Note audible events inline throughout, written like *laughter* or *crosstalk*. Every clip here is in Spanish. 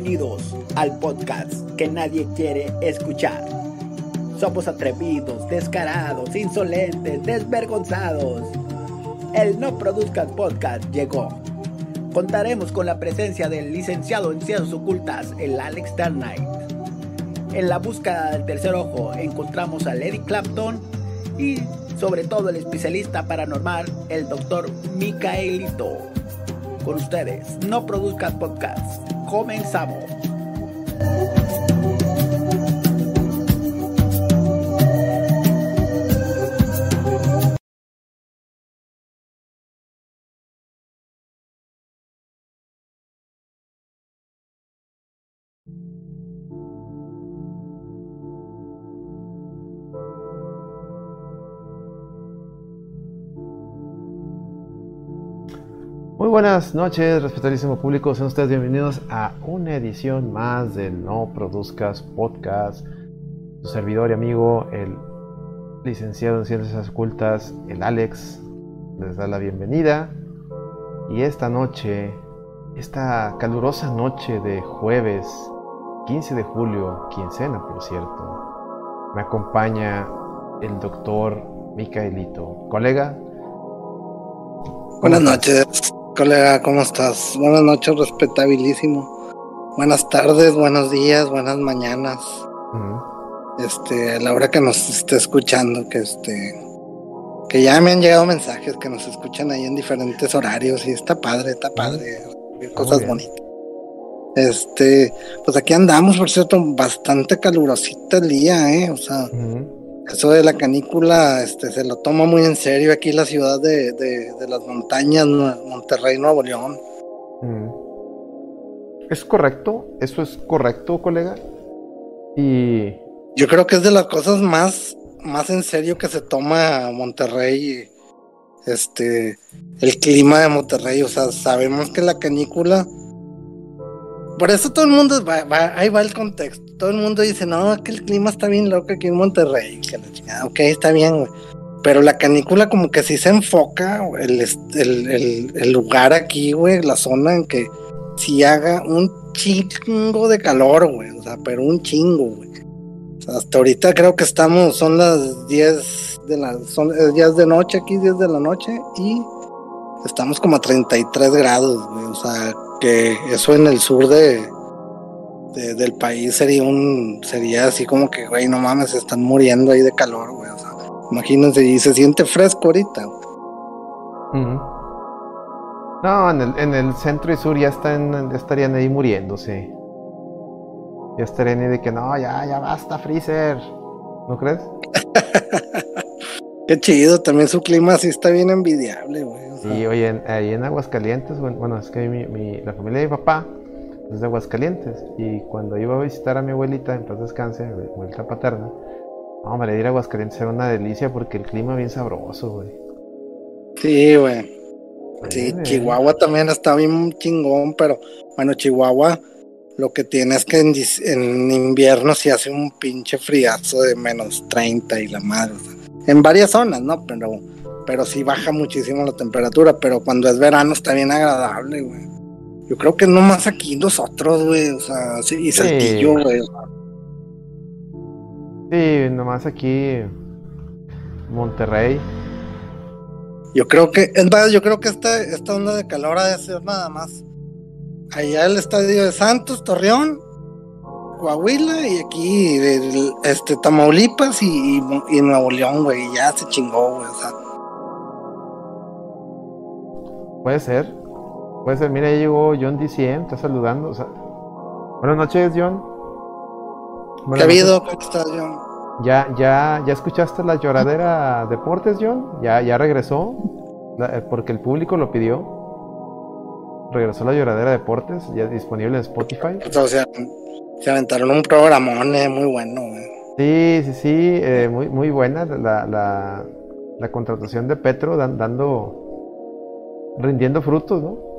Bienvenidos al podcast que nadie quiere escuchar. Somos atrevidos, descarados, insolentes, desvergonzados. El No Produzcas Podcast llegó. Contaremos con la presencia del licenciado en Ciencias Ocultas, el Alex Darnight. En la búsqueda del tercer ojo encontramos a Lady Clapton y sobre todo el especialista paranormal, el doctor Micaelito. Con ustedes, No Produzcas Podcast. Comenzamos. Buenas noches, respetabilísimo público. Sean ustedes bienvenidos a una edición más del No Produzcas Podcast. Su servidor y amigo, el licenciado en Ciencias Ocultas, el Alex, les da la bienvenida. Y esta noche, esta calurosa noche de jueves 15 de julio, quincena por cierto, me acompaña el doctor Micaelito. Colega. Buenas noches. Colega, ¿cómo estás? Buenas noches, respetabilísimo. Buenas tardes, buenos días, buenas mañanas. Este, a la hora que nos esté escuchando, que este, que ya me han llegado mensajes que nos escuchan ahí en diferentes horarios y está padre, está padre, cosas bonitas. Este, pues aquí andamos, por cierto, bastante calurosita el día, eh, o sea, eso de la canícula este, se lo toma muy en serio aquí la ciudad de, de, de las montañas, Monterrey, Nuevo León. Mm. ¿Es correcto? ¿Eso es correcto, colega? Y... Yo creo que es de las cosas más, más en serio que se toma Monterrey, este, el clima de Monterrey, o sea, sabemos que la canícula por eso todo el mundo, va, ahí va el contexto. Todo el mundo dice, no, que el clima está bien loco aquí en Monterrey. Que la chingada, ok, está bien, güey. Pero la canícula como que sí se enfoca, el, el, lugar aquí, güey, la zona en que sí haga un chingo de calor, güey. O sea, pero un chingo, güey. O sea, hasta ahorita creo que estamos, son las 10 de la, son 10 de noche aquí, 10 de la noche, y estamos como a 33 grados, güey. O sea, que eso en el sur de, del país sería un sería así como que güey no mames se están muriendo ahí de calor güey o sea, imagínense y se siente fresco ahorita no en el, en el centro y sur ya están estarían ahí muriéndose ya estarían ahí de que no ya ya basta Freezer ¿no crees? *laughs* Qué chido, también su clima sí está bien envidiable, güey. Sí, oye, ahí en Aguascalientes, bueno, es que mi, la familia de mi papá es de Aguascalientes. Y cuando iba a visitar a mi abuelita, en paz descanse, abuelita paterna, hombre, ir a Aguascalientes era una delicia porque el clima bien sabroso, güey. Sí, güey. Sí, Chihuahua también está bien chingón, pero bueno, Chihuahua lo que tiene es que en, invierno sí hace un pinche friazo de menos 30 y la madre. en varias zonas, ¿no? Pero pero sí baja muchísimo la temperatura, pero cuando es verano está bien agradable, güey. Yo creo que no más aquí nosotros, güey, o sea, sí, y Saltillo, güey. Sí, nomás aquí Monterrey. Yo creo que, es más, yo creo que esta, esta onda de calor ha de ser nada más. Allá el estadio de Santos, Torreón, Coahuila y aquí este Tamaulipas y, y Nuevo León, güey, ya se chingó, güey, o sea. Puede ser. Puede ser. Mira, ahí llegó John DCM, está saludando. Buenas noches, John. ¿Qué ha habido? ¿Cómo estás, John? ¿Ya, ya, ¿Ya escuchaste la lloradera Deportes, John? ¿Ya, ya regresó? Eh, porque el público lo pidió. Regresó la lloradera Deportes, ya disponible en Spotify. O sea, se aventaron un programón eh, muy bueno. Sí, sí, sí, eh, muy, muy buena la, la, la contratación de Petro, dando rindiendo frutos, ¿no?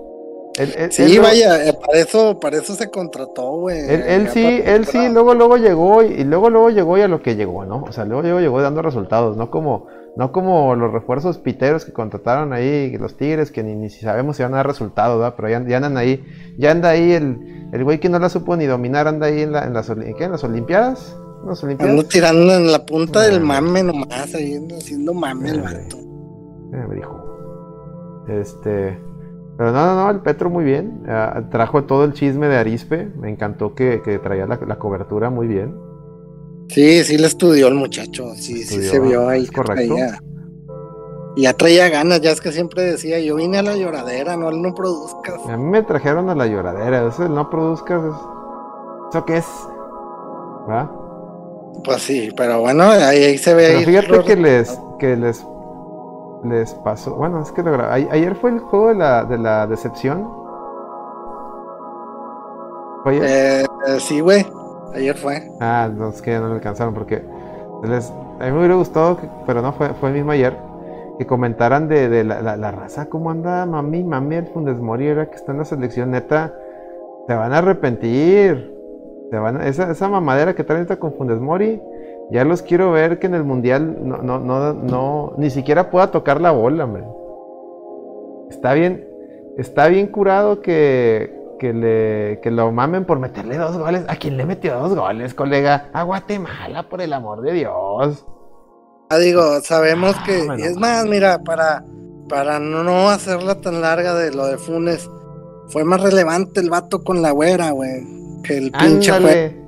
Sí, vaya, eh, para eso, para eso se contrató, güey. Él, sí, él sí, luego, luego llegó y, luego, luego llegó y a lo que llegó, ¿no? O sea, luego llegó, llegó dando resultados, no como, No como los refuerzos piteros que contrataron ahí, los Tigres, que ni, ni si sabemos si van a dar resultado, ¿verdad? Pero ya, ya andan ahí. Ya anda ahí el, el güey que no la supo ni dominar, anda ahí en, la, en, las, ¿en, qué? ¿En las Olimpiadas. ¿En las Olimpiadas? Ando tirando en la punta del mame nomás, ahí haciendo mame el vato. Eh, me dijo. Este. Pero no, no, no, el Petro muy bien. Uh, trajo todo el chisme de Arispe. Me encantó que, que traía la, la, cobertura muy bien. Sí, sí le estudió el muchacho. Sí, estudió, sí se vio ahí. Es correcto. Traía, ya traía ganas, ya es que siempre decía, yo vine a la lloradera, no no produzcas. A mí me trajeron a la lloradera, eso el no produzcas, ¿eso qué es? ¿verdad? Pues sí, pero bueno, ahí, ahí se ve. Pero ahí fíjate que les, que les, les pasó, bueno, es que lo ayer fue el juego de la, de la decepción. ¿Fue ayer? Eh, eh, sí, güey, ayer fue. Ah, no, es que no le alcanzaron porque les, a mí me hubiera gustado, que, pero no, fue, fue el mismo ayer que comentaran de, de la, la, la, raza, cómo anda mami, mami, el Fundes Mori, ahora que está en la selección, neta, te van a arrepentir. Te van a, esa, esa mamadera que traen ahorita con Fundes Mori, ya los quiero ver que en el mundial no, no, no, no ni siquiera pueda tocar la bola, man. Está bien, está bien curado que, que, le, que lo mamen por meterle dos goles. ¿A quién le metió dos goles, colega? A Guatemala, por el amor de Dios. Ah, digo, sabemos que. Ah, es más, mira, para, para no hacerla tan larga de lo de Funes, fue más relevante el vato con la güera, güey. Que el pinche fue.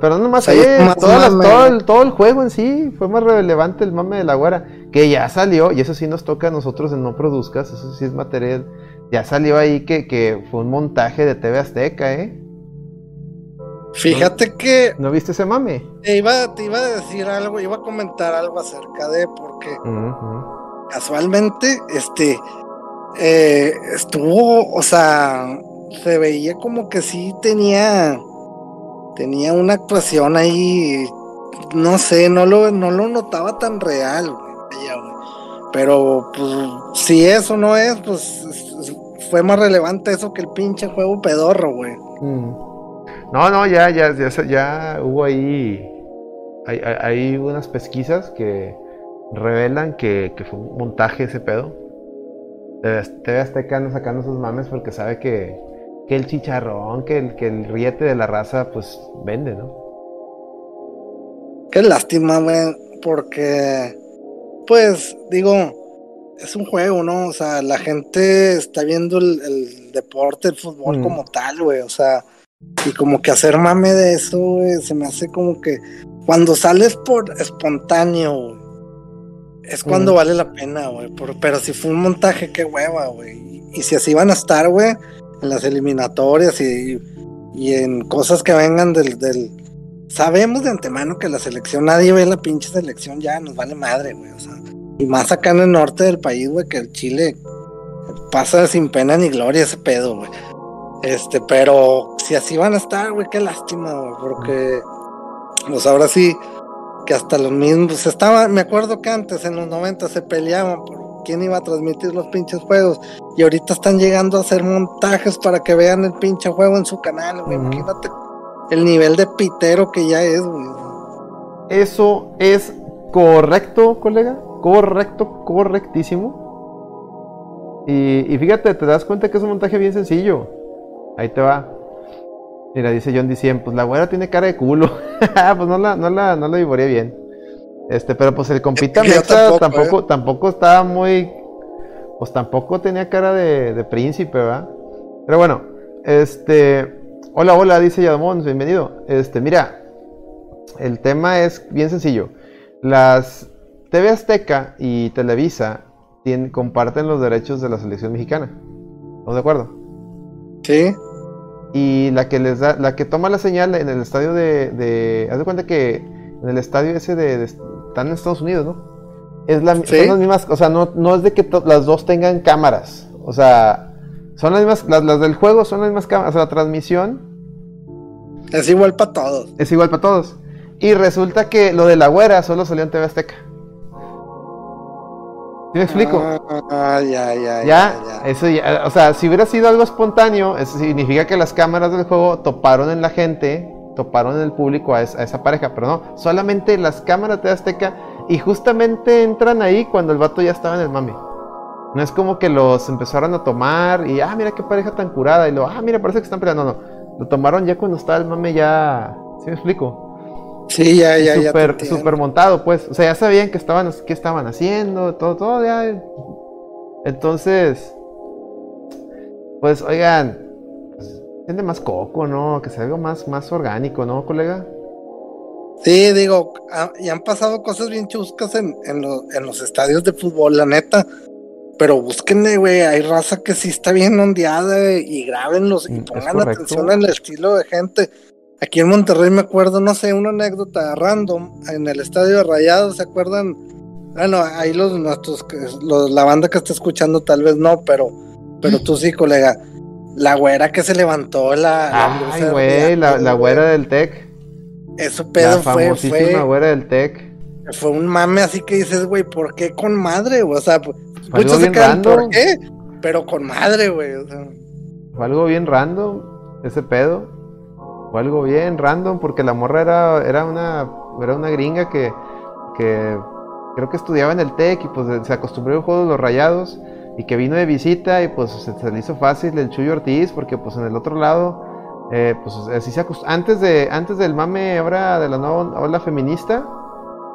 Pero no más allá, todas las, todo, el, todo el juego en sí fue más relevante el mame de la güera. Que ya salió, y eso sí nos toca a nosotros en No Produzcas, eso sí es material. Ya salió ahí que, que fue un montaje de TV Azteca, ¿eh? Fíjate que. ¿No viste ese mame? Te iba, te iba a decir algo, iba a comentar algo acerca de, porque uh -huh. casualmente, este. Eh, estuvo, o sea, se veía como que sí tenía. Tenía una actuación ahí. No sé, no lo, no lo notaba tan real, güey. Pero, pues, si eso no es, pues fue más relevante eso que el pinche juego pedorro, güey. Mm. No, no, ya, ya, ya, ya hubo ahí. Hay, hay, unas pesquisas que revelan que, que, fue un montaje ese pedo. TV Azteca anda sacando sus mames porque sabe que, que el chicharrón, que el, que el riete de la raza, pues vende, ¿no? Qué lástima, güey, porque, pues, digo, es un juego, ¿no? O sea, la gente está viendo el, el deporte, el fútbol mm. como tal, güey, o sea y como que hacer mame de eso, güey, se me hace como que cuando sales por espontáneo, es cuando mm. vale la pena, güey. Pero si fue un montaje, qué hueva, güey. Y si así van a estar, güey, en las eliminatorias y, y en cosas que vengan del, del, Sabemos de antemano que la selección, nadie ve la pinche selección ya, nos vale madre, güey. O sea, y más acá en el norte del país, güey, que el Chile pasa sin pena ni gloria ese pedo, güey. Este, pero si así van a estar, güey, qué lástima, güey, porque, pues ahora sí, que hasta los mismos, estaba, me acuerdo que antes, en los 90, se peleaban por quién iba a transmitir los pinches juegos, y ahorita están llegando a hacer montajes para que vean el pinche juego en su canal, güey, uh -huh. imagínate el nivel de pitero que ya es, güey. Eso es correcto, colega, correcto, correctísimo. Y, y fíjate, te das cuenta que es un montaje bien sencillo. Ahí te va. Mira, dice John Dicien, pues la güera tiene cara de culo. *laughs* pues no la, no la, no la bien. Este, pero pues el compita Mexa tampoco, tampoco, ¿eh? tampoco, estaba muy. Pues tampoco tenía cara de, de, príncipe, ¿verdad? Pero bueno, este. Hola, hola, dice Yadomón, bienvenido. Este, mira, el tema es bien sencillo. Las TV Azteca y Televisa tienen, comparten los derechos de la selección mexicana. ¿Estamos de acuerdo? Sí. Y la que les da, la que toma la señal en el estadio de, de haz de cuenta que en el estadio ese de, de están en Estados Unidos, ¿no? Es la, ¿Sí? son las mismas, o sea, no, no es de que las dos tengan cámaras, o sea, son las mismas, las, las del juego son las mismas cámaras, o sea, la transmisión es igual para todos. Es igual para todos. Y resulta que lo de la güera solo salió en TV Azteca. ¿Sí me explico? Ah, ya, ya, ya, ya, Eso ya, o sea, si hubiera sido algo espontáneo, eso significa que las cámaras del juego toparon en la gente, toparon en el público a esa, a esa pareja, pero no, solamente las cámaras de Azteca y justamente entran ahí cuando el vato ya estaba en el mame. No es como que los empezaron a tomar y, ah, mira qué pareja tan curada. Y lo, ah, mira, parece que están peleando. No, no. Lo tomaron ya cuando estaba el mame ya. ¿Sí me explico? Sí, ya, ya, ya. Super, super montado, pues. O sea, ya sabían que estaban, qué estaban haciendo, todo, todo, ya. Entonces, pues, oigan, tiene más coco, ¿no? Que sea algo más, más orgánico, ¿no, colega? Sí, digo, y han pasado cosas bien chuscas en, en, en los estadios de fútbol, la neta. Pero búsquenle, güey, hay raza que sí está bien ondeada y grábenlos y mm, pongan atención al estilo de gente. Aquí en Monterrey me acuerdo, no sé, una anécdota random en el estadio de Rayados, ¿se acuerdan? Bueno, ahí los nuestros, los, la banda que está escuchando tal vez no, pero, pero tú sí, colega. La güera que se levantó, la. Ay, güey, la, la, güera del TEC. Eso pedo la fue. Famosísima güera del TEC. Fue un mame así que dices, güey, ¿por qué con madre? O sea, Muchos se quedan, ¿por qué? Pero con madre, güey. Fue algo bien random, ese pedo. Fue algo bien random, porque la morra era, era, una, era una gringa que, que creo que estudiaba en el TEC y pues se acostumbró al juego de los rayados y que vino de visita y pues se, le hizo fácil el Chuyo Ortiz porque pues en el otro lado eh, pues así se antes de antes del mame ahora de la nueva ola feminista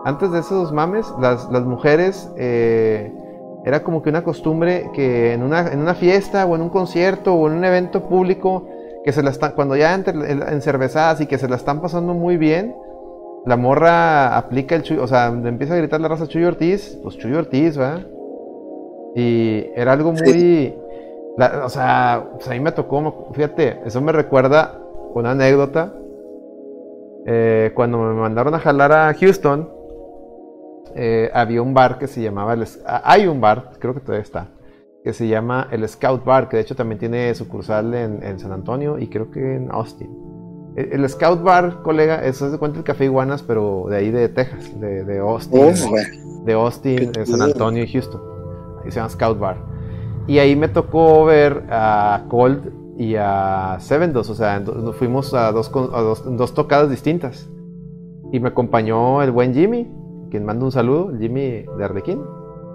antes de esos mames las, las mujeres eh, era como que una costumbre que en una, en una fiesta o en un concierto o en un evento público, que se la están, cuando ya en cervezadas y que se la están pasando muy bien, la morra aplica el chuyo, o sea, empieza a gritar la raza Chuyo Ortiz, pues Chuyo Ortiz, ¿verdad? Y era algo muy, o sea, pues a mí me tocó, fíjate, eso me recuerda una anécdota. Eh, cuando me mandaron a jalar a Houston, eh, había un bar que se llamaba, el, ah, hay un bar, creo que todavía está, que se llama el Scout Bar, que de hecho también tiene sucursal en, en San Antonio y creo que en Austin. El, Scout Bar, colega, eso es de cuenta el Café Iguanas, pero de ahí de Texas, de, de Austin, de Austin, en San Antonio y Houston. Ahí se llama Scout Bar. Y ahí me tocó ver a Cold y a Seven Dos, o sea, nos fuimos a dos, a dos, dos tocadas distintas. Y me acompañó el buen Jimmy, quien manda un saludo, Jimmy de Arlequín,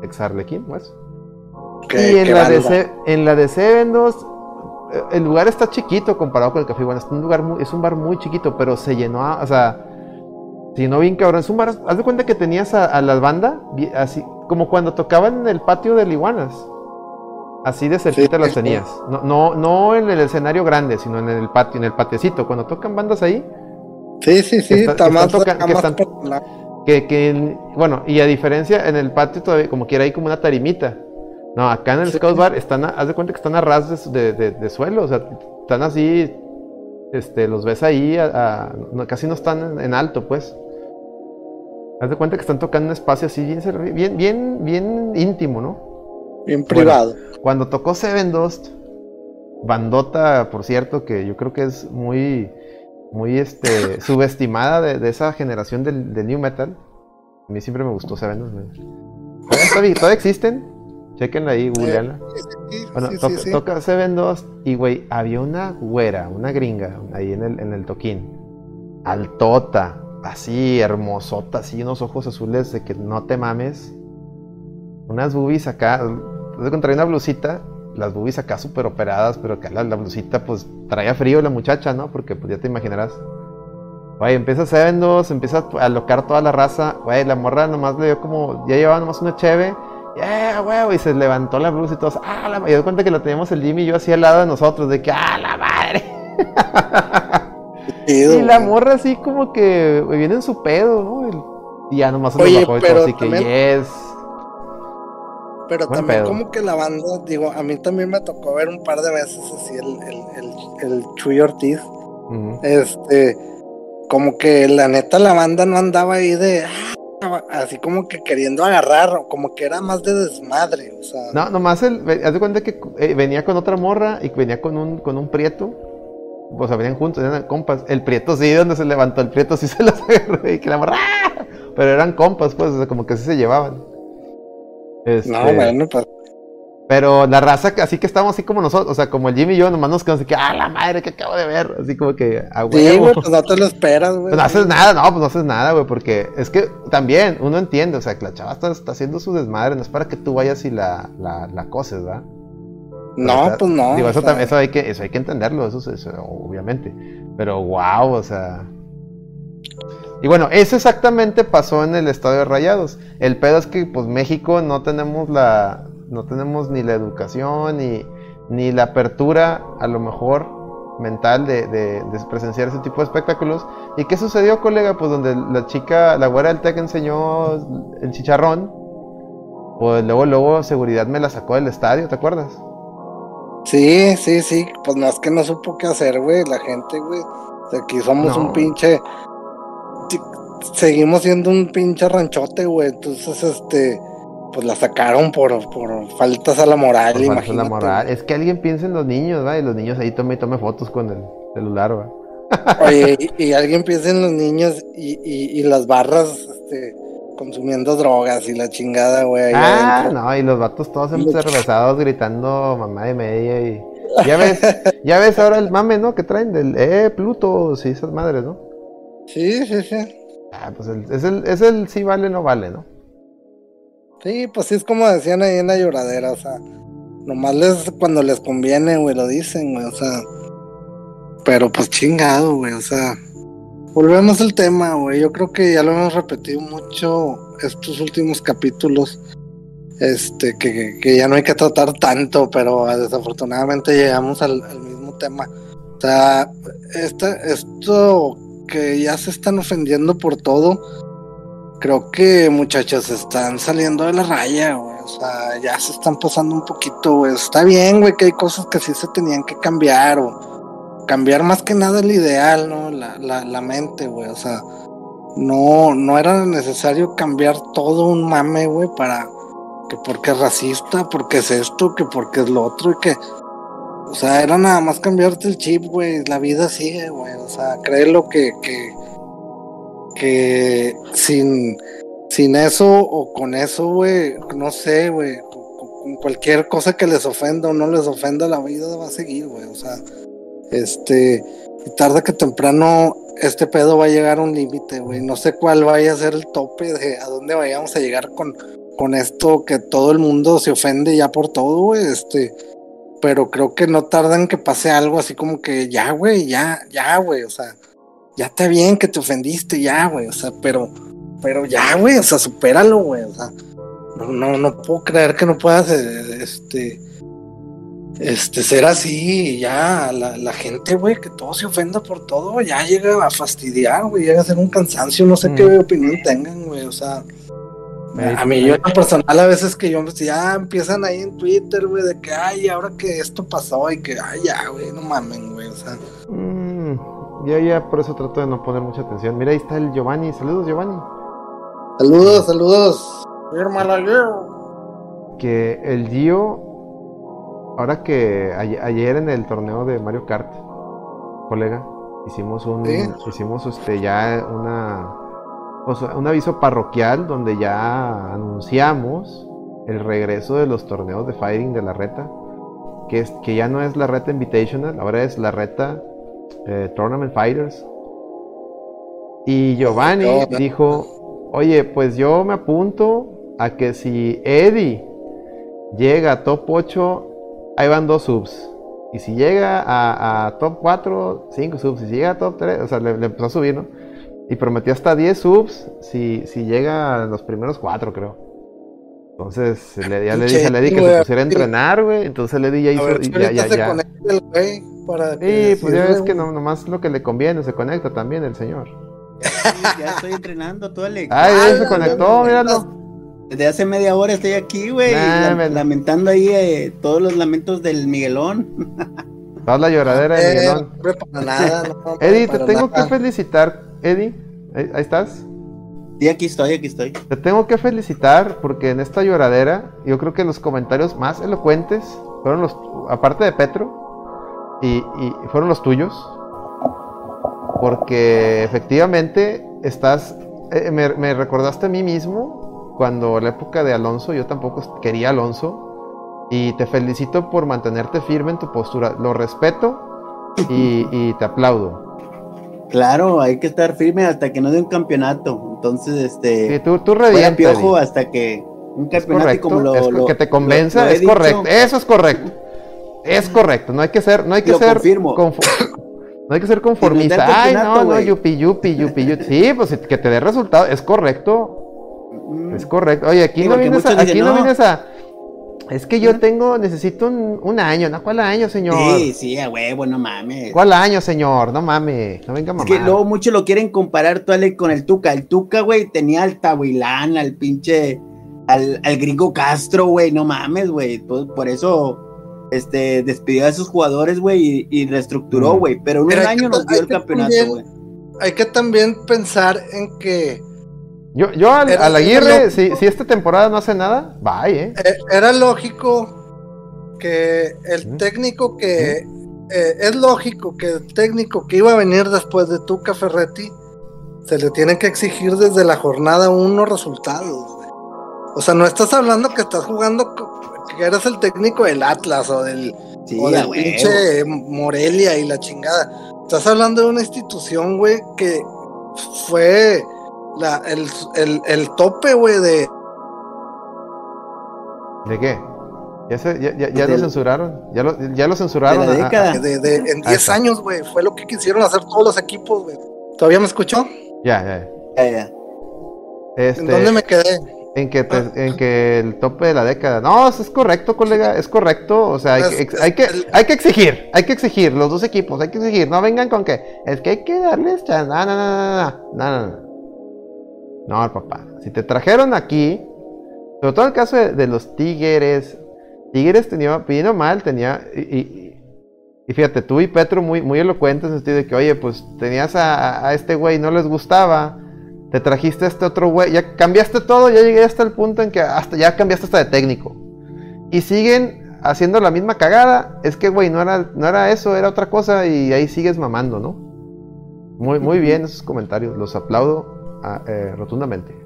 ex Arlequín, pues. y en la, de en la de Seven el lugar está chiquito comparado con el Café Iguana. Es un, lugar es un bar muy chiquito, pero se llenó, o sea, se llenó bien cabrón. Es un bar, haz de cuenta que tenías a, la banda, así, como cuando tocaban en el patio del Iguanas. Así de cerquita las tenías. No, no, no en el escenario grande, sino en el patio, en el patiecito. Cuando tocan bandas ahí. Sí, sí, sí, está, más, que, bueno, y a diferencia, en el patio todavía, como quiera, hay como una tarimita. No, acá en el Scout Bar están, haz de cuenta que están a ras de, de, suelo, o sea, están así, este, los ves ahí, casi no están en, alto, pues. Haz de cuenta que están tocando un espacio así bien, bien, bien, bien íntimo, ¿no? Bien privado. cuando tocó Seven Dust, bandota, por cierto, que yo creo que es muy muy este, *laughs* subestimada de, esa generación del, New Metal. A mí siempre me gustó Seven ¿Todavía, ¿Todavía existen? Chequenla ahí, googleanla. bueno, toca Seven 2 y güey, había una güera, una gringa ahí en el, en el toquín. Altota, así, hermosota, así, unos ojos azules de que no te mames. Unas boobies acá. Te encontré una blusita las boobies acá súper operadas, pero que la, blusita pues traía frío la muchacha, ¿no? Porque pues ya te imaginarás. Güey, empieza a dos, empieza a alocar toda la raza. Güey, la morra nomás le dio como, ya llevaba nomás una cheve. Yeah, güey, y se levantó la blusa y todos, ah, la Y cuenta que lo teníamos el Jimmy y yo así al lado de nosotros, de que, ah, la madre. *laughs* y la morra así como que viene en su pedo, ¿no? Y ya nomás se Oye, bajó y todo, así que, yes. Pero también como que la banda, digo, a mí también me tocó ver un par de veces así el, el, el, Chuy Ortiz. Este, como que la neta la banda no andaba ahí de ah", así como que queriendo agarrar, como que era más de desmadre, o sea. No, nomás el, haz de cuenta que eh, venía con otra morra y venía con un, con un prieto. Sea, venían juntos, eran compas. El prieto sí, donde se levantó el prieto sí se los *laughs* agarró y que la morra, ¡ah! pero eran compas, pues, o sea, como que sí se llevaban. Este, no, bueno, pues. Pero la raza, así que estamos así como nosotros, o sea, como el Jimmy y yo, nomás nos quedamos así que, ah, la madre que acabo de ver, así como que, a Sí, güey, pues no te lo esperas, güey. Pues no haces nada, no, pues no haces nada, güey, porque es que también uno entiende, o sea, que la chava está, haciendo su desmadre, no es para que tú vayas y la, la, la coses, ¿verdad? No, pues no. Digo, eso, eso, hay que, eso hay que entenderlo, eso, eso, obviamente. Pero wow, o sea. Y bueno, eso exactamente pasó en el estadio de Rayados. El pedo es que, pues, México no tenemos la, no tenemos ni la educación ni, ni la apertura, a lo mejor, mental de, de, presenciar ese tipo de espectáculos. ¿Y qué sucedió, colega? Pues donde la chica, la güera del TEC enseñó el chicharrón, pues luego, luego seguridad me la sacó del estadio, ¿te acuerdas? Sí, sí, sí, pues no es que no supo qué hacer, güey, la gente, güey. Aquí somos un pinche... Seguimos siendo un pinche ranchote, güey. Entonces, este pues la sacaron por, por faltas a la moral, por imagínate. la moral. Es que alguien piensa en los niños, ¿va? Y los niños ahí tome y tome fotos con el celular, ¿va? Oye, *laughs* y, alguien piensa en los niños y, y, y las barras, este, consumiendo drogas y la chingada, güey. Ah, no, y los vatos todos encervezados gritando mamá de media y... Ya ves, ya ves ahora el mame, ¿no? Que traen del, eh, Pluto, sí, esas madres, ¿no? Sí, sí, sí. Ah, pues el, es, el, es el sí vale, no vale, ¿no? Sí, pues sí es como decían ahí en la lloradera, o sea, nomás les, cuando les conviene, güey, lo dicen, güey, o sea, pero pues chingado, güey, o sea, volvemos al tema, güey, yo creo que ya lo hemos repetido mucho estos últimos capítulos, este, que, ya no hay que tratar tanto, pero desafortunadamente llegamos al, mismo tema, o sea, este, esto que ya se están ofendiendo por todo, creo que muchachos están saliendo de la raya, güey. O sea, ya se están pasando un poquito, güey. Está bien, güey, que hay cosas que sí se tenían que cambiar o cambiar más que nada el ideal, ¿no? La, la, la mente, güey. O sea, no, no era necesario cambiar todo un mame, güey, para que porque es racista, porque es esto, que porque es lo otro y que... O sea, era nada más cambiarte el chip, güey. La vida sigue, güey. O sea, créelo que, que que sin, sin eso o con eso, güey, no sé, güey, con cualquier cosa que les ofenda o no les ofenda, la vida va a seguir, güey, o sea, este, tarde que temprano este pedo va a llegar a un límite, güey, no sé cuál vaya a ser el tope de a dónde vayamos a llegar con, con esto que todo el mundo se ofende ya por todo, güey, este, pero creo que no tardan que pase algo así como que ya, güey, ya, ya, güey, o sea, ya está bien que te ofendiste, ya, güey, o sea, pero, pero ya, güey, o sea, supéralo, güey, o sea, no, no, no puedo creer que no puedas, eh, este, este, ser así, ya, la, la gente, güey, que todo se ofenda por todo, ya llega a fastidiar, güey, llega a ser un cansancio, no sé qué mm. opinión tengan, güey, o sea, a mí yo en personal a veces que yo pues, ya empiezan ahí en Twitter, güey, de que, ay, ahora que esto pasó y que, ay, ya, güey, no mamen, güey, o sea. Mm. Ya, ya, por eso trato de no poner mucha atención. Mira, ahí está el Giovanni. Saludos, Giovanni. Saludos, saludos. Que el Gio, ahora que ayer en el torneo de Mario Kart, colega, hicimos un, hicimos este ya una, un aviso parroquial donde ya anunciamos el regreso de los torneos de fighting de la reta, que es que ya no es la reta invitational, ahora es la reta eh, Tournament Fighters. Y Giovanni dijo, oye, pues yo me apunto a que si Eddie llega a top 8, ahí van dos subs. Y si llega a, top 4, 5 subs. Y si llega a top 3, o sea, le, empezó a subir, ¿no? Y prometió hasta 10 subs si, si llega a los primeros 4, creo. Entonces, le, ya le dije a Lady que se pusiera a entrenar, güey. Entonces Lady ya hizo. ya, ya, ya. sí, pues ya ves que no, nomás lo que le conviene se conecta también el señor. ya estoy entrenando todo el Ah, ya se conectó, míralo. Desde hace media hora estoy aquí, güey, lamentando ahí eh, todos los lamentos del Miguelón. Toda la lloradera de Miguelón. *laughs* Eddie, te tengo que felicitar, Eddie. ahí estás. Sí, aquí estoy, aquí estoy. Te tengo que felicitar porque en esta lloradera, yo creo que los comentarios más elocuentes fueron los, aparte de Petro, y, fueron los tuyos. Porque efectivamente estás, eh, me, recordaste a mí mismo cuando la época de Alonso, yo tampoco quería Alonso. Y te felicito por mantenerte firme en tu postura. Lo respeto y, te aplaudo. Claro, hay que estar firme hasta que no dé un campeonato. Entonces, este. Sí, tú, tú piojo hasta que un campeonato como lo, que te convenza, es correcto. Eso es correcto. Es correcto. No hay que ser, no hay que ser. No hay que ser conformista. Ay, no, no, yupi, yupi, yupi, yupi. Sí, pues que te dé resultado. Es correcto. Mm. Es correcto. Oye, aquí no vienes a, aquí no vienes a es que yo tengo, necesito un, año, ¿no? ¿Cuál año, señor? Sí, sí, a huevo, no mames. ¿Cuál año, señor? No mames, no venga mamá. Es que luego muchos lo quieren comparar tú, Ale, con el Tuca. El Tuca, güey, tenía al Tahuilán, al pinche, al, al gringo Castro, güey, no mames, güey. Por eso, este, despidió a esos jugadores, güey, y, reestructuró, mm. güey. Pero en un año nos dio el campeonato, güey. Hay que también pensar en que yo, yo al, Aguirre, si, esta temporada no hace nada, bye, ¿eh? ¿eh? Era lógico que el técnico que. Eh, es lógico que el técnico que iba a venir después de Tuca Ferretti se le tiene que exigir desde la jornada uno resultados. O sea, no estás hablando que estás jugando que eres el técnico del Atlas o del, o del pinche Morelia y la chingada. Estás hablando de una institución, güey, que fue la, el, el, el tope, güey, de... ¿De qué? Ya, se, ya, ya, ya lo censuraron. Ya lo, ya lo censuraron. De la década. De, de, en 10 años, güey. Fue lo que quisieron hacer todos los equipos, güey. ¿Todavía me escuchó? Ya, ya. Ya, ya. Este, ¿En dónde me quedé? En que, ah. en que el tope de la década. No, es correcto, colega, es correcto. O sea, hay, que, hay, que, hay que exigir, hay que exigir, los dos equipos, hay que exigir. No vengan con que es que hay que darles chance. No, no, no, no, no, no. No, papá. Si te trajeron aquí, sobre todo en el caso de, los Tigres, Tigres tenía, pidiendo mal, tenía, y, fíjate, tú y Petro muy, muy elocuentes en el sentido de que, oye, pues tenías a, este güey, no les gustaba, te trajiste a este otro güey, ya cambiaste todo, ya llegué hasta el punto en que hasta ya cambiaste hasta de técnico. Y siguen haciendo la misma cagada, es que, güey, no era, no era eso, era otra cosa, y ahí sigues mamando, ¿no? Muy, muy bien esos comentarios, los aplaudo eh, rotundamente.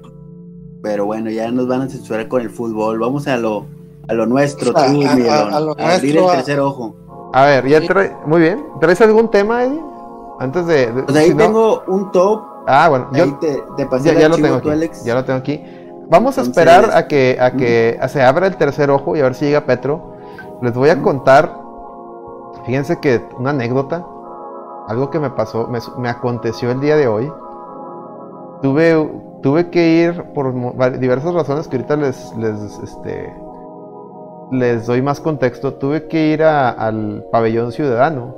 Pero bueno, ya nos van a censurar con el fútbol. Vamos a lo, a lo nuestro, a, abrir el tercer ojo. A ver, ya trae, muy bien. ¿Traes algún tema, Eddie? Antes de. pues ahí tengo un top. Ah, bueno, yo te, ya, lo tengo aquí, Ya lo tengo aquí. Vamos a esperar a que, a que se abra el tercer ojo y a ver si llega Petro. Les voy a contar. Fíjense que una anécdota. Algo que me pasó, me, me aconteció el día de hoy tuve, tuve que ir por diversas razones que ahorita les, les, este, les doy más contexto. Tuve que ir al pabellón ciudadano.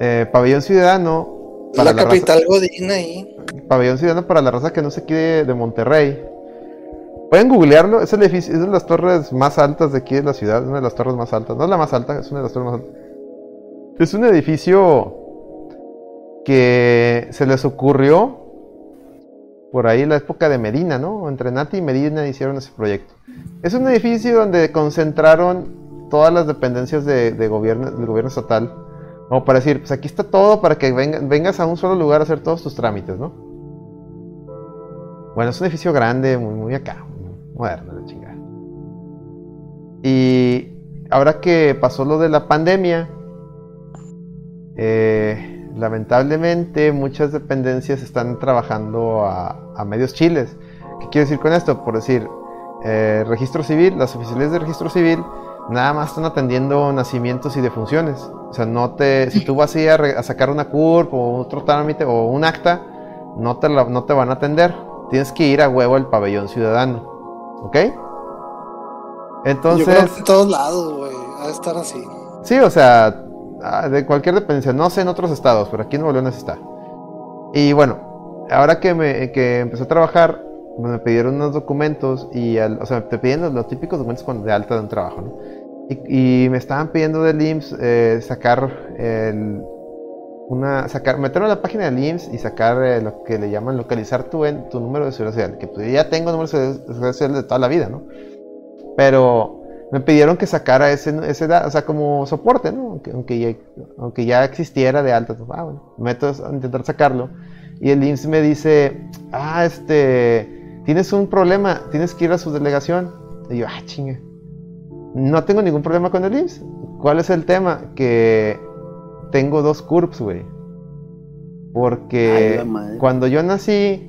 Eh, pabellón ciudadano. Para la, capital Godín ahí. Pabellón ciudadano para la raza que no se quede de Monterrey. Pueden googlearlo, es el edificio, es de las torres más altas de aquí de la ciudad, es una de las torres más altas, no es la más alta, es una de las torres más altas. Es un edificio que se les ocurrió por ahí la época de Medina, ¿no? Entre Nati y Medina hicieron ese proyecto. Es un edificio donde concentraron todas las dependencias de, gobierno, del gobierno estatal. Como para decir, pues aquí está todo para que vengas a un solo lugar a hacer todos tus trámites, ¿no? Bueno, es un edificio grande, muy, muy acá, moderno, de chingada. Y ahora que pasó lo de la pandemia, eh, lamentablemente muchas dependencias están trabajando a, medios chiles. ¿Qué quiero decir con esto? Por decir, eh, registro civil, las oficiales de registro civil nada más están atendiendo nacimientos y defunciones. O sea, no te, si tú vas a ir a, sacar una CURP o otro trámite o un acta, no te, no te van a atender. Tienes que ir a huevo al pabellón ciudadano. ¿Ok? Entonces... Yo creo que en todos lados, güey, a estar así. Sí, o sea, de cualquier dependencia, no sé en otros estados, pero aquí en Nuevo León está. Y bueno, ahora que, me, que empecé a trabajar, me pidieron unos documentos y, o sea, te piden los, típicos documentos de alta de un trabajo, ¿no? Y, me estaban pidiendo del IMSS eh, sacar el, una, sacar, meterme a la página del IMSS y sacar eh, lo que le llaman localizar tu, tu número de seguridad social, que pues, ya tengo número de seguridad social de toda la vida, ¿no? Pero me pidieron que sacara ese, ese o sea, como soporte, ¿no? Aunque, aunque, ya, aunque ya existiera de alta, pues, ah, bueno, meto a intentar sacarlo. Y el IMSS me dice, ah, este, tienes un problema, tienes que ir a su delegación. Y yo, ah, chingue. No tengo ningún problema con el IMSS. ¿Cuál es el tema? Que tengo dos CURPS, güey. Porque Ay, cuando yo nací,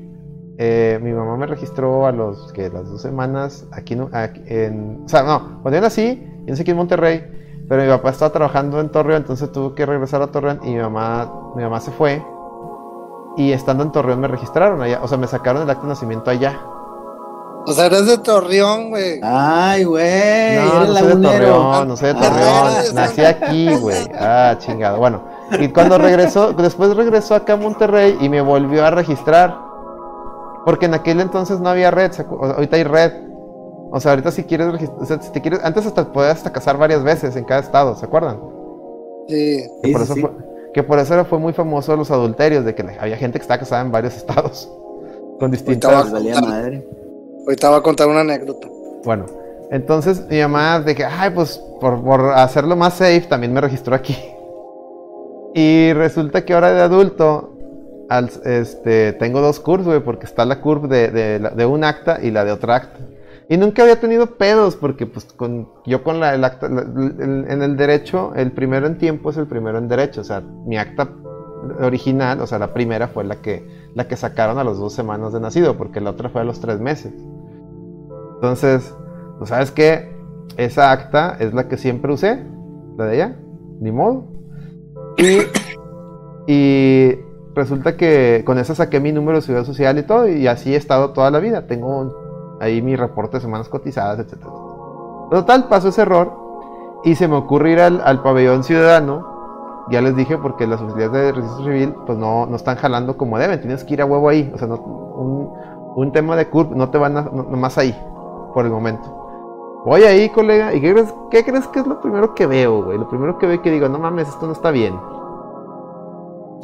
eh, mi mamá me registró a los que las dos semanas aquí, no- aquí en, o sea, no, cuando yo nací, yo nací aquí en Monterrey, pero mi papá estaba trabajando en Torreón, entonces tuve que regresar a Torreón y mi mamá, mi mamá se fue y estando en Torreón me registraron allá, o sea, me sacaron el acta de nacimiento allá. O sea, eres de Torreón, güey. Ay, güey. No, eres no soy de. Torreón, no soy de Ah, Torreón. ah, Nací aquí, güey. Ah, chingado. Bueno, y cuando regresó, después regresó acá a Monterrey y me volvió a registrar. Porque en aquel entonces no había red, ¿se acu- o- ahorita hay red. O sea, ahorita si quieres registrar, o sea, si te quieres, antes hasta podías hasta casar varias veces en cada estado, ¿se acuerdan? Sí. Que Sí, por eso sí. fue, que por eso era- fue muy famoso los adulterios, de que había gente que estaba casada en varios *laughs* estados. Con distintas. Ahorita Les valía madre. Ahorita voy a contar una anécdota. Bueno, entonces mi mamá de que, ay, pues por, por hacerlo más safe, también me registró aquí. *laughs* Y resulta que ahora de adulto, al- este, tengo dos curves, güey, porque está la curva de, de, de un acta y la de otra acta. Y nunca había tenido pedos, porque pues con, yo con la, el acta, la- el- en el derecho, el primero en tiempo es el primero en derecho. O sea, mi acta original, o sea, la primera fue la que, la que sacaron a las dos semanas de nacido, porque la otra fue a los tres meses. Entonces, pues sabes qué, esa acta es la que siempre usé, la de ella, ni modo. Y, y resulta que con esa saqué mi número de seguridad social y todo, y así he estado toda la vida. Tengo ahí mi reporte de semanas cotizadas, etc. Total, pasó ese error y se me ocurre ir al, al pabellón ciudadano. Ya les dije porque las oficinas de registro civil pues no, no están jalando como deben, tienes que ir a huevo ahí. O sea, no, un, un tema de CURP no te van a, no- nomás ahí, por el momento. Voy ahí, colega, ¿y qué crees, qué crees que es lo primero que veo, güey? Lo primero que veo que digo, no mames, esto no está bien.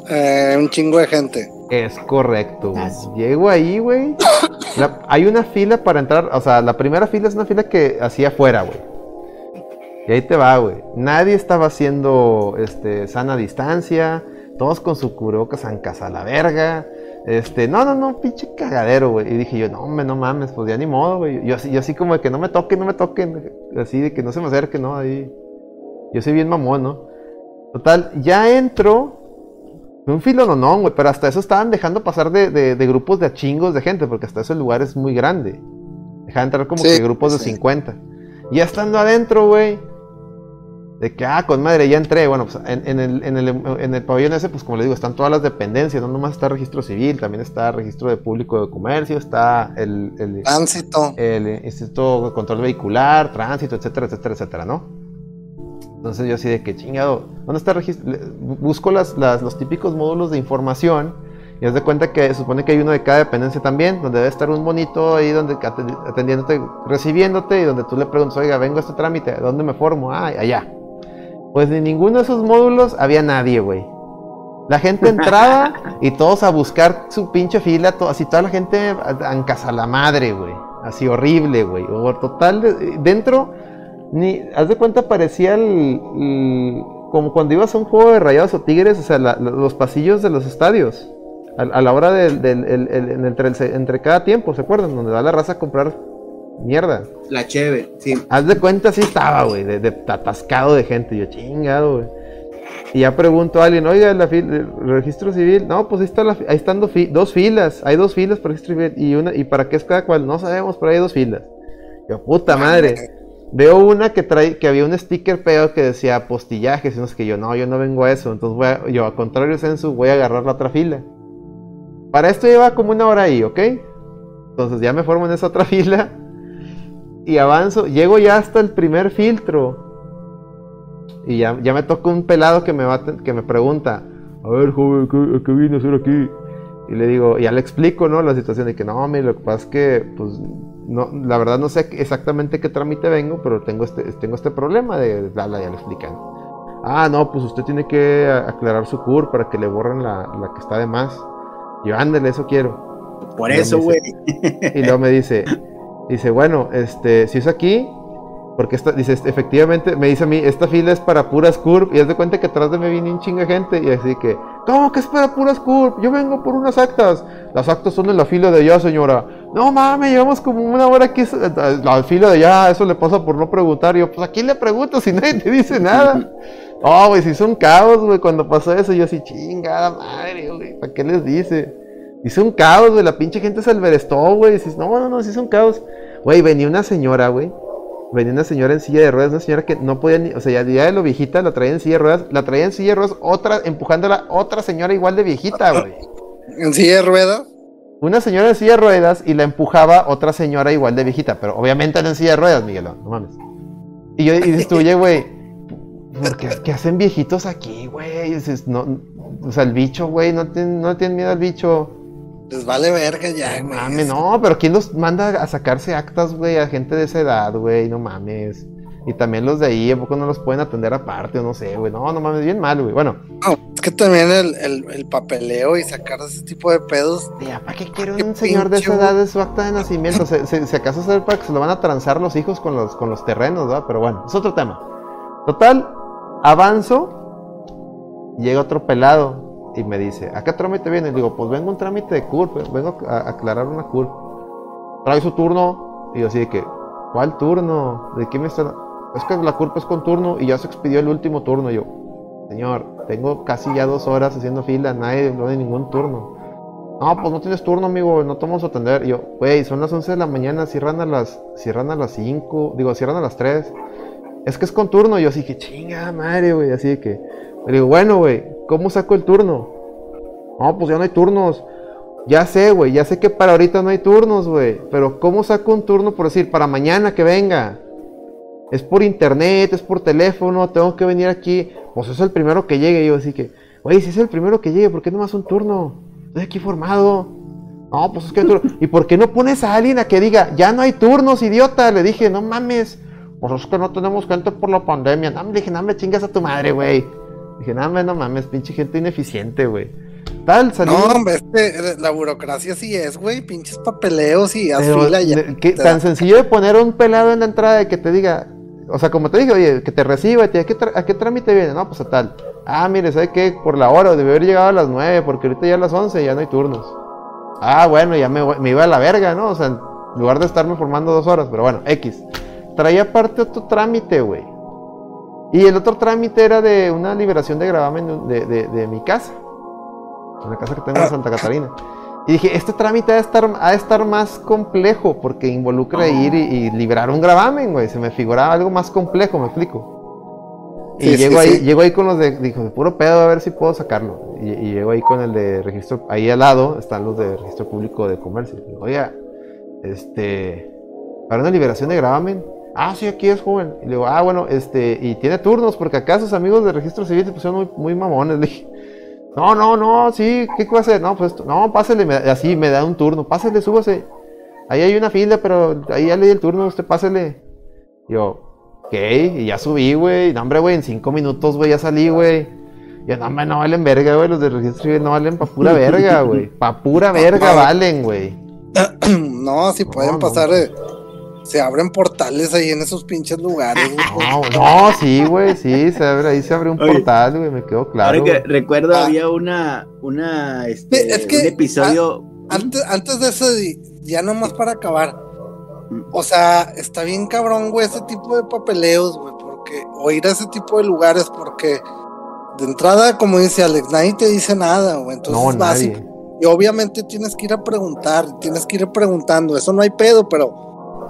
Eh, un chingo de gente. Es correcto, güey. Llego ahí, güey. *coughs* La- Hay una fila para entrar, o sea, la primera fila es una fila que hacía afuera, güey. Y ahí te va, güey. Nadie estaba haciendo este, sana distancia. Todos con su cubrebocas en casa a la verga. Este, no, no, no, pinche cagadero, güey. Y dije yo, no, hombre, no mames, pues ya ni modo, güey. Yo así, yo así como de que no me toquen, no me toquen. Así de que no se me acerquen, ¿no? Ahí. Yo soy bien mamón, ¿no? Total, ya entro. Un filo no, no, güey, pero hasta eso estaban dejando pasar de, de- de grupos de chingos de gente, porque hasta ese lugar es muy grande. Dejaban entrar como Sí, que grupos de sí. 50. Y ya estando adentro, güey, de que, ah, con madre, ya entré. Bueno, pues en, en el, en, el, en el pabellón ese, pues como le digo, están todas las dependencias, no nomás está registro civil, también está registro de público de comercio, está el, el, Tránsito. el Instituto de Control Vehicular, Tránsito, etcétera, etcétera, etcétera, ¿no? Entonces yo así de que chingado, ¿dónde está? Le- Busco las, los típicos módulos de información y haz de cuenta que supone que hay uno de cada dependencia también, donde debe estar un monito ahí donde atendi- atendiéndote, recibiéndote y donde tú le preguntas, oiga, vengo a este trámite, ¿a ¿dónde me formo? Ah, allá. Pues en ninguno de esos módulos había nadie, güey. La gente entraba y todos a buscar su pinche fila, to- así toda la gente en casa la madre, güey. Así horrible, güey. Total, de- dentro, ni, haz de cuenta, parecía el, el- como cuando ibas a un juego de rayados o tigres, o sea, la- los pasillos de los estadios. A, a la hora del, del- el- el- en- entre, entre cada tiempo, ¿se acuerdan? Donde va la raza a comprar mierda. La cheve, sí. Haz de cuenta, así estaba, güey, de, de atascado de gente. Yo, chingado, güey. Y ya pregunto a alguien, oiga, la el registro civil. No, pues ahí, está la, ahí están do- fi- dos filas. Hay dos filas para registro civil. ¿Y, una, ¿Y para qué es cada cual? No sabemos, pero hay dos filas. Yo, puta madre. Veo una que trae, que había un sticker pedo que decía postillajes. Y sé que yo, no, yo no vengo a eso. Entonces voy a- yo, a contrario censo, voy a agarrar la otra fila. Para esto lleva como una hora ahí, ¿ok? Entonces ya me formo en esa otra *laughs* fila y avanzo, llego ya hasta el primer filtro. Y ya, ya me toca un pelado que me, va, que me pregunta, a ver, joven, ¿qué, qué vine a hacer aquí? Y le digo, ya le explico, ¿no? La situación de que no, mire, lo que pasa es que, pues, no, la verdad no sé exactamente qué trámite vengo, pero tengo este, tengo este problema de bla, bla, ya le explican. Ah, no, pues usted tiene que aclarar su CUR para que le borren la, la que está de más. Yo, ándale, eso quiero. Por eso, güey. Y luego me dice, dice, bueno, este, si es aquí, porque esta, dice, "este, efectivamente, me dice a mí, esta fila es para puras curv, y haz de cuenta que atrás de mí viene un chinga gente, y así que, ¿Cómo que espera puras CURP? Yo vengo por unas actas. Las actas son en la fila de allá, señora. No mames, llevamos como una hora aquí. eh, La fila de allá, eso le pasa por no preguntar. Y yo, pues a quién le pregunto si nadie te dice nada. *laughs* No, güey, si hizo un caos, güey, cuando pasó eso. Yo así, chingada madre, güey, ¿para qué les dice? Hizo un caos, güey, la pinche gente se alberestó, güey. No, no, no, sí hizo un caos. Güey, venía una señora, güey. Venía una señora en silla de ruedas, una señora que no podía ni, o sea, ya, ya de lo viejita la traía en silla de ruedas, la traía en silla de ruedas, otra, empujándola, otra señora igual de viejita, güey. En silla de ruedas. Una señora en silla de ruedas y la empujaba otra señora igual de viejita, pero obviamente era en silla de ruedas, Miguelón, no mames. Y yo y dices tú, oye, güey, ¿por qué, qué hacen viejitos aquí, güey? Dices, no, o sea, el bicho, güey, no, no tienen miedo al bicho. Les vale verga ya, No güey. mames, no, pero ¿quién los manda a sacarse actas, güey? A gente de esa edad, güey, no mames. Y también los de ahí, ¿a poco no los pueden atender aparte o no sé, güey? No, no mames, bien mal, güey. Bueno, No, es que también el, el, el papeleo y sacar ese tipo de pedos. ya, ¿para qué quiere Qué un señor de esa edad de su acta de nacimiento? Se, se- si acaso es para que se lo van a transar los hijos con los, con los terrenos, ¿verdad? Pero bueno, es otro tema. Total, avanzo, llega otro pelado y me dice, ¿a qué trámite viene? Y digo, pues vengo a un trámite de CURP, vengo a aclarar una CURP. Trae su turno. Y yo así de que, ¿cuál turno? ¿De qué me están...? Es que la CURP es con turno y ya se expidió el último turno. Y yo, señor, tengo casi ya dos horas haciendo fila, nadie no hay ningún turno. No, pues no tienes turno, amigo, no te vamos a atender. Y yo, güey, son las 11 de la mañana, cierran a las, cierran a las 5, digo, cierran a las 3. Es que es con turno. Y yo así que, chinga madre, güey, así de que. Le digo, bueno, güey, ¿cómo saco el turno? No, pues ya no hay turnos. Ya sé, güey, ya sé que para ahorita no hay turnos, güey. Pero ¿cómo saco un turno por decir, para mañana que venga? Es por internet, es por teléfono, tengo que venir aquí. Pues es el primero que llegue. Yo así que, güey, si es el primero que llegue, ¿por qué no más un turno? Estoy aquí formado. No, pues es que hay turno. ¿Y por qué no pones a alguien a que diga, ya no hay turnos, idiota? Le dije, no mames. Pues es que no tenemos gente por la pandemia. No, dije, no me chingas a tu madre, güey. Dije, no, hombre, no mames, pinche gente ineficiente, güey. Tal, salí. No, hombre, este, la burocracia sí es, güey. Pinches papeleos y haz Pero, fila ya. que- tan sencillo de poner un pelado en la entrada de que te diga, o sea, como te dije, oye, que te reciba, ¿a qué, a qué trámite viene? No, pues a tal. Ah, mire, ¿sabe qué? Por la hora, debe haber llegado a las 9, porque ahorita ya a las 11 ya no hay turnos. Ah, bueno, ya me iba a la verga, ¿no? O sea, en lugar de estarme formando dos horas, pero bueno, X. Traía aparte otro trámite, güey. Y el otro trámite era de una liberación de gravamen de, de- de mi casa. En la casa que tengo en Santa Catarina. Y dije, este trámite ha de estar, ha de estar más complejo porque involucra ir y, y liberar un gravamen, güey. Se me figuraba algo más complejo, me explico. Y Sí, llego sí, ahí, sí. llego ahí con los de, dijo, de puro pedo, a ver si puedo sacarlo. Y, y llego ahí con el de registro, ahí al lado están los de registro público de comercio. Digo, Oiga, este, para una liberación de gravamen. Ah, sí, aquí es joven. Y le digo, ah, bueno, este, y tiene turnos, porque acá sus amigos de registro civil se pusieron muy, muy mamones. *laughs* Le dije, no, no, no, sí, ¿qué a hacer? No, pues esto, no, pásele, me- así me da un turno, pásele, súbase. Ahí hay una fila, pero ahí ya le di el turno, usted pásele. Yo, ok, y ya subí, güey. No, hombre, güey, en cinco minutos, güey, ya salí, güey. Yo, no, hombre, no valen verga, güey, los de registro civil no valen pa' pura verga, güey. Pa' pura verga *laughs* valen, güey. *clears throat* no, si pueden no, pasar. no. Se abren portales ahí en esos pinches lugares, güey. No, no, sí, güey, sí, se abre, ahí se abre un Oye, portal, güey, me quedó claro. Ahora que recuerdo, Ah. había una, una, este, es que- un episodio. Antes, antes de eso, y ya nomás para acabar. O sea, está bien cabrón, güey, ese tipo de papeleos, güey, porque, o ir a ese tipo de lugares, porque de entrada, como dice Alex, nadie te dice nada, güey, entonces No, es básico. nadie. Y obviamente tienes que ir a preguntar, tienes que ir preguntando, eso no hay pedo, pero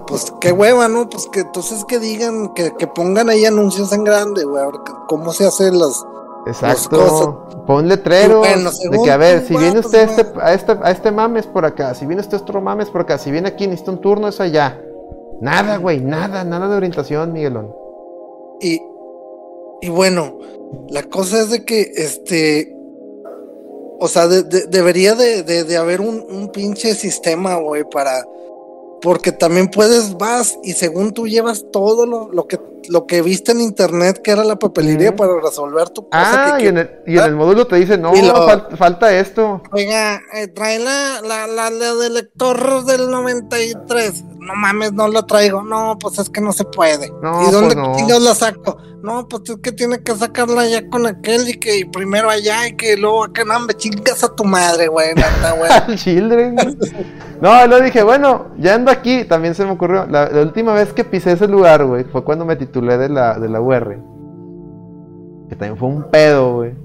pues qué hueva, ¿no? Pues que entonces que digan, que, que pongan ahí anuncios en grande, güey, a ver cómo se hacen las... Exacto. cosas. Pon letrero Y bueno, de que a ver, si viene usted a este, a este a este mames por acá, si viene usted otro mames por acá, si viene aquí necesita un turno es allá. Nada, güey, nada, nada de orientación, Miguelón. Y, y bueno, la cosa es de que, este, o sea, de- de- debería de, de- de haber un, un pinche sistema, güey, para, porque también puedes, vas y según tú llevas todo lo, lo que lo que viste en internet que era la papelería para resolver tu cosa. Ah, que- y en, el, y en el módulo te dice, no, lo- fal- falta esto. Oiga, eh, trae la, la, la, la del lector del 93. No mames, no lo traigo. No, pues es que no se puede. No, ¿Y dónde pues no. la saco? No, pues es que tiene que sacarla ya con aquel y que primero allá y que luego acá, no, me chingas a tu madre, güey, güey. *laughs* Al Children. No, luego dije, bueno, ya ando aquí, también se me ocurrió. La, la última vez que pisé ese lugar, güey, fue cuando me titulé de la, de la UR. Que también fue un pedo, güey.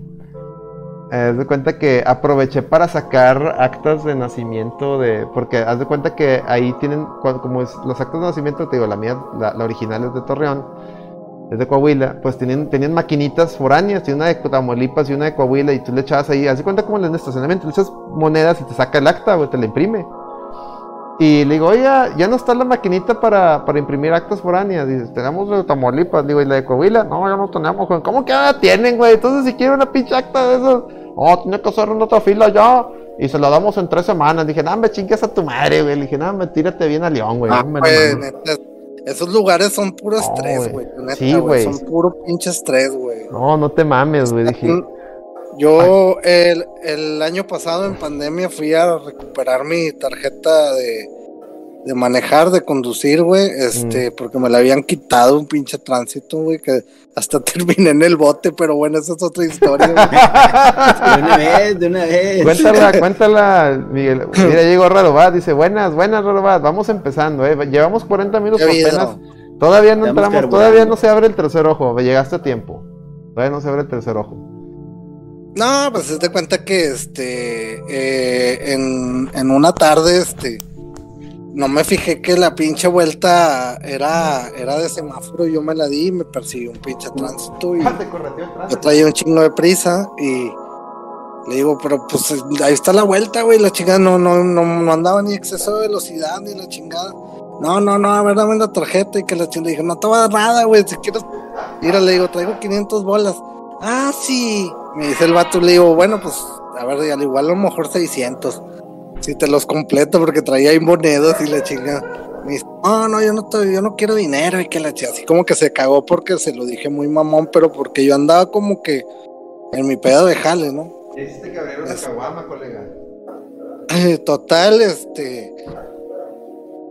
Haz de cuenta que aproveché para sacar actas de nacimiento de. Porque haz de cuenta que ahí tienen. Como los actas de nacimiento, te digo, la mía, la, la original es de Torreón, es de Coahuila. Pues tienen, tenían maquinitas foráneas, tiene una de Tamaulipas y una de Coahuila. Y tú le echabas ahí, haz de cuenta como en el estacionamiento, le echas monedas y te saca el acta, güey, te la imprime. Y le digo, oye, ya no está la maquinita para, para imprimir actas foráneas. Dice, tenemos la de Tamaulipas, digo, y la de Coahuila. No, ya no tenemos, güey. ¿Cómo que la tienen, güey? Entonces, si quiero una pinche acta de esos, oh, tiene que hacer una otra fila ya. Y se la damos en tres semanas. Dije, no, me chingas a tu madre, güey. Le dije, no, me tírate bien a León, güey. Ah, güey, mames". neta, esos lugares son puro No, estrés, güey. güey. neta, Sí, güey. Son puro pinche estrés, güey. No, no te mames, güey. Dije, Yo el, el año pasado en pandemia fui a recuperar mi tarjeta de, de manejar, de conducir, güey, este, porque me la habían quitado un pinche tránsito, güey, que hasta *laughs* terminé en el bote, pero bueno, esa es otra historia, güey. De una vez, de una vez. Cuéntala, *laughs* cuéntala, Miguel. Mira, llegó Rarobat, dice, buenas, buenas, Rarobat, vamos empezando, eh. Llevamos 40 minutos ¿Qué apenas. Todavía no Estamos entramos, carburando. todavía no se abre el tercer ojo, llegaste a tiempo. Todavía no se abre el tercer ojo. No, pues es de cuenta que este eh, en, en una tarde, este, no me fijé que la pinche vuelta era, era de semáforo, yo me la di y me persiguió un pinche tránsito y yo traía un chingo de prisa y le digo, pero pues ahí está la vuelta, güey, la chingada no, no, no, no andaba ni exceso de velocidad ni la chingada. No, no, no, a ver, dame la tarjeta y que la chingada. Le dije, no te va a dar nada, güey, si quieres. Mira, le digo, traigo 500 bolas. Ah, sí. Me dice el vato, le digo, bueno, pues, a ver, al igual a lo mejor 600. Si te los completo porque traía ahí monedas y la chingada. Me dice, no, no, yo no, te- yo no quiero dinero y que la chingada. Así como que se cagó porque se lo dije muy mamón, pero porque yo andaba como que en mi pedo de jale, ¿no? Hiciste la caguama, colega. Total, este.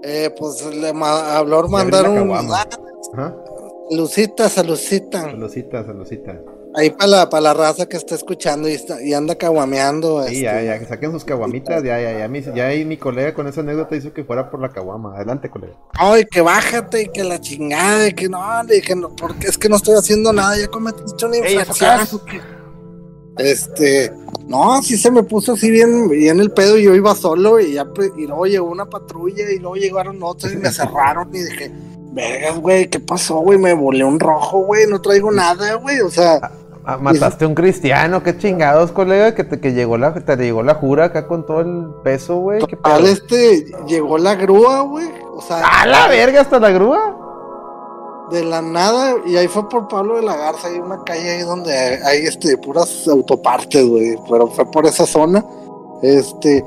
Eh, pues le ma- habló mandaron un. Ah, Ajá. Salucita, salucita. Ahí para la, para la raza que está escuchando y, está, y anda caguameando. Sí, este. ya, ya, que saquen sus caguamitas, ya, ya, ya, mi, ya ahí mi colega con esa anécdota hizo que fuera por la caguama. Adelante, colega. Ay, que bájate y que la chingada, y que no, le dije, no, porque es que no estoy haciendo nada, ya cometiste una Ey, infracción. Este, no, sí se me puso así bien, bien el pedo y yo iba solo y ya, pues, y luego llegó una patrulla y luego llegaron otros y me *laughs* cerraron y dije, vergas, güey, ¿qué pasó, güey? Me volé un rojo, güey, no traigo nada, güey, o sea, Ah, mataste a un cristiano, qué chingados, colega, que te que llegó la, te llegó la jura acá con todo el peso, güey. ¿Qué pedo? este, llegó la grúa, güey, o sea, ¡A la verga hasta la grúa! de la nada, y ahí fue por Pablo de la Garza, hay una calle ahí donde hay este puras autopartes, güey, pero fue por esa zona. Este,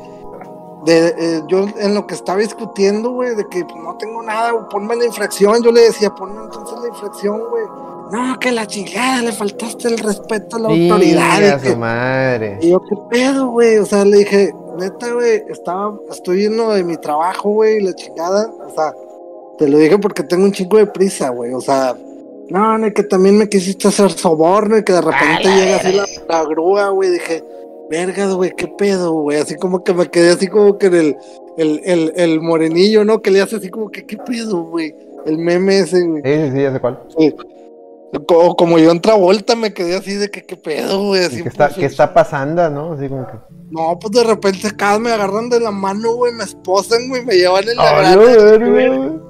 de, eh, yo en lo que estaba discutiendo, güey, de que no tengo nada, güey, ponme la infracción, yo le decía, ponme entonces la infracción, güey. No, que la chingada, le faltaste el respeto a la autoridad. Que- madre. y yo, ¿qué pedo, güey? O sea, le dije, neta, güey, estaba, estoy yendo de mi trabajo, güey, la chingada. O sea, te lo dije porque tengo un chingo de prisa, güey. O sea, no, que también me quisiste hacer soborno y que de repente llega así la, la grúa, güey. Dije, vergas, güey, ¿qué pedo, güey? Así como que me quedé así como que en el, el, el, el morenillo, ¿no? Que le hace así como que, ¿qué pedo, güey? El meme ese, güey. Sí, sí, sí, ya sé cuál. Como, como yo en Travolta me quedé así de que, ¿qué pedo, güey? Así ¿Qué está, pues, ¿Qué está pasando, no? Así como que. No, pues de repente acá me agarran de la mano, güey, me esposan, güey, me llevan en la ¡Ay, grana, la verga, güey,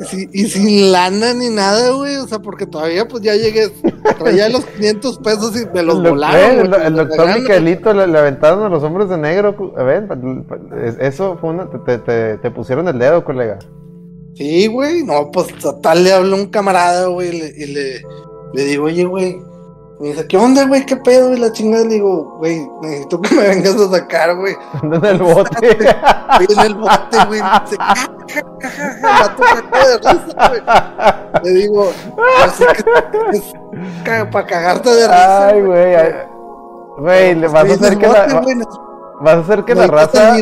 y, si- y sin lana ni nada, güey, o sea, porque todavía pues ya llegué, traía los 500 pesos y me los doc- volaron, güey, el, el doctor. Miquelito le, le aventaron a los hombres de negro. A ver, eso fue una. Te, te- te- te pusieron el dedo, colega. Sí, güey, no, pues total le hablo a un camarada, güey, y le, y le, digo, oye, güey, me dice, ¿qué onda, güey? ¿Qué pedo? Y la chingada le digo, güey, necesito que me vengas a sacar, güey. Anda *laughs* en el bote. *laughs* En el bote, güey. *laughs* Le digo, así que *laughs* para cagarte de risa. Ay, güey. Güey, le vas a hacer que la, vas a hacer que la raza,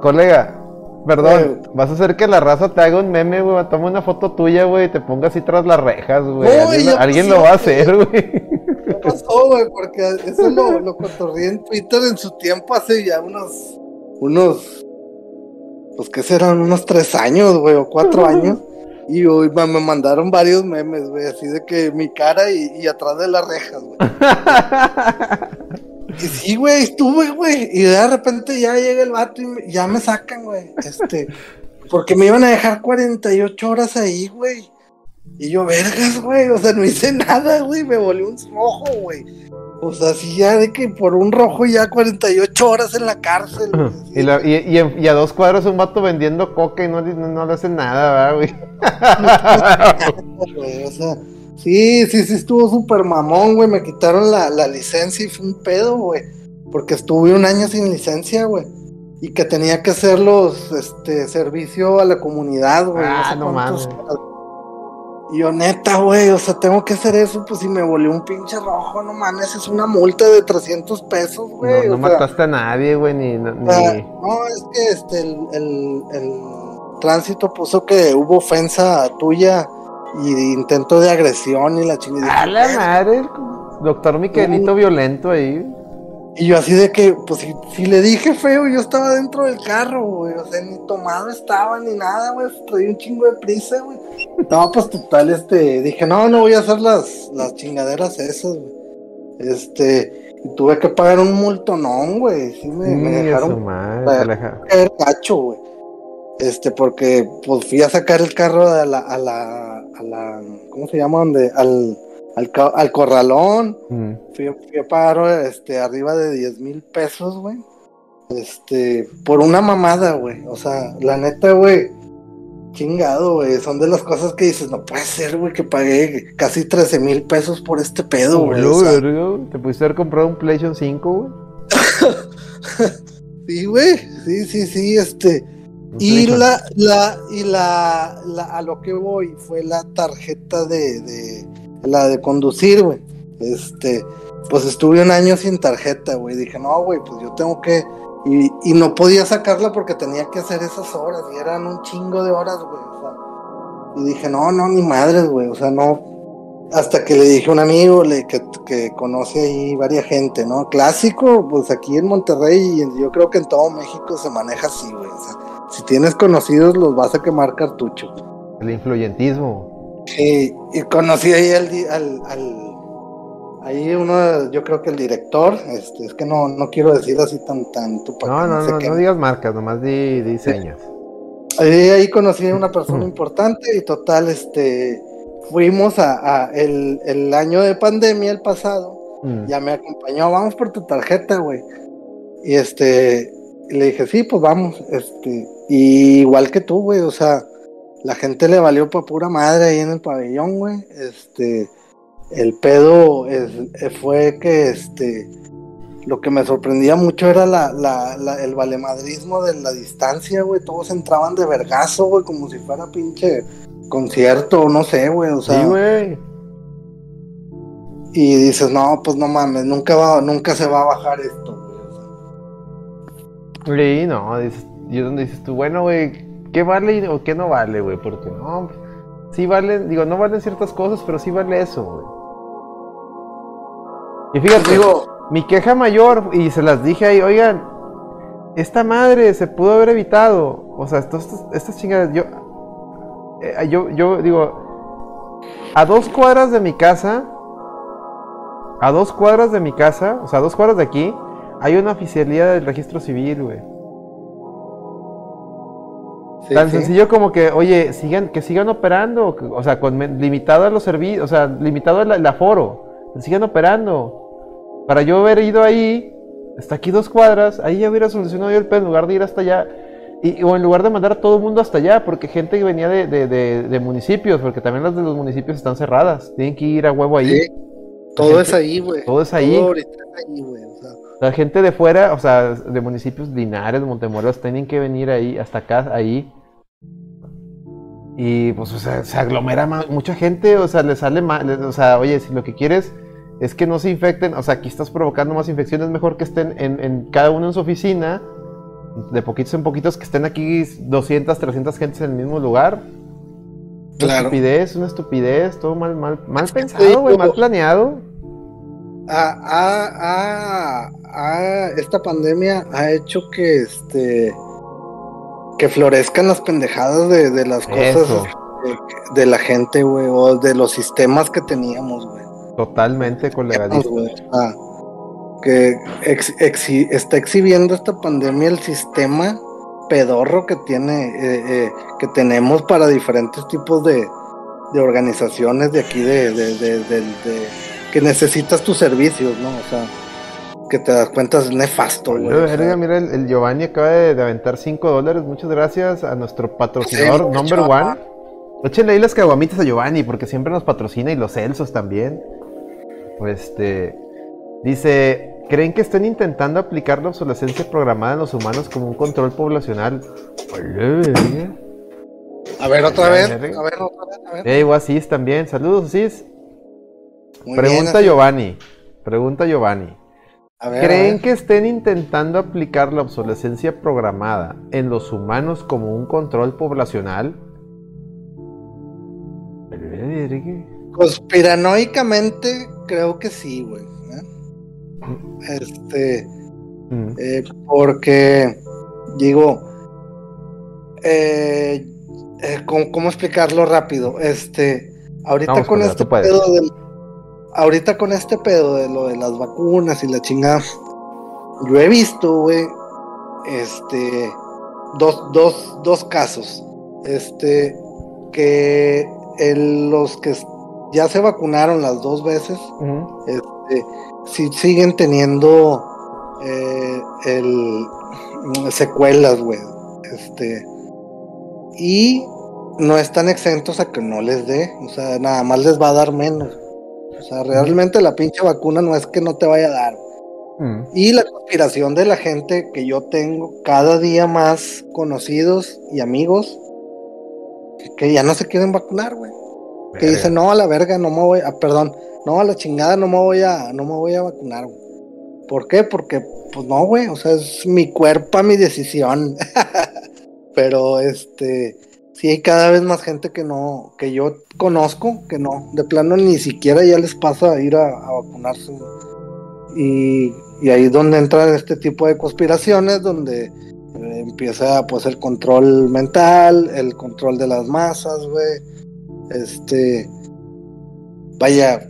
colega, Perdón, vas a hacer que la raza te haga un meme, güey. Toma una foto tuya, güey, y te ponga así tras las rejas, güey. No, alguien lo va a hacer, güey. ¿Qué pasó, güey? Porque eso lo, lo en Twitter en su tiempo hace ya unos, unos, pues que serán unos tres años, güey, o cuatro años. Y hoy me me mandaron varios memes, güey, así de que mi cara y, y atrás de las rejas, güey. *laughs* Y sí, güey, estuve, güey. Y de repente ya llega el vato y me- ya me sacan, güey. Este, porque me iban a dejar 48 horas ahí, güey. Y yo, vergas, güey. O sea, no hice nada, güey. Me volvió un rojo, güey. O sea, sí, ya de que por un rojo ya 48 horas en la cárcel. güey. y, la- y- y en- y a dos cuadros un vato vendiendo coca y no, no, no le hacen nada, ¿verdad, güey? güey, *laughs* o sea, sí, sí, sí, estuvo súper mamón, güey. Me quitaron la, la licencia y fue un pedo, güey. Porque estuve un año sin licencia, güey. Y que tenía que hacer los, este, servicio a la comunidad, güey. Ah, sé no mames. Y yo, neta, güey, o sea, tengo que hacer eso, pues si me volvió un pinche rojo, no mames, es una multa de 300 pesos, güey. no no sea, mataste a nadie, güey, ni, ni- o sea, no, es que este, el, el- el tránsito puso que hubo ofensa tuya y intento de agresión y la chingada. A la madre, doctor Miquelito violento ahí. Y yo así de que, pues si, si le dije feo, yo estaba dentro del carro, güey. O sea, ni tomado estaba ni nada, güey. Traía un chingo de prisa, güey. No, pues total, este, dije, no, no voy a hacer las, las chingaderas esas, güey. Este, y tuve que pagar un multonón, güey. Sí, me, dejaron caer gacho, güey. Este, porque pues fui a sacar el carro a la, a la, a la, ¿cómo se llama? Donde, al, al, al corralón. Mm. Fui, fui a pagar, este, arriba de 10 mil pesos, güey. Este, por una mamada, güey. O sea, la neta, güey. Chingado, güey. Son de las cosas que dices, no puede ser, güey, que pagué casi 13 mil pesos por este pedo, güey. o sea. Te pudiste haber comprado un PlayStation 5, güey. *laughs* sí, güey. Sí, sí, sí, este. Y la, la, y la, la, a lo que voy fue la tarjeta de, de la de conducir, güey. Este, pues estuve un año sin tarjeta, güey. Dije, no, güey, pues yo tengo que. Y, y no podía sacarla porque tenía que hacer esas horas y eran un chingo de horas, güey. O sea, y dije, no, no, ni madres, güey. O sea, no. Hasta que le dije a un amigo le, que, que conoce ahí varias gente, ¿no? Clásico, pues aquí en Monterrey y yo creo que en todo México se maneja así, güey. O sea, si tienes conocidos, los vas a quemar cartucho. El influyentismo. Sí, y conocí ahí al, al, al- ahí uno, yo creo que el director, este, es que no, no quiero decir así tan tanto para No, no, no, no digas marcas, nomás di diseños. Ahí, ahí conocí a una *clears throat* persona importante y total, este, fuimos a, a el, el año de pandemia, el pasado, Mm. ya me acompañó, vamos por tu tarjeta, güey. Y este, le dije, sí, pues vamos, este, y igual que tú, güey, o sea, la gente le valió pa' pura madre ahí en el pabellón, güey. Este, el pedo es- eh, fue que, este, lo que me sorprendía mucho era la, la, la- el valemadrismo de la distancia, güey. Todos entraban de vergazo, güey, como si fuera pinche concierto, no sé, güey, o sea. Sí, güey. Y dices, no, pues no mames, nunca va, nunca se va a bajar esto, güey. o sea. Sí, no, dices, y es donde dices tú, bueno, güey, ¿qué vale y- o qué no vale, güey? Porque no, sí valen, digo, no valen ciertas cosas, pero sí vale eso, güey. Y fíjate, Digo, mi queja mayor, y se las dije ahí, oigan, esta madre se pudo haber evitado. O sea, estas chingadas, yo, eh, yo, yo digo, a dos cuadras de mi casa, a dos cuadras de mi casa, o sea, a dos cuadras de aquí, hay una oficialía del registro civil, güey. Sí, Tan sí. sencillo como que, oye, sigan, que sigan operando, o sea, con limitado a los servicios, o sea, limitado el, el aforo, sigan operando. Para yo haber ido ahí, hasta aquí dos cuadras, ahí ya hubiera solucionado yo el pedo en lugar de ir hasta allá. Y, o en lugar de mandar a todo el mundo hasta allá, porque gente que venía de, de- de- de municipios, porque también las de los municipios están cerradas, tienen que ir a huevo ahí. Sí, todo es ahí, güey. Todo es ahí. Todo ahorita es ahí, güey. O sea, La gente de fuera, o sea, de municipios Linares, Montemorelos, tienen que venir ahí, hasta acá, ahí. Y pues, o sea, se aglomera mucha gente, o sea, le sale mal, o sea, oye, si lo que quieres es que no se infecten, o sea, aquí estás provocando más infecciones, mejor que estén en, en cada uno en su oficina de poquitos en poquitos que estén aquí 200, 300 gentes en el mismo lugar. Una Claro. estupidez, una estupidez, todo mal, mal, mal pensado, güey, mal planeado. Ah, ah, ah, ah, esta pandemia ha hecho que este que florezcan las pendejadas de, de las cosas de, de la gente, güey, o de los sistemas que teníamos, güey. Totalmente colegadito. Ah, que ex- exhi- está exhibiendo esta pandemia el sistema pedorro que tiene, eh, eh, que tenemos para diferentes tipos de, de organizaciones de aquí, de- de- que necesitas tus servicios, ¿no? O sea, que te das cuenta es nefasto, güey. Verga, mira, el, el Giovanni acaba de, de aventar 5 dólares. Muchas gracias a nuestro patrocinador Sí, number one. Échenle ahí las caguamitas a Giovanni porque siempre nos patrocina y los Celsos también. Pues este. Dice: ¿Creen que estén intentando aplicar la obsolescencia programada en los humanos como un control poblacional? A ver, otra vez, a ver, otra vez, a ver. Ey, o Asís también. Saludos, Asís. Muy Pregunta bien, Giovanni. Pregunta Giovanni. a ver, a ¿Creen que estén intentando aplicar la obsolescencia programada en los humanos como un control poblacional? Conspiranoicamente, creo que sí, güey. ¿eh? Este. Mm, Eh, porque, digo, eh, eh, ¿cómo, cómo explicarlo rápido? Este, ahorita Vamos, con este pedo del, ahorita con este pedo de lo de las vacunas y la chingada, yo he visto, güey, este, dos, dos, dos casos, este, que el- los que ya se vacunaron las dos veces, este, sí siguen teniendo eh, el secuelas, güey. Este y no están exentos a que no les dé, o sea, nada más les va a dar menos. O sea, realmente la pinche vacuna no es que no te vaya a dar. Mm, Y la conspiración de la gente que yo tengo cada día más conocidos y amigos que ya no se quieren vacunar, güey que verga. dice no a la verga no me voy a perdón no a la chingada no me voy a no me voy a vacunar güey. ¿por qué? porque pues no güey o sea es mi cuerpo mi decisión *laughs* pero este sí hay cada vez más gente que no que yo conozco que no de plano ni siquiera ya les pasa a ir a, vacunarse y, y ahí es donde entran este tipo de conspiraciones donde eh, empieza pues el control mental el control de las masas güey este. Vaya,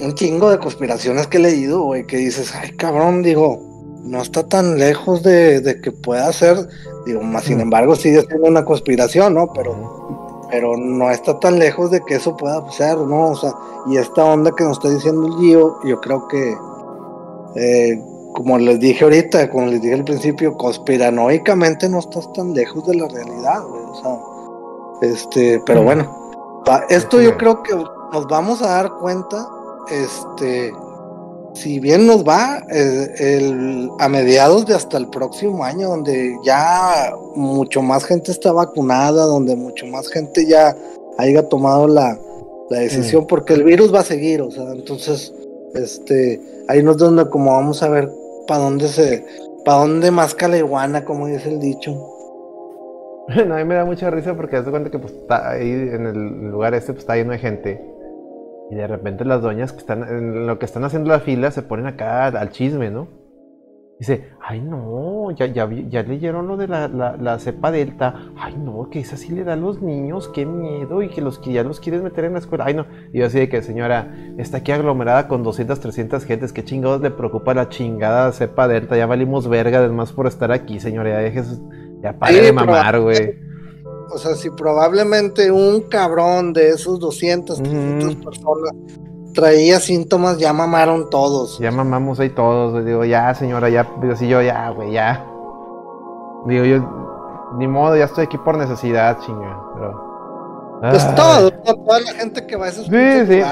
un chingo de conspiraciones que he leído, güey, que dices, ay, cabrón, digo, no está tan lejos de, de que pueda ser. Digo, más sin embargo, sigue siendo una conspiración, ¿no? Pero, pero no está tan lejos de que eso pueda ser, ¿no? O sea, y esta onda que nos está diciendo el Gio, yo creo que, eh, como les dije ahorita, como les dije al principio, conspiranoicamente no estás tan lejos de la realidad, güey. O sea, este, pero bueno, esto yo creo que nos vamos a dar cuenta, este, si bien nos va, eh, el- a mediados de hasta el próximo año, donde ya mucho más gente está vacunada, donde mucho más gente ya haya tomado la, la decisión, porque el virus va a seguir, o sea, entonces, este, ahí nos es donde como vamos a ver para dónde se, para dónde más la iguana, como dice el dicho. *laughs* No, a mí me da mucha risa porque haz de cuenta que pues, está ahí en el lugar este pues, está lleno de gente. Y de repente las doñas que están en lo que están haciendo la fila se ponen acá al, chisme, ¿no? Dice, ay no, ya, ya, ya leyeron lo de la, la, la cepa delta. Ay no, que esa sí le da a los niños, qué miedo. Y que los que ya los quieres meter en la escuela. Ay no. Y yo así de que señora, está aquí aglomerada con 200, 300 gentes. ¿Qué chingados le preocupa la chingada cepa delta? Ya valimos verga además por estar aquí, señora. Ya dejes, ya pare de mamar, güey. O sea, si probablemente un cabrón de esos 200, Ujú. 300 personas traía síntomas, ya mamaron todos. Ya mamamos ahí todos. Digo, ya, señora, ya. Digo, así yo, ya, güey, ya. Digo, yo, ni modo, ya estoy aquí por necesidad, chinga. Pero. Pues Ay. todo, toda la gente que va a esos Sí, sí.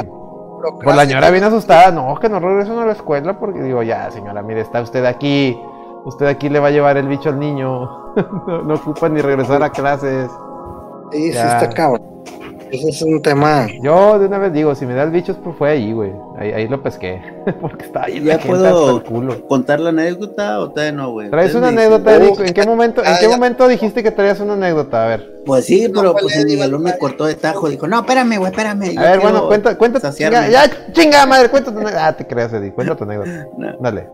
Pues la señora viene asustada. No, que no regresen a la escuela porque digo, ya, señora, mire, está usted aquí. Usted aquí le va a llevar el bicho al niño. *laughs* no, no ocupa ni regresar a clases. Sí, sí está cabrón. Ese es un tema. Yo de una vez digo, si me da el bicho, pues fue ahí, güey. Ahí, ahí lo pesqué. *laughs* Porque estaba ahí ¿Ya puedo contar la anécdota o todavía no, güey? ¿Traes una anécdota, Eddie? ¿En qué momento, en qué momento dijiste que traías una anécdota? A ver. Pues sí, pero pues el balón me cortó de tajo. Dijo, no, espérame, güey, espérame. A ver, bueno, cuenta, cuenta. Ya, ya, chinga madre, cuenta tu anécdota. Ah, te creas, Eddie. Cuenta tu anécdota. *laughs* Dale.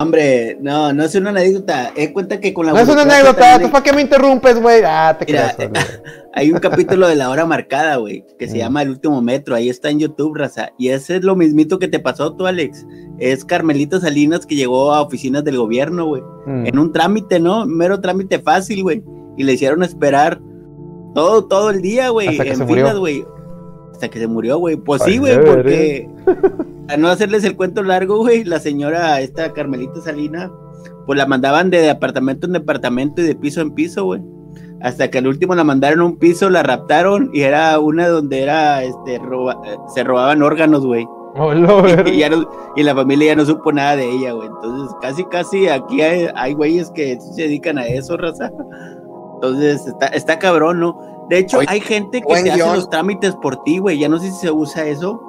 Hombre, no, no es una anécdota. Es cuenta que con la. No es una anécdota, ¿tú para qué me interrumpes, güey? Ah, te creas. *laughs* hay un capítulo de la hora marcada, güey, que se mm. llama El último metro. Ahí está en YouTube, raza. Y ese es lo mismito que te pasó tú, Alex. Es Carmelita Salinas que llegó a oficinas del gobierno, güey. Mm. En un trámite, ¿no? Mero trámite fácil, güey. Y le hicieron esperar todo, todo el día, güey. En filas, güey. Hasta que se murió, güey. Pues sí, güey, porque. *laughs* a no hacerles el cuento largo, güey, la señora, esta Carmelita Salina, pues la mandaban de departamento en departamento y de piso en piso, güey. Hasta que al último la mandaron a un piso, la raptaron y era una donde era, este, se robaban órganos, güey. Oh, *laughs* y, y, la familia ya no supo nada de ella, güey. Entonces, casi, casi aquí hay, güeyes que se dedican a eso, raza. Entonces, está, está cabrón, ¿no? De hecho, hay gente que te hace los trámites por ti, güey. Ya no sé si se usa eso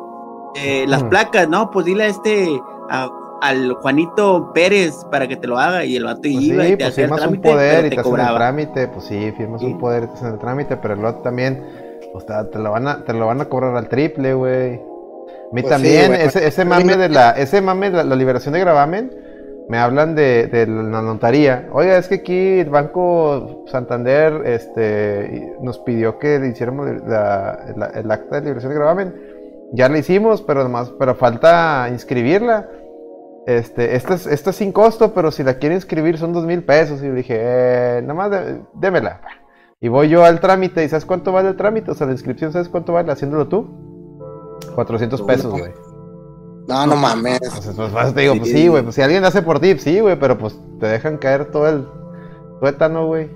eh, las placas, ¿no? Pues dile a este, al Juanito Pérez para que te lo haga y el vato pues iba sí, y te pues firmas un poder y te, hacen el trámite, pues sí, firmas un poder y te hacen el trámite, pero el otro también, pues te, lo van a, te lo van a cobrar al triple, güey. A mí pues también, ese, ese mame de la, ese mame de la, liberación de gravamen, me hablan de, de, la notaría. Oiga, es que aquí el Banco Santander este, nos pidió que le hiciéramos el acta de liberación de gravamen ya la hicimos, pero nomás, pero falta inscribirla. Este, esta es, es sin costo, pero si la quiere inscribir son dos mil pesos. Y le dije, eh, nada más démela. Y voy yo al trámite, ¿y sabes cuánto vale el trámite? O sea, la inscripción, ¿sabes cuánto vale haciéndolo tú? 400 pesos, güey. No, no mames. Pues, pues, te digo, pues sí, güey. Pues si alguien hace por ti, sí, güey, pero pues te dejan caer todo el tuétano, güey.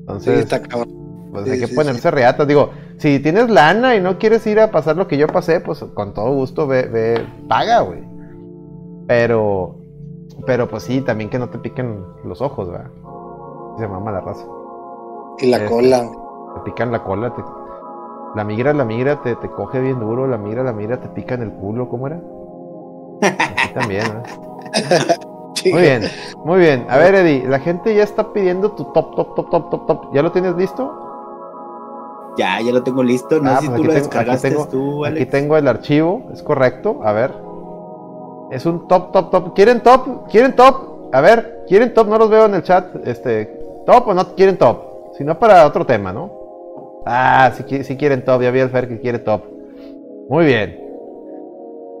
Entonces, sí, está cabrón. Pues hay que ponerse reatas. Digo, si tienes lana y no quieres ir a pasar lo que yo pasé, pues con todo gusto ve, ve paga, güey. Pero, pero pues sí, también que no te piquen los ojos, ¿verdad? Se mama la raza. Y la cola. Te pican la cola, la migra, la migra te, te coge bien duro, la migra, la migra te pica en el culo, ¿cómo era? Así también, ¿eh? *laughs* Muy bien, muy bien. A ver, Eddie, la gente ya está pidiendo tu top, top, top, top, top, top. ¿Ya lo tienes listo? Ya, ya lo tengo listo. No ah, sé si pues tú lo descargaste aquí tengo, tú, Aquí tengo el archivo, es correcto. A ver. Es un top, top, top. ¿Quieren top? ¿Quieren top? A ver, ¿quieren top? No los veo en el chat. Este, ¿top o no quieren top? Si no, para otro tema, ¿no? Ah, si, quieren top. Ya vi al Fer que quiere top. Muy bien.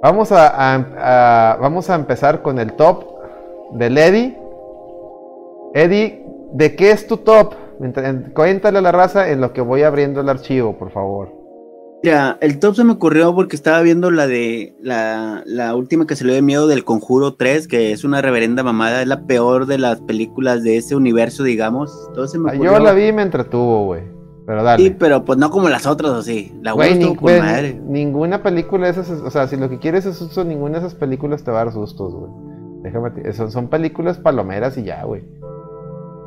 Vamos a, vamos a empezar con el top del Eddie. Eddie, ¿de qué es tu top? Cuéntale a la raza en lo que voy abriendo el archivo, por favor. Ya, el top se me ocurrió porque estaba viendo la de la, última que se le dio miedo del Conjuro 3, que es una reverenda mamada, es la peor de las películas de ese universo, digamos. Entonces me ah, Yo la vi y me entretuvo, güey. Pero dale. Sí, pero pues no como las otras, así. La güey, madre. Ninguna película de esas, o sea, si lo que quieres es susto, ninguna de esas películas te va a dar sustos, güey. Déjame, son, son películas palomeras y ya, güey.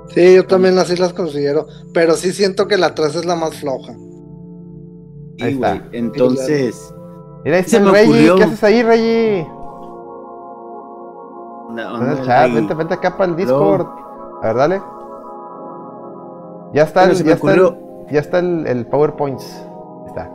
Sí, yo también así las considero, pero sí siento que la 3 es la más floja. Ahí está. Entonces. Mira, ahí está el Reggie. ¿Qué haces ahí, Reggie? No, no, chat, vente, vente acá para el Discord. A ver, dale. Ya está, ya, está el, ya está el, el PowerPoint. Está.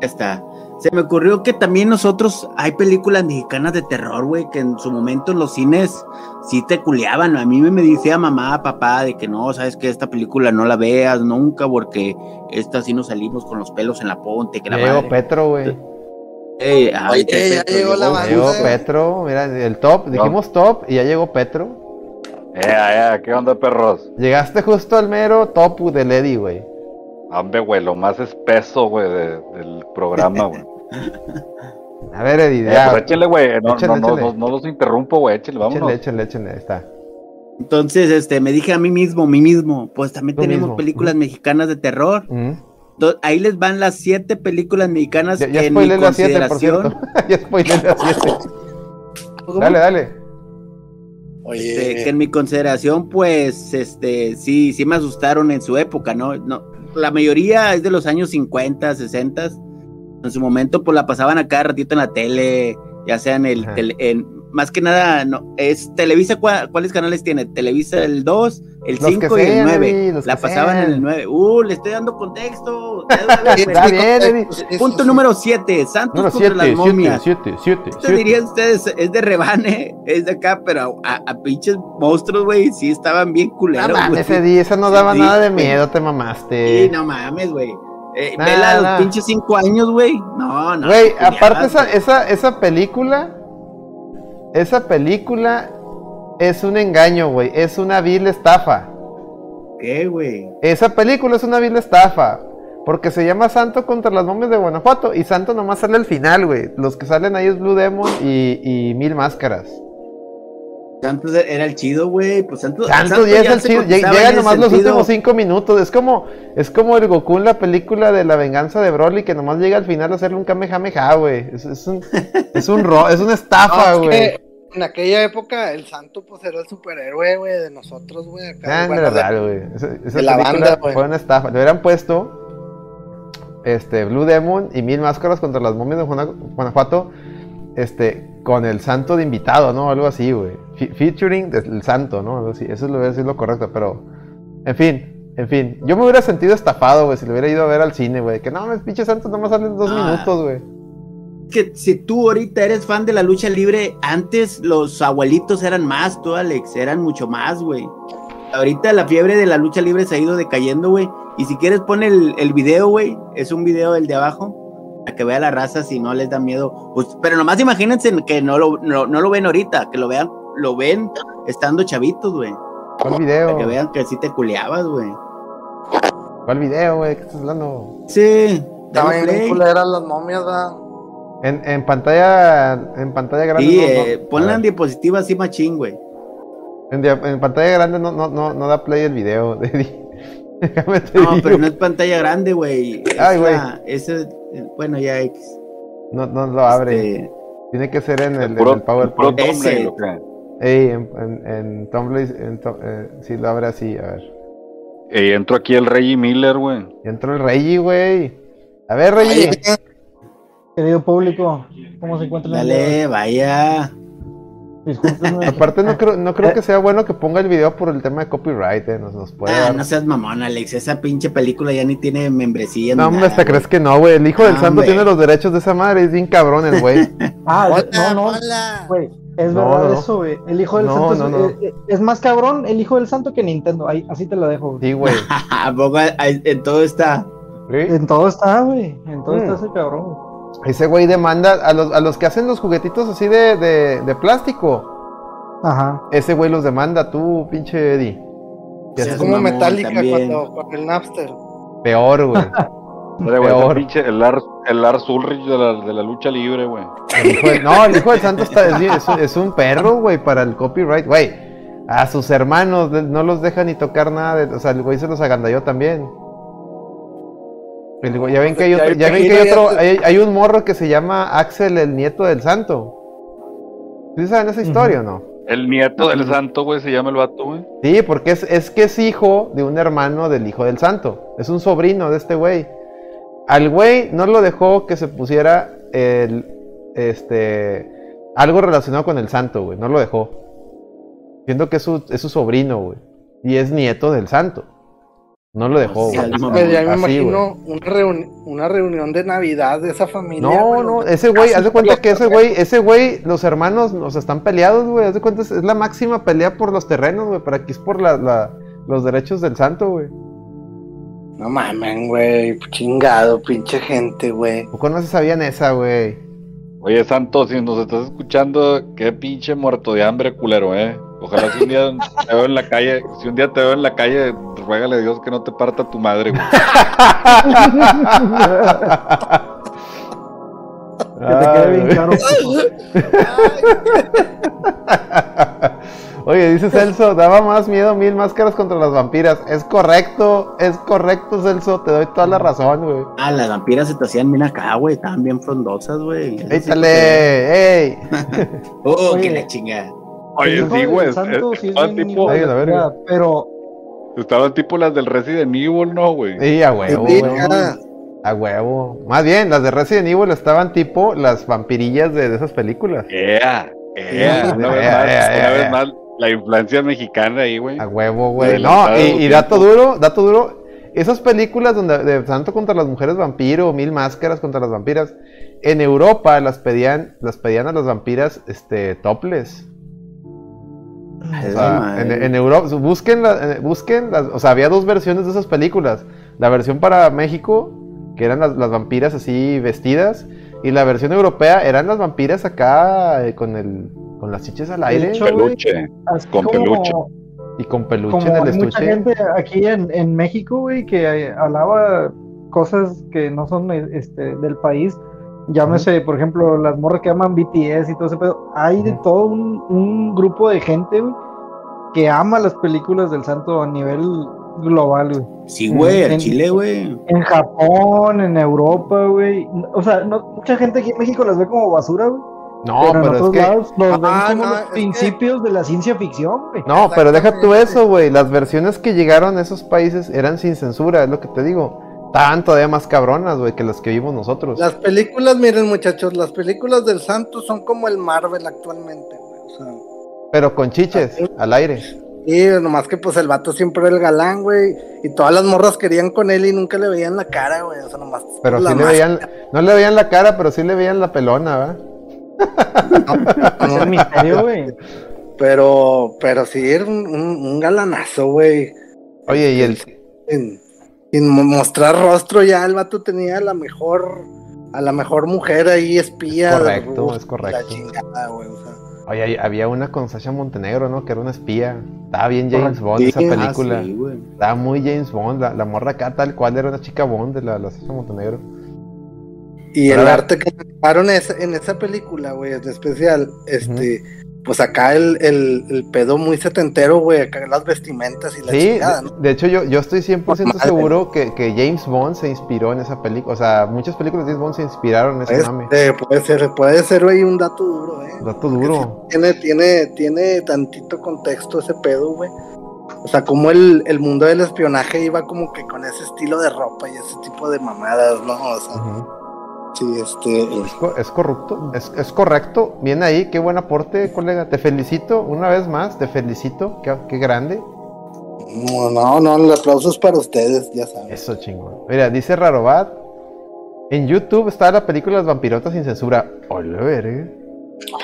Está. Se me ocurrió que también nosotros hay películas mexicanas de terror, güey, que en su momento en los cines sí te culeaban. A mí me decía mamá, papá, de que no, sabes que esta película no la veas nunca porque esta sí nos salimos con los pelos en la ponte. Que la llegó Petro, güey. Eh, ya llegó la Llegó Petro, mira, el top, dijimos top y ya llegó Petro. Eh, eh, ¿qué onda, perros? Llegaste justo al mero top de Lady, güey. Hombre, güey, lo más espeso, güey, del programa, güey. *laughs* A ver, Eddie, eh, ya. échale, güey. No, no, no, no, los interrumpo, güey. Échale, vámonos. Échale, échale, échale. Está. Entonces, este, me dije a mí mismo, mí mismo, pues también tenemos películas mexicanas de terror. Entonces, ahí les van las siete películas mexicanas ya, ya en mi las siete, por cierto. *laughs* ya spoilé las siete. Dale, dale. Oye. Este, que en mi consideración, pues, este, sí, sí me asustaron en su época, ¿no? No, la mayoría es de los años 50, 60. En su momento, pues la pasaban a cada ratito en la tele, ya sea en el, tele- en, más que nada, no, es Televisa, ¿cuál- ¿cuáles canales tiene? Televisa el 2, el Los que 5 y el sean, 9. Eddie, los La pasaban en el 9. Uh, le estoy dando contexto. Está bien, Punto número 7, Santos Número contra 7, las 7, momias. 7, 7, Esto dirían ustedes, es de rebane, es de acá, pero a, a pinches monstruos, güey, sí estaban bien No culeros, mames, güey. Eddie, esa no daba Sí, nada de miedo, te mamaste. Sí, no mames, güey. Eh, Nah, vela a los nah. pinches 5 años, güey. No, no. Güey, aparte esa, esa, esa película, esa película es un engaño, güey, es una vil estafa. ¿Qué, güey? Esa película es una vil estafa. Porque se llama Santo contra las momias de Guanajuato. Y Santo nomás sale al final, güey. Los que salen ahí es Blue Demon y, y Mil Máscaras. Santos era el chido, güey. Pues Santos. Santo ya es el chido. Lleg- contestaba Llegan en nomás los últimos cinco minutos. Es como, es como el Goku en la película de la venganza de Broly que nomás llega al final a hacerle un Kamehameha, güey. Es, es un, es un ro- es una *laughs* estafa, No, es güey. en aquella época el santo pues era el superhéroe, güey, de nosotros, güey. Ah, bueno, de de- verdad, güey. Esa, esa de la banda, güey. fue una estafa. Le hubieran puesto este, Blue Demon y Mil Máscaras contra las momias de Guana- Guanajuato este, con el santo de invitado, ¿no? Algo así, güey. Fe- featuring del santo, ¿no? Así. Eso es lo, eso es lo correcto, pero... En fin, en fin. Yo me hubiera sentido estafado, güey, si lo hubiera ido a ver al cine, güey. Que no, mames, pinche santo nomás salen dos Ah. minutos, güey. Que si tú ahorita eres fan de la lucha libre, antes los abuelitos eran más, tú, Alex, eran mucho más, güey. Ahorita la fiebre de la lucha libre se ha ido decayendo, güey. Y si quieres, pon el, el video, güey. Es un video el de abajo. Para que vea la raza si no les da miedo. Pues, pero nomás imagínense que no lo, no, no lo ven ahorita, que lo vean, lo ven estando chavitos, güey. ¿Cuál video? Para que vean que sí te culeabas, güey. ¿Cuál video, güey? ¿Qué estás hablando? Sí, Estaba dale bien culeras las momias, ¿verdad? En, en pantalla en pantalla grande. Sí, no- no- eh, a ponla en diapositiva así machín, güey. En, en pantalla grande no, no, no, no da play el video. *laughs* Déjame te No, digo. pero no es pantalla grande, güey. Ay, güey. ese- bueno, ya X. no, no lo abre. Este, Tiene que ser en el, en puro, el PowerPoint. Ese. Ey, en, en, en Tumblr, en eh, sí lo abre así, a ver. Y entro aquí el Reggie Miller, güey. Entró el Reggie, güey. A ver, Reggie. Querido público, ¿cómo se el de dale, vaya. hoy? Discúlpenme. Aparte, no creo, no creo que sea bueno que ponga el video por el tema de copyright, eh. Nos, nos puede Ah, dar- no seas mamón, Alex. Esa pinche película ya ni tiene membresía. No, hombre, hasta crees que no, güey. El hijo del No, santo hombre. tiene los derechos de esa madre. Es bien cabrón el güey. Ah, Hola, no, no, hola. güey. Es No, verdad no. eso, güey. El hijo del No, santo es, no, no. eh, eh, es más cabrón el hijo del santo que Nintendo. Ahí, así te la dejo. güey. Sí, güey. *laughs* ¿A poco hay- en todo está? ¿Sí? En todo está, güey. En todo Mm. está ese cabrón. Ese güey demanda a los, a los que hacen los juguetitos así de, de, de plástico. Ajá. Ese güey los demanda, tú, pinche Eddie. Sí, es como Metallica cuando con el Napster. peor, güey. *laughs* Mira, güey, ese Peor. pinche, el Lars, el Lars Ulrich de la, de la lucha libre, güey. No, el hijo del santo está, es, es un- es un perro, güey, para el copyright, güey. A sus hermanos no los deja ni tocar nada, de- o sea, el güey se los agandalló también. El güey- ya ven que hay otro, ya ven que hay otro, hay, hay un morro que se llama Axel, el nieto del santo. ¿Sí saben esa historia o no? El nieto del santo, güey, se llama el vato, güey. Sí, porque es, es que es hijo de un hermano del hijo del santo. Es un sobrino de este güey. Al güey no lo dejó que se pusiera el, este, algo relacionado con el santo, güey. No lo dejó. Siendo que es su, es su sobrino, güey. Y es nieto del santo. No lo dejó, güey. ya me Así, imagino una, reuni- una reunión de Navidad de esa familia. No, güey, no, ese güey, haz de cuenta que ese güey, ese güey, los hermanos, o sea, están peleados, güey, haz de cuenta, es, es la máxima pelea por los terrenos, güey, para aquí es por la, la- los derechos del santo, güey. No mamen, güey. Chingado, pinche gente, güey. ¿Poco no se sabían esa, güey? Oye, Santo, si nos estás escuchando, qué pinche muerto de hambre, culero, eh. Ojalá si un día te veo en la calle, si un día te veo en la calle, ruégale a Dios que no te parta tu madre, güey. *laughs* Que te quede bien Ay, claro. *laughs* Oye, dice Celso, daba más miedo mil máscaras contra las vampiras. Es correcto, es correcto, Celso, te doy toda la razón, güey. Ah, las vampiras se te hacían bien acá, güey. Estaban bien frondosas, güey. ¡Échale! ¡Ey! *laughs* Oh, Oye. que la chingada. Oye, El hijo sí, güey. sí es bien tipo, Ay, la verga. Pero estaban tipo las del Resident Evil, ¿no, güey? Sí, a huevo, güey. A huevo. Más bien, las de Resident Evil estaban tipo las vampirillas de, de esas películas. Ea, ea, una vez Ea, más, una vez más, la influencia mexicana ahí, güey. A huevo, güey. No, y, dato duro, dato duro. Esas películas donde de Santo contra las mujeres vampiro, Mil máscaras contra las vampiras, en Europa las pedían, las pedían a las vampiras, este, topless. O sea, madre. en, en Europa, busquen, la- busquen las, o sea, había dos versiones de esas películas. La versión para México, que eran las, las vampiras así vestidas, y la versión europea eran las vampiras acá eh, con el, con las chiches al aire hecho, Peluche. Así Con como- peluche. y con peluche Como en el hay mucha gente aquí en, en México, güey, que eh, alaba cosas que no son eh, este, del país. Llámese, por ejemplo, las morras que aman BTS y todo ese pedo. Hay de todo un, un grupo de gente, güey, que ama las películas del santo a nivel global, güey. Sí, güey, En- Chile, güey. En Japón, en Europa, güey. O sea, no, mucha gente aquí en México las ve como basura, güey. No, pero, pero, en es otros que lados los ven Ah, como no, los es que- principios de la ciencia ficción, güey. No, pero deja tú eso, güey. Las versiones que llegaron a esos países eran sin censura, es lo que te digo. Estaban todavía más cabronas, güey, que las que vimos nosotros. Las películas, miren muchachos, las películas del santo son como el Marvel actualmente, güey. O sea, Pero con chiches, al aire. y nomás que pues el vato siempre era el galán, güey. Y todas las morras querían con él y nunca le veían la cara, güey. O sea, nomás. Pero sí le veían, no le veían la cara, pero sí le veían la pelona, ¿verdad? Es el misterio, güey. Pero, pero sí era un, un- un galanazo, güey. Oye, y el, Sin, sin mo- mostrar rostro ya el vato tenía a la mejor, a la mejor mujer ahí espía. Es correcto, es correcto. La chingada, güey. O sea, oye, había una con Sasha Montenegro, ¿no? Que era una espía. Estaba bien James Correcto. Bond Sí, esa ah, película. Ah, sí. Estaba muy James Bond. La, la morra acá tal cual era una chica Bond de la, la Sasha Montenegro. Y el arte que sacaron esa- en esa película, güey, en especial, este, pues acá el, el, el pedo muy setentero, güey, acá las vestimentas y la Sí, chingada, ¿no? de hecho yo, yo estoy 100% Madre. seguro que, que James Bond se inspiró en esa película. O sea, muchas películas de James Bond se inspiraron en ese Pues, mame. eh, puede ser, puede ser, güey, un dato duro, eh. Dato duro. Tiene, tiene, tiene tantito contexto ese pedo, güey. O sea, como el, el mundo del espionaje iba como que con ese estilo de ropa y ese tipo de mamadas, ¿no? O sea. Sí, este. Es, co- es corrupto, es, es correcto. Bien ahí, qué buen aporte, colega. Te felicito una vez más, te felicito. Qué, qué grande. No, no, no, el aplauso es para ustedes, ya saben. Eso chingón. Mira, dice Rarobat. En YouTube está la película Las vampirotas sin censura. Hola, verga.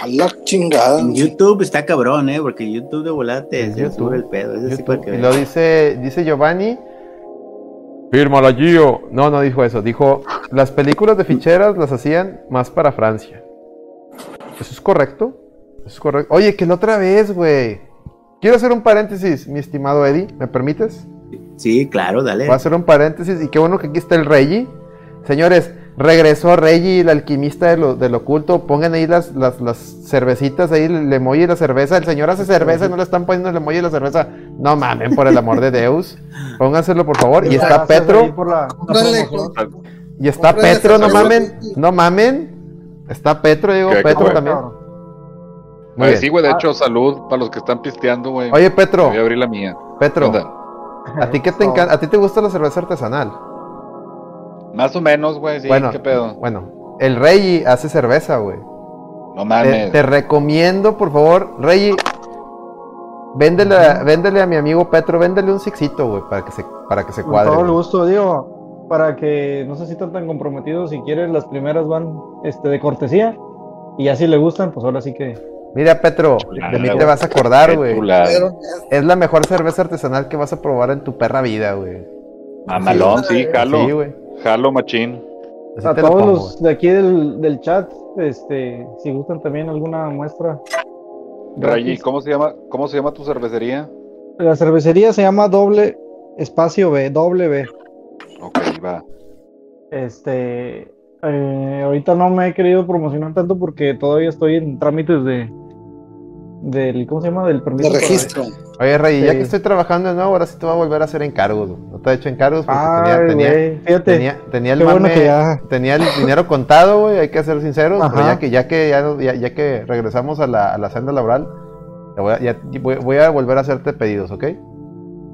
A la chingada. En YouTube está cabrón, ¿eh? Porque YouTube de volada te En censura YouTube. el pedo. YouTube. que Y lo dice, dice Giovanni. Fírmala, Gio. No, no dijo eso. Dijo, las películas de ficheras las hacían más para Francia. ¿Eso es correcto? Eso es correcto. Oye, que la otra vez, güey. Quiero hacer un paréntesis, mi estimado Eddie. ¿Me permites? Sí, claro, dale. Voy a hacer un paréntesis y qué bueno que aquí está el Reggie. Señores, regresó Reggie, el alquimista de lo, del oculto. Pongan ahí las, las, las cervecitas, ahí el emoji de la cerveza. El señor hace cerveza y no le están poniendo el emoji de la cerveza. No mamen, por el amor de Deus. Pónganselo, por favor. Y está Petro. por la- la Cómprale, promoción. Y está Petro, no mamen. No mamen. Está Petro, digo, ¿Qué, Petro también. Muy bien. sí, güey, de hecho, salud para los que están pisteando, güey. Oye, Petro, Voy a abrir la mía. ¿Qué Petro? ¿a ti, qué te *laughs* encanta? ¿a ti te gusta la cerveza artesanal? Más o menos, güey, sí, Bueno, qué pedo. Bueno, el Reggie hace cerveza, güey. No Te, mames. te recomiendo, por favor, Reggie, véndele, a- véndele a mi amigo Petro, véndele un sixito, güey, para que se, para que se Con cuadre. todo el gusto, digo, para que no se sientan tan comprometidos, si quieren las primeras van este, de cortesía y ya si le gustan, pues ahora sí que... Mira, Petro, de mí te vas a acordar, güey. Es la mejor cerveza artesanal que vas a probar en tu perra vida, güey. Mamalón, sí, jalo. Sí, güey. Jalo, machín. Así a lo todos pongo, los de aquí del, del chat, este, si gustan también alguna muestra. Rayi. ¿cómo se llama, cómo se llama tu cervecería? La cervecería se llama doble espacio B, doble B. Ok, va. Este, eh, ahorita no me he querido promocionar tanto porque todavía estoy en trámites de del ¿cómo se llama? del permiso de para- registro. Oye, Rey, ya que estoy trabajando de nuevo, ahora sí te voy a volver a hacer encargos. güey. No te he hecho encargos porque Ay, tenía, tenía, tenía, tenía el bueno mame- ya- tenía el dinero contado, güey, hay que ser sinceros, pero ya que, ya que, ya, no- que regresamos a la, a la senda laboral, voy a, ya- voy, voy a volver a hacerte pedidos, ¿ok?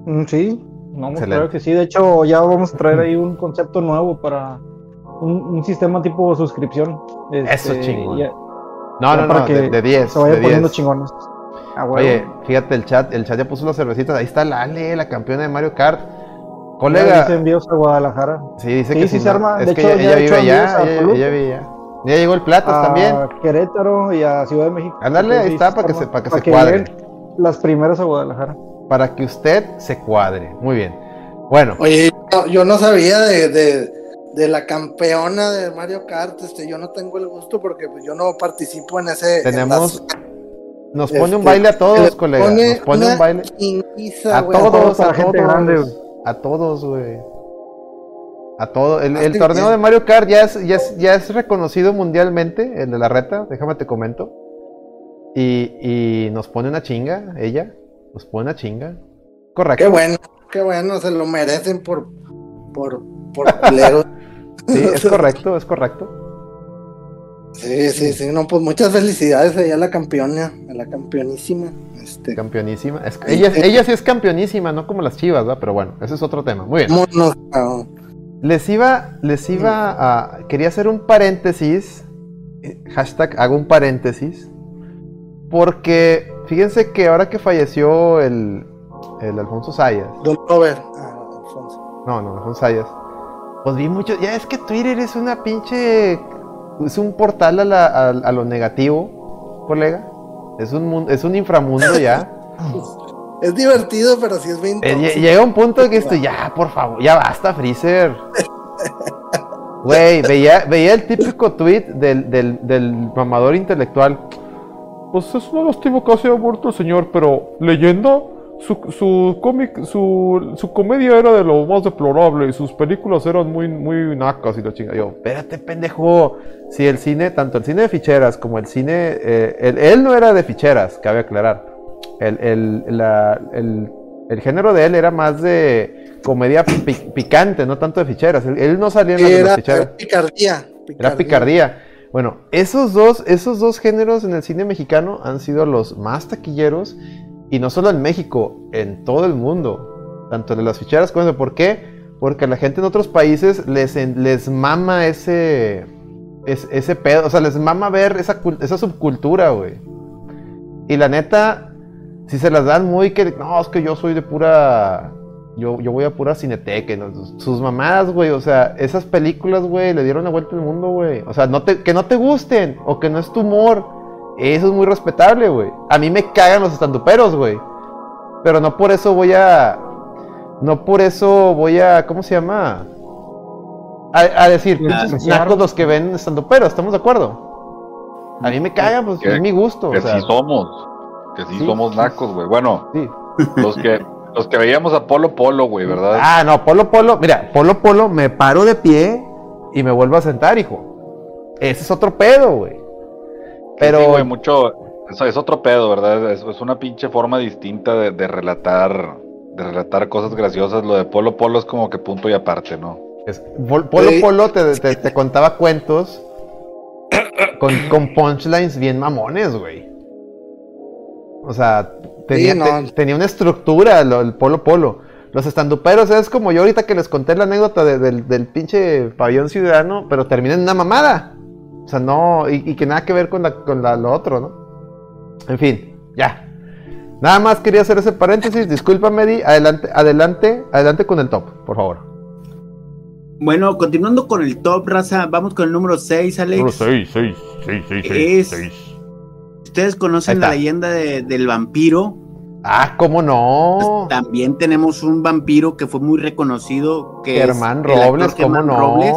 Mm, Sí, no, claro que sí. De hecho, ya vamos a traer ahí un concepto nuevo para un, un sistema tipo suscripción. Eso este, chingón. ya- No, no, para no, que de, de 10. se vayan de poniendo 10. chingones. Ah. Oye, fíjate el chat, el chat ya puso las cervecitas. Ahí está la Ale, la campeona de Mario Kart. Colega, hice envíos a Guadalajara. sí, dice Sí, que sí sí, se no, arma. Es De que hecho, ella, vive allá, a ella, vive allá. Ya llegó el Platos a también. Querétaro y a Ciudad de México. Ándale, ahí está, para que se- para que Para se cuadre. Las primeras a Guadalajara. Para que usted se cuadre. Muy bien. Bueno, Oye, yo, yo no sabía de, de, de la campeona de Mario Kart, este, yo no tengo el gusto porque pues, yo no participo en ese. en tenemos. las- Nos pone un este, baile a todos, colega. pone Nos pone un baile. A güey. todos, para a gente todos. grande, güey. A todos, güey. A todos. El, el Así torneo de Mario Kart ya es, ya, es, ya es reconocido mundialmente, el de la reta, déjame te comento. Y, y nos pone una chinga, ella. Nos pone una chinga. Correcto. Qué bueno, qué bueno, se lo merecen por por por. *laughs* Sí, es *laughs* correcto, es correcto. Sí, sí, sí, no, pues muchas felicidades a la campeona, a la campeonísima. Este, Campeonísima. Es- ella, ella sí es campeonísima, no como las chivas, ¿verdad? Pero bueno, ese es otro tema. Muy bien. vámonos, cabrón. Les iba, les iba a. Quería hacer un paréntesis. eh, Hashtag hago un paréntesis. Porque fíjense que ahora que falleció el, el Alfonso Sayas. Don Robert. Ah, Alfonso. No, no, Alfonso Sayas. Pues vi mucho. Ya es que Twitter es una pinche. Es un portal a, la- a- a lo negativo, colega. Es un, mun- es un inframundo ya. *laughs* Es divertido, pero sí es bien Eh, llega un punto en que estoy, ya, por favor, ya basta, Freezer. Güey, veía, veía el típico tweet del, del, del mamador intelectual. Pues es una lástima que haya muerto el señor, pero leyenda, su, su cómic, su, su comedia era de lo más deplorable y sus películas eran muy, muy nacas y la chinga. Yo, espérate, pendejo. Si el cine, tanto el cine de ficheras como el cine, eh, él, él no era de ficheras, cabe aclarar. El, el, la- el- el género de él era más de comedia pi- picante, no tanto de ficheras. Él, él no salía en las de las Era, ficheras. era picardía, Era picardía. Bueno, esos dos, esos dos géneros en el cine mexicano han sido los más taquilleros, y no solo en México, en todo el mundo. Tanto de las ficheras como ¿Por qué? Porque la gente en otros países les, les mama ese, es- ese pedo, o sea, les mama ver esa, esa subcultura, güey. Y la neta, si se las dan muy que, no, es que yo soy de pura, yo, yo voy a pura cineteca, no, sus mamadas, güey, o sea, esas películas, güey, le dieron la vuelta al mundo, güey. O sea, no te, que no te gusten, o que no es tu humor, eso es muy respetable, güey. A mí me cagan los estanduperos, güey. Pero no por eso voy a, no por eso voy a, ¿cómo se llama? A, a decir, pinches nacos los que ven estanduperos, ¿estamos de acuerdo? A mí me cagan, pues Que- es mi gusto. Que o sea, sí somos. Que sí, Sí. somos nacos, güey. Bueno, sí. los que, los que veíamos a Polo Polo, güey, ¿verdad? Ah, no, Polo Polo, mira, Polo Polo me paro de pie y me vuelvo a sentar, hijo. Ese es otro pedo, güey. Pero, Sí, güey, mucho. Eso es otro pedo, ¿verdad? Es, es una pinche forma distinta de, de relatar. De relatar cosas graciosas. Lo de Polo Polo es como que punto y aparte, ¿no? es- Pol- Polo Sí. Polo te, te- te contaba cuentos con, con punchlines bien mamones, güey. O sea, tenía, Sí, no. te- tenía una estructura lo- el Polo Polo. Los estanduperos es como yo ahorita que les conté la anécdota de- del, del pinche pabellón ciudadano, pero termina en una mamada. O sea, no, y, y que nada que ver con, la, con la- lo otro, ¿no? En fin, ya. Nada más quería hacer ese paréntesis. Discúlpame, Di. Adelante, adelante, adelante con el top, por favor. Bueno, continuando con el top, raza, vamos con el número 6, Alex. 6, 6, 6, 6, Es- 6. Ustedes conocen la leyenda de- del vampiro. Ah, ¿cómo no? También tenemos un vampiro que fue muy reconocido. Que es Germán Robles, ¿cómo Germán no? Robles.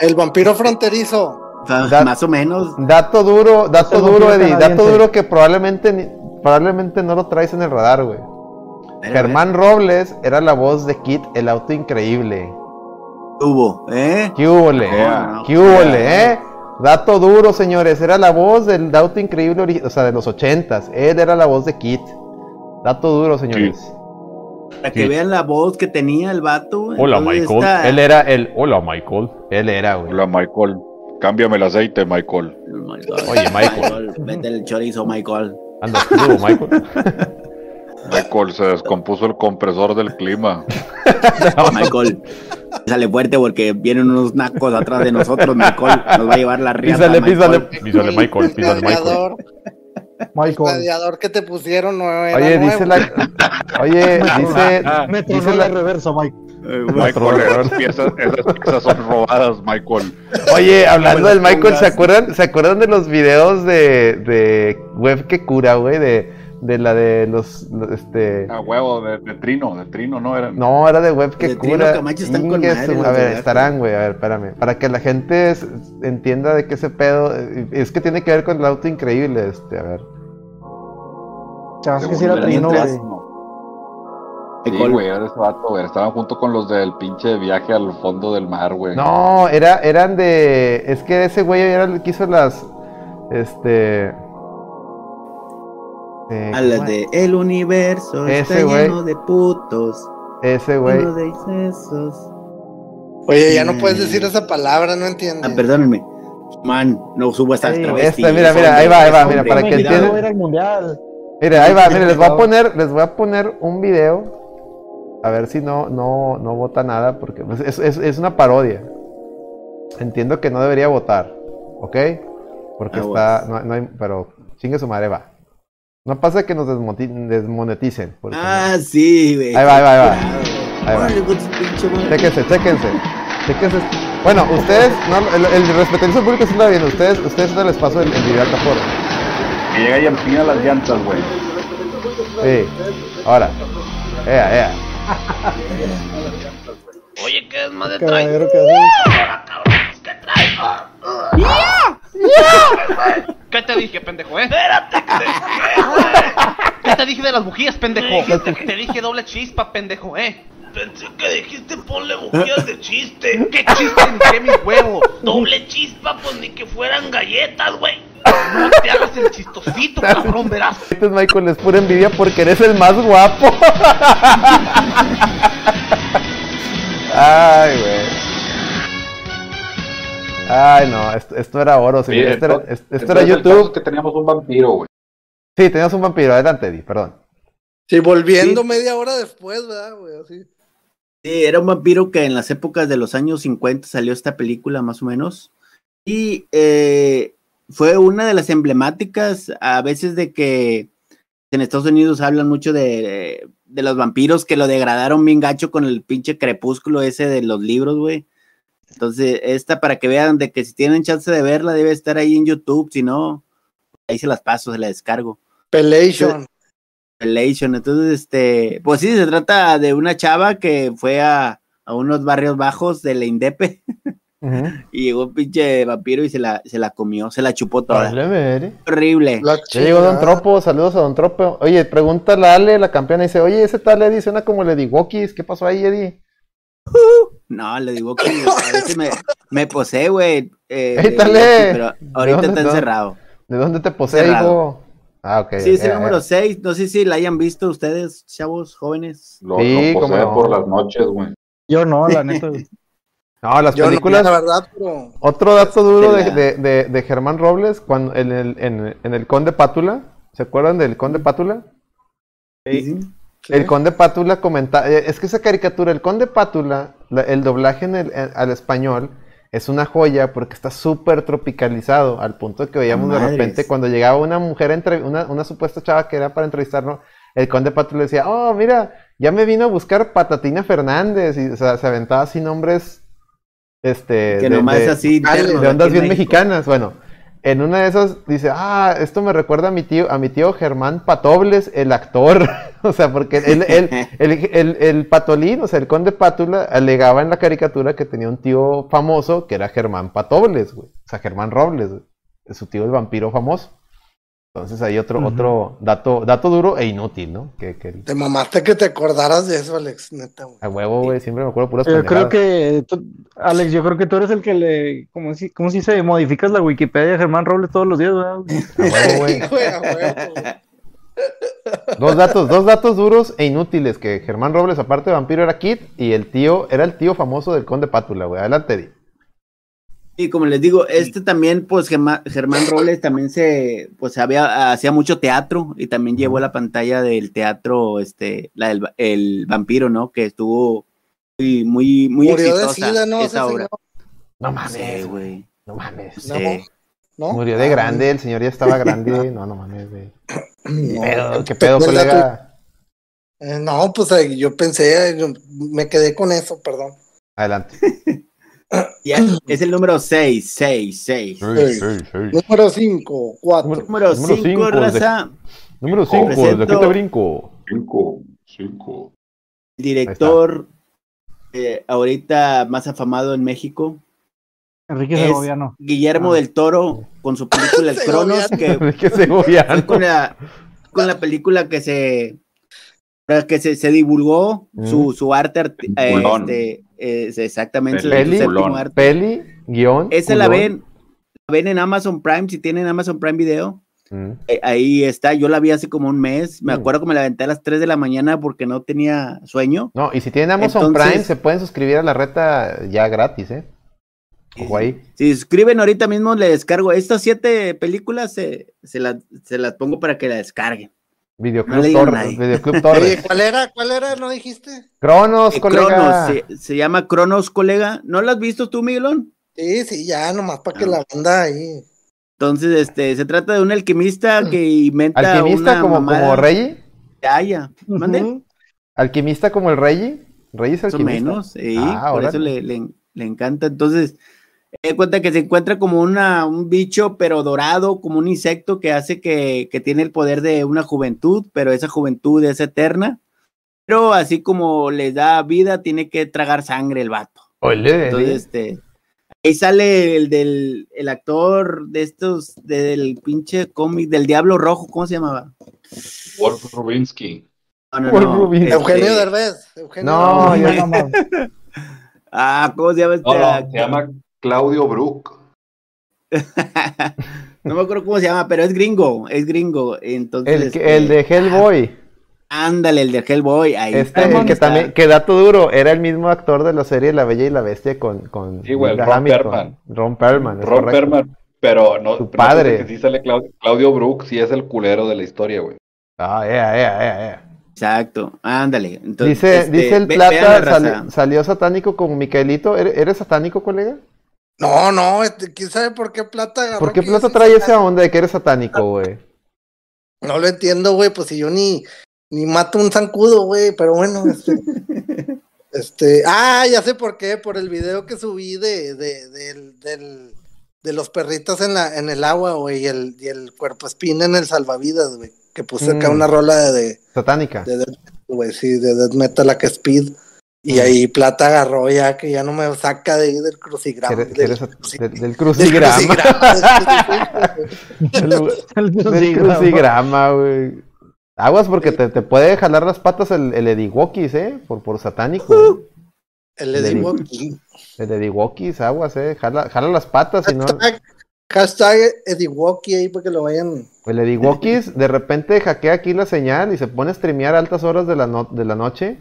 El vampiro fronterizo. Da- más o menos. Dato duro, dato duro, Eddie. Dato duro que probablemente, probablemente no lo traes en el radar, güey. Germán Robles era la voz de Kit, el auto increíble. Tuvo, ¿eh? ¿Qué húbole? No, no, ¿Qué húbole, eh? Dato duro, señores. Era la voz del auto increíble, o sea, de los ochentas. Él era la voz de Kit. Dato duro, señores. Para que Sí. vean la voz que tenía el vato. Hola, Entonces, Michael. esta- Él era el. Hola, Michael. Él era, güey. Hola, Michael. Cámbiame el aceite, Michael. Michael. Oye, Michael. Vete el chorizo, Michael. Andas crudo, Michael. Michael, se descompuso el compresor del clima. Michael. Sale fuerte porque vienen unos nacos atrás de nosotros, Michael. Nos va a llevar la riata. Písale, Michael. písale. Písale, Michael, El písale, Michael. Michael. gladiador que te pusieron no era Oye, nuevo. dice la. Oye, *laughs* dice. Me dice la- la reversa, Mike. Eh, Michael, esas piezas, esas piezas son robadas, Michael. Oye, hablando del Michael. ¿se acuerdan, ¿se acuerdan de los videos de, de web que cura, güey? De, de la de los, los, este... A huevo, de, de trino, de trino, ¿no? Era, No, era de web que De cura. Están con madre A ver, estarán, güey, a ver, espérame. Para que la gente entienda de qué ese pedo... eh, Es que tiene que ver con el auto increíble, este, a ver. Chas que sí era trino, güey. Sí, güey, era ese vato, güey. Estaban junto con los del pinche viaje al fondo del mar, güey. No, era, eran de... Es que ese güey era el que hizo las... Este... eh, A las ¿cómo de El universo Ese está güey. lleno de putos, Ese güey... lleno de excesos. Oye, ya no puedes decir esa palabra, no entiendes. Ah, perdónenme. Man, no subo estas Ey, travestis. esta, mira, mira, ahí va, ahí va, mira, para que entiendan. era el mundial. Mire, ahí va, mire, les voy a poner, les voy a poner un video. A ver si no, no, no vota nada, porque pues, es, es- es una parodia. Entiendo que no debería votar, ¿ok? Porque está, no, no hay, pero chingue su madre, va. No pasa que nos desmoneticen. porque Ah, sí, güey. Ahí va, ahí va, ahí va. Ahí va. Chéquense, chéquense. Chéquense. Bueno, ustedes, no, el, el respetuoso público sí está bien. Ustedes, ustedes no les paso el, el video alta forma. Que llega y empina las llantas, güey. Sí. Ahora. Ea, ea. Caballero que hace. ¿Qué te dije, pendejo, eh? Espérate, ¿Qué te dije de las bujías, pendejo? Te dije doble chispa, pendejo, eh. Pensé que dijiste ponle bujías de chiste. ¿Qué chiste ni qué mi huevo? Doble chispa, pues ni que fueran galletas, güey. No te hagas el chistosito, *laughs* cabrón, verás. Este es Michael, es pura envidia porque eres el más guapo. *laughs* Ay, güey. Ay, no, esto, esto era oro, sí, esto era, esto- es YouTube. que teníamos un vampiro, güey. Sí, teníamos un vampiro, adelante, Eddie, perdón. Sí, volviendo Sí. media hora después, ¿verdad, güey? Así. Sí, era un vampiro que en las épocas de los años 50 salió esta película, más o menos. Y eh, fue una de las emblemáticas, a veces, de que en Estados Unidos hablan mucho de, de los vampiros que lo degradaron bien gacho con el pinche crepúsculo ese de los libros, güey. Entonces, esta para que vean de que si tienen chance de verla, debe estar ahí en YouTube, si no, ahí se las paso, se la descargo. Pelation. Relation. Entonces, este, pues sí, se trata de una chava que fue a, a unos barrios bajos de la Indepe *laughs* Y llegó un pinche vampiro y se la, se la comió, se la chupó toda. Vale. Horrible. La Ya llegó Don. Tropo, saludos a Don Tropo. Oye, pregúntale a Ale, la campeona, dice, oye, ese tal Eddie suena como Lady Wokis, ¿qué pasó ahí, Eddie? No, le digo que a veces me, me posee, güey. eh, Ey, de- dale. Pero ahorita está encerrado. ¿De dónde te posee, hijo? Ah, ok. Sí, es el eh, número eh. 6. No sé si la hayan visto ustedes, chavos jóvenes. Lo, Sí, lo posee no. por las noches, güey. Yo no, la neta. *laughs* No, las Yo no, películas... la verdad, pero. Otro dato duro de, De de- de- Germán Robles, cuando en el, en, en el Conde Pátula, ¿se acuerdan del Conde Pátula? Sí. El Conde Pátula comenta, eh, es que esa caricatura, el Conde Pátula, la- el doblaje en el- en- al español es una joya porque está súper tropicalizado, al punto que veíamos de repente cuando llegaba una mujer, entre, una, una supuesta chava que era para entrevistarnos, el Conde Pátula decía, oh, mira, ya me vino a buscar Patatina Fernández, y o sea, se aventaba así nombres, este, Que de- nomás de- es así. interno de ondas bien mexicanas. Bueno, en una de esas dice, ah, esto me recuerda a mi tío, a mi tío Germán Patobles, el actor. *laughs* o sea, porque él, él- *laughs* el, el- el Patolín, o sea, el conde Pátula, alegaba en la caricatura que tenía un tío famoso que era Germán Patobles, güey. O sea, Germán Robles, güey. Su tío el vampiro famoso. Entonces hay otro, otro dato, dato duro e inútil, ¿no? Que, que Te mamaste que te acordaras de eso, Alex, neta, güey. a huevo, güey, siempre me acuerdo puras Yo creo que, tú- Alex, yo creo que tú eres el que le, como si, como si se modificas la Wikipedia de Germán Robles todos los días, ¿verdad? A huevo, güey. *laughs* Güey, a huevo, güey. Dos datos, dos datos duros e inútiles, que Germán Robles, aparte de vampiro, era Kid, y el tío, era el tío famoso del conde Pátula, güey. Adelante, Eddie. Y como les digo, este también, pues Germán, Germán Robles también se, pues había, hacía mucho teatro y también llevó la pantalla del teatro, este, la del el vampiro, ¿no? Que estuvo muy, muy, muy Murió de exitosa sida, ¿no? esa obra. señor. No mames, güey. No mames. Sí. No, ¿no? Murió de Ah, grande, el señor ya estaba *laughs* grande. No, no mames, güey. no. ¿Qué pedo, Pues la colega? Eh, no, pues yo pensé, yo me quedé con eso, perdón. Adelante. *laughs* Es el número 6, 6, 6. Sí, Sí. sí, sí. Número 5, 4. Número- Número Número 5, cinco, raza. Número 5, ¿de qué te brinco? Cinco, cinco. El director eh, ahorita más afamado en México, Enrique Es- Segoviano. Guillermo Ah. del Toro, con su película El *laughs* Cronos, que *laughs* ¿Qué segoviano? con la, con la película que se que se, se divulgó Mm. su, su arte eh, este, es exactamente Peli. su séptimo Culón. arte. Peli, guion. Esa la ven, la ven en Amazon Prime, si tienen Amazon Prime Video. Mm. eh, ahí está, yo la vi hace como un mes. Me Mm. acuerdo que me la aventé a las 3 de la mañana porque no tenía sueño. No, y si tienen Amazon Entonces- Prime, se pueden suscribir a la reta ya gratis, ¿eh? Ojo ahí. Si suscriben ahorita mismo, le descargo. Estas siete películas se, se, las, se las pongo para que la descarguen. Videoclub No Torres. Videoclub *laughs* Torres. ¿cuál era? ¿Cuál era? ¿No dijiste? Cronos, Eh, colega. Cronos, se, se llama Cronos, colega. ¿No la has visto tú, Miguelón? Sí, sí, ya, nomás para que Ah. la banda ahí. Entonces, este, se trata de un alquimista que inventa Alquimista una como, mamada como Reggie. de haya. ¿Mande? Alquimista como el Reggie. Reggie es Más o alquimista. menos, sí, Ah, por órale. eso le, le- le encanta. Entonces, me cuenta que se encuentra como una, un bicho, pero dorado, como un insecto que hace que, que tiene el poder de una juventud, pero esa juventud es eterna. Pero así como le da vida, tiene que tragar sangre el vato. Ole, Entonces, este, ahí sale el del el actor de estos, del pinche cómic del Diablo Rojo, ¿cómo se llamaba? Wolf Rubinsky. No, no, Wolf no, Rubinsky. este- Eugenio Derbez. Eugenio No, Derbez. ya- *laughs* No, no, Ah, ¿cómo se llama este? No, no, actor? se llama Claudio Brook. *laughs* no me acuerdo cómo se llama, pero es gringo, es gringo. Entonces, El, que- este, el de Hellboy. ándale, el de Hellboy. Ahí Este, está, el que está. también, que dato duro, era el mismo actor de la serie La Bella y la Bestia con, con Sí, güey, Ron Hamilton. Perlman. Ron Perlman, Ron correcto. Perlman. Pero no. Su no padre. pensé Que sí sale Claudio, Claudio Brook, sí es el culero de la historia, güey. Ah, ea, ea, ea, ea. Exacto, ándale. Entonces, Dice, este, dice el ve- plata, salió satánico con Micaelito. ¿Eres, eres satánico, colega? No, no, este, ¿quién sabe por qué Plata agarró ¿Por qué plata trae sé esa onda de que eres satánico, güey? No lo entiendo, güey, pues si yo ni, ni mato un zancudo, güey, pero bueno, este, *laughs* este, ah, ya sé por qué, por el video que subí de, de, del, del, de los perritos en la, en el agua, güey, y el, y el cuerpo espina en el salvavidas, güey, que puse acá Mm. una rola de, de, Satánica. de death, güey, sí, de death metal, la que speed, y ahí Plata agarró ya que ya no me saca de ahí del crucigrama. Del crucigrama. *laughs* del crucigrama. Güey. Aguas porque te, te puede jalar las patas el, el Ediwokis, ¿eh? Por, por satánico. Uh. El Walkie. El Ediwokis, aguas, ¿eh? Jala, jala las patas y no... Hashtag, Walkie ahí para que lo vayan. El Ediwokis de repente hackea aquí la señal y se pone a streamear a altas horas de la, no- de la noche.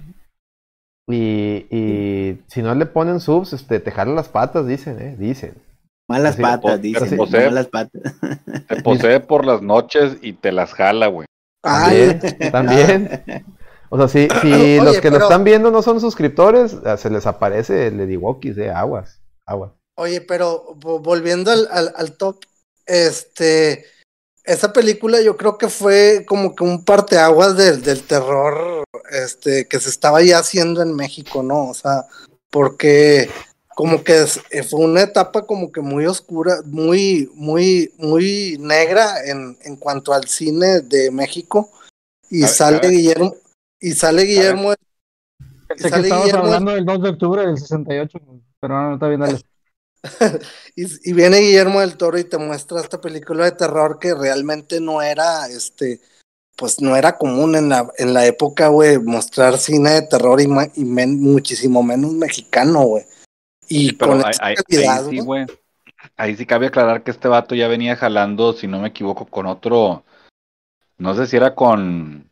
Y, y si no le ponen subs, este, te jala las patas, dicen, ¿eh? Dicen. Malas Así, patas, dicen. posee- Malas patas. Te *laughs* posee por las noches y te las jala, güey. Ay, También, también. *laughs* O sea, si, si Oye, los que lo pero- están viendo no son suscriptores, se les aparece el Ediwokis, ¿eh? Aguas, aguas. oye, pero vo- volviendo al, al, al top, este, esa película yo creo que fue como que un parteaguas del, del terror, este, que se estaba ya haciendo en México, ¿no? O sea, porque como que eh, fue una etapa como que muy oscura, muy, muy, muy negra en, en cuanto al cine de México. Y A sale ver. Guillermo, y sale Guillermo, Pensé que sale estabas Guillermo- hablando del 2 de octubre del 68, pero no, no está bien, dale. *laughs* y, y viene Guillermo del Toro y te muestra esta película de terror que realmente no era, este, pues no era común en la, en la época, güey, mostrar cine de terror y, ma- y men- muchísimo menos mexicano, güey. Y Pero con ahí, esa ahí- calidad, ahí sí, güey. Ahí sí cabe aclarar que este vato ya venía jalando, si no me equivoco, con otro. No sé si era con.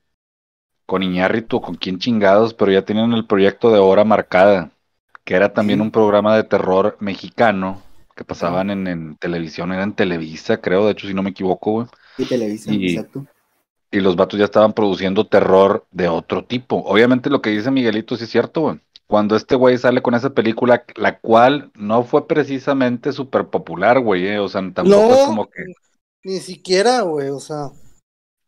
Con Iñárritu o con quién chingados, pero ya tenían el proyecto de Hora Marcada, que era también un programa de terror mexicano que pasaban en, en televisión, era en Televisa, creo, de hecho, si no me equivoco, güey. Sí, Televisa, Y- exacto. Y los vatos ya estaban produciendo terror de otro tipo. Obviamente lo que dice Miguelito sí es cierto, güey. cuando este güey sale con esa película, la cual no fue precisamente súper popular, güey, eh, o sea, tampoco No. es como que... Ni siquiera, güey, o sea.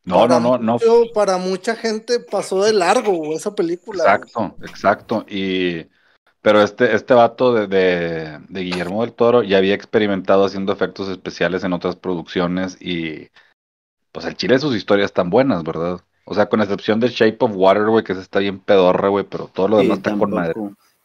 No, no, no, no. mucho- Para mucha gente pasó de largo, güey, esa película. güey. Exacto, exacto. Y pero este, este vato de, de, de Guillermo del Toro ya había experimentado haciendo efectos especiales en otras producciones y pues el chile de sus historias están buenas, ¿verdad? O sea, con excepción de Shape of Water, güey, que esa está bien pedorra, güey, pero todo lo Sí, demás está con madre.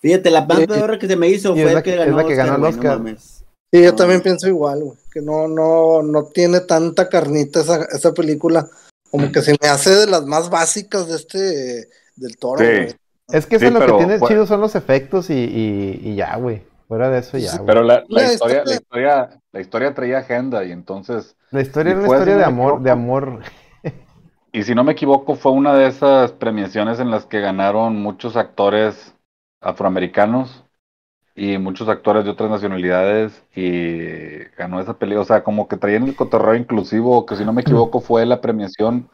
Fíjate, la más peor que se me hizo fue la el que que- ganó es la que ganó el güey, no Oscar. mames. Sí, yo No. también pienso igual, güey, que no, no, no tiene tanta carnita esa, esa película, como que se me hace de las más básicas de este, del toro, Sí. güey. Es que eso Sí, es lo que tiene fue- chido son los efectos y, y, y ya, güey. Fuera de eso ya, güey. Pero la, historia, la historia- la historia traía agenda y entonces, La historia era una historia de amor, de amor. *laughs* y si no me equivoco, fue una de esas premiaciones en las que ganaron muchos actores afroamericanos y muchos actores de otras nacionalidades y ganó esa película, o sea, como que traían el cotorreo inclusivo, que si no me equivoco fue la premiación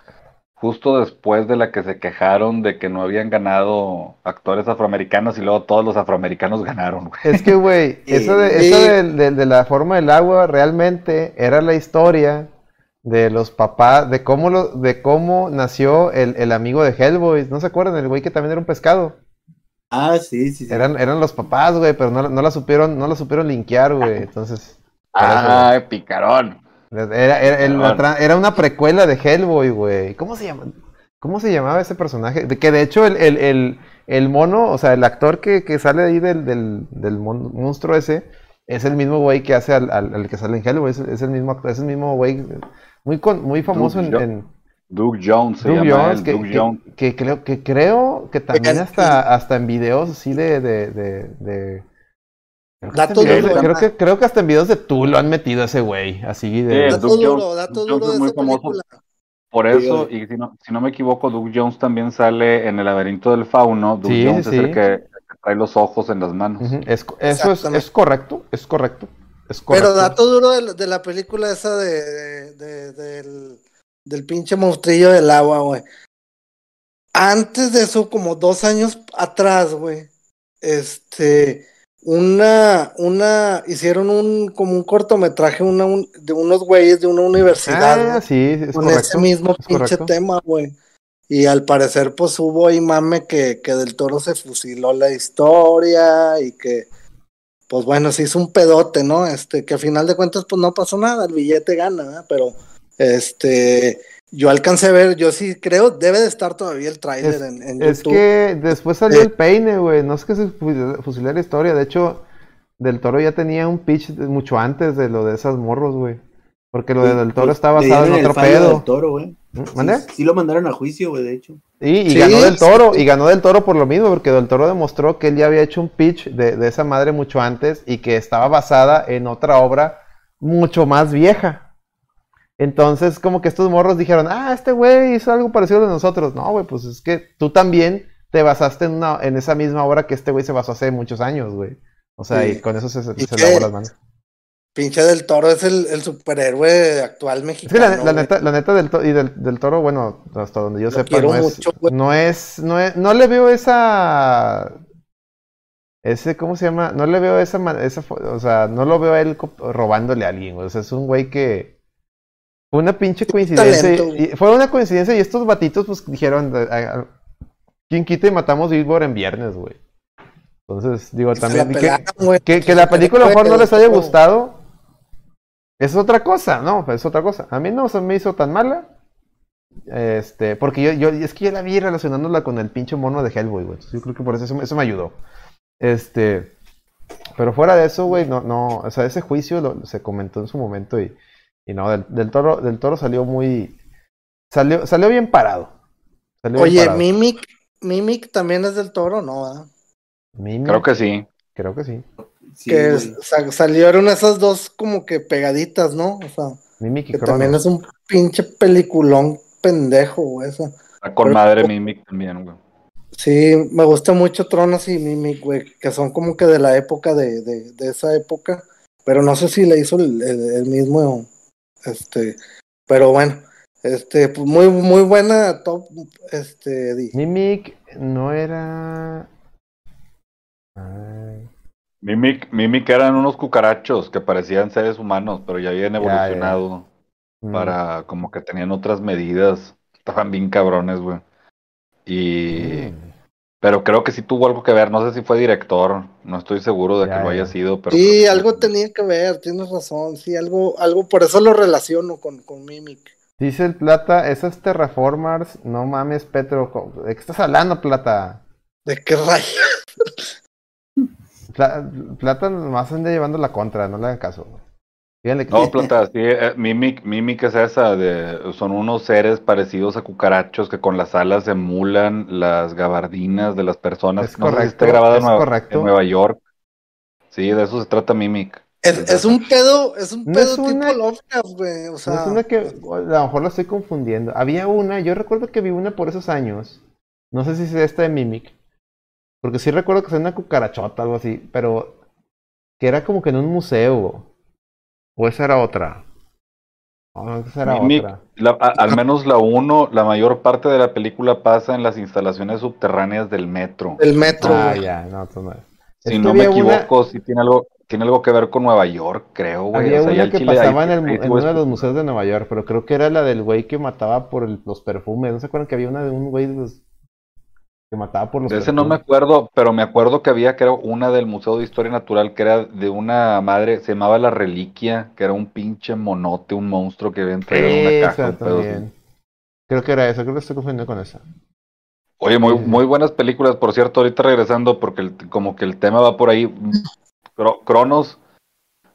justo después de la que se quejaron de que no habían ganado actores afroamericanos y luego todos los afroamericanos ganaron, güey. Es que, güey, *laughs* eso, de, eso de, de- de la forma del agua realmente era la historia de los papás, de cómo, lo, de cómo nació el, el amigo de Hellboy. ¿No se acuerdan? El güey que también era un pescado. Ah, sí, sí, sí. Eran, eran los papás, güey, pero no, no la supieron, no la supieron linkear, güey. *laughs* Entonces, Ah, picarón. Era, era, el- la Cabrón. tra- era una precuela de Hellboy, güey. ¿Cómo se llama? ¿Cómo se llamaba ese personaje? De que de hecho el, el, el, el mono, o sea, el actor que, que sale ahí del, del, del mon- monstruo ese, es el mismo güey que hace al, al- al que sale en Hellboy. Es, es el mismo actor, es el mismo güey. Muy, con- muy famoso en, en Duke Jones se Doug llama Jones, él, que, Doug que- Jones. que creo, que creo que también hasta, hasta en videos así de, de, de, de- creo que hasta en Dato videos duro, de- creo que, creo que hasta en videos de tú lo han metido a ese güey, así de... Sí, Dato Doug duro, Jones- dato duro es muy esa famoso. película. Por eso, y si no, si no me equivoco, Doug Jones también sale en el laberinto del fauno. Doug Sí, Jones sí, es el que, el que trae los ojos en las manos. Es eso es, es correcto, es correcto, es correcto. Pero dato duro de, la- de la película esa de, de- de- del, del pinche monstrillo del agua, güey. Antes de eso, como dos años atrás, güey, este, una, una, hicieron un, como un cortometraje una, un- de unos güeyes de una universidad, Ah, sí, es con correcto. ese mismo es pinche correcto. tema, güey. Y al parecer, pues hubo ahí mame que, que del toro se fusiló la historia y que, pues bueno, se hizo un pedote, ¿no? Este, que a final de cuentas, pues no pasó nada, el billete gana, ¿verdad? Pero, este, yo alcancé a ver, yo sí creo, debe de estar todavía el tráiler Es- en, en Es YouTube. que después salió Eh. el peine, güey. No es que se fu- fusilara la historia. De hecho, Del Toro ya tenía un pitch de- mucho antes de lo de esas morros, güey. Porque lo de Del Toro está Le basado en otro pedo. del toro, güey. ¿Mande? Sí, sí lo mandaron a juicio, güey, de hecho. Y, y Sí, ganó Del Toro, sí. y ganó Del Toro por lo mismo, porque Del Toro demostró que él ya había hecho un pitch de, de esa madre mucho antes y que estaba basada en otra obra mucho más vieja. Entonces, como que estos morros dijeron, ah, este güey hizo algo parecido de nosotros. No, güey, pues es que tú también te basaste en, una, en esa misma obra que este güey se basó hace muchos años, güey. O sea, Sí. y con eso se, se, lavó las manos. Pinche del toro es el, el superhéroe actual Es mexicano. la, neta, la neta del, y del, del toro, bueno, hasta donde yo Lo sepa, no es, mucho, güey. no es, no es, no le veo esa, ese, ¿cómo se llama? No le veo esa, esa, o sea, no lo veo a él robándole a alguien, güey. O sea, es un güey que fue una pinche coincidencia, y, fue una coincidencia y estos batitos pues dijeron, "A- a- ¿quién quita y matamos Billboard en viernes, güey? Entonces, digo, la también, que, que, que la película a lo mejor no les haya gustado. Es otra cosa, no, es otra cosa. A mí no se me hizo tan mala. Este, porque yo, yo es que yo la vi relacionándola con el pinche mono de Hellboy, güey. Yo creo que por eso, eso, me- eso me ayudó. Este, pero fuera de eso, güey, no, no, o sea, ese juicio lo- se comentó en su momento y, y no, del, del toro, del toro salió muy, salió, salió bien parado. Salió bien Oye, parado. Mimic, Mimic también es del toro, ¿no? Mimi, Creo que sí. creo que sí. Sí, que salieron esas dos como que pegaditas, ¿no? O sea, Mimic y que Cronos. también es un pinche peliculón pendejo, güey. esa. Está con Pero- madre Mimic también, güey. Sí, me gusta mucho Tronos y Mimic, güey, que son como que de la época de, de, de esa época, pero no sé si le hizo el, el- el mismo, este, pero bueno, este, pues muy, muy buena top, este, Eddie. Mimic no era. Ay, Mimic, Mimic eran unos cucarachos que parecían seres humanos, pero ya habían Ya, ya. evolucionado mm. para como que tenían otras medidas. Estaban bien cabrones, güey. Y Mm. Pero creo que sí tuvo algo que ver, no sé si fue director, no estoy seguro de Ya, que lo ya. haya sido, pero Sí, que algo tenía que ver, tienes razón, sí, algo, algo, por eso lo relaciono con, con Mimic. Dice el Plata, esos terraformers, no mames, Petro, ¿de qué estás hablando, Plata? ¿De qué rayos? Pla- Plata nomás anda llevando la contra, no le hagan caso. Que No, plata, sí, eh, Mimic, Mimic es esa, de, son unos seres parecidos a cucarachos que con las alas emulan las gabardinas de las personas. Es no sé si correcto, esté grabado en es en Nueva York. Sí, de eso se trata Mimic. Es, es un pedo, es un No pedo es una- tipo Lovecraft, güey, o No sea, es una que a lo mejor lo estoy confundiendo. Había una, yo recuerdo que vi una por esos años. No sé si es esta de Mimic. Porque sí recuerdo que es una cucarachota, algo así, pero que era como que en un museo. O esa era otra. No, esa era Mimic, otra. la- a- al menos la uno, la mayor parte de la película pasa en las instalaciones subterráneas del metro. el metro, Ah, ya, no, tú no. Si no me había una- equivoco, sí tiene algo, tiene algo que ver con Nueva York, creo, güey. Había O sea, una que chile pasaba en, el, en uno de los museos de Nueva York, pero creo que era la del güey que mataba por el- los perfumes. ¿No se acuerdan que había una de un güey de los- mataba por los De ese no me acuerdo, pero me acuerdo que había, creo, una del Museo de Historia Natural que era de una madre, se llamaba La Reliquia, que era un pinche monote, un monstruo que habían traído en una caja. También. Creo que era esa, creo que estoy confundiendo con esa. Oye, muy, muy buenas películas, por cierto, ahorita regresando, porque el- como que el tema va por ahí. Cro- Cronos,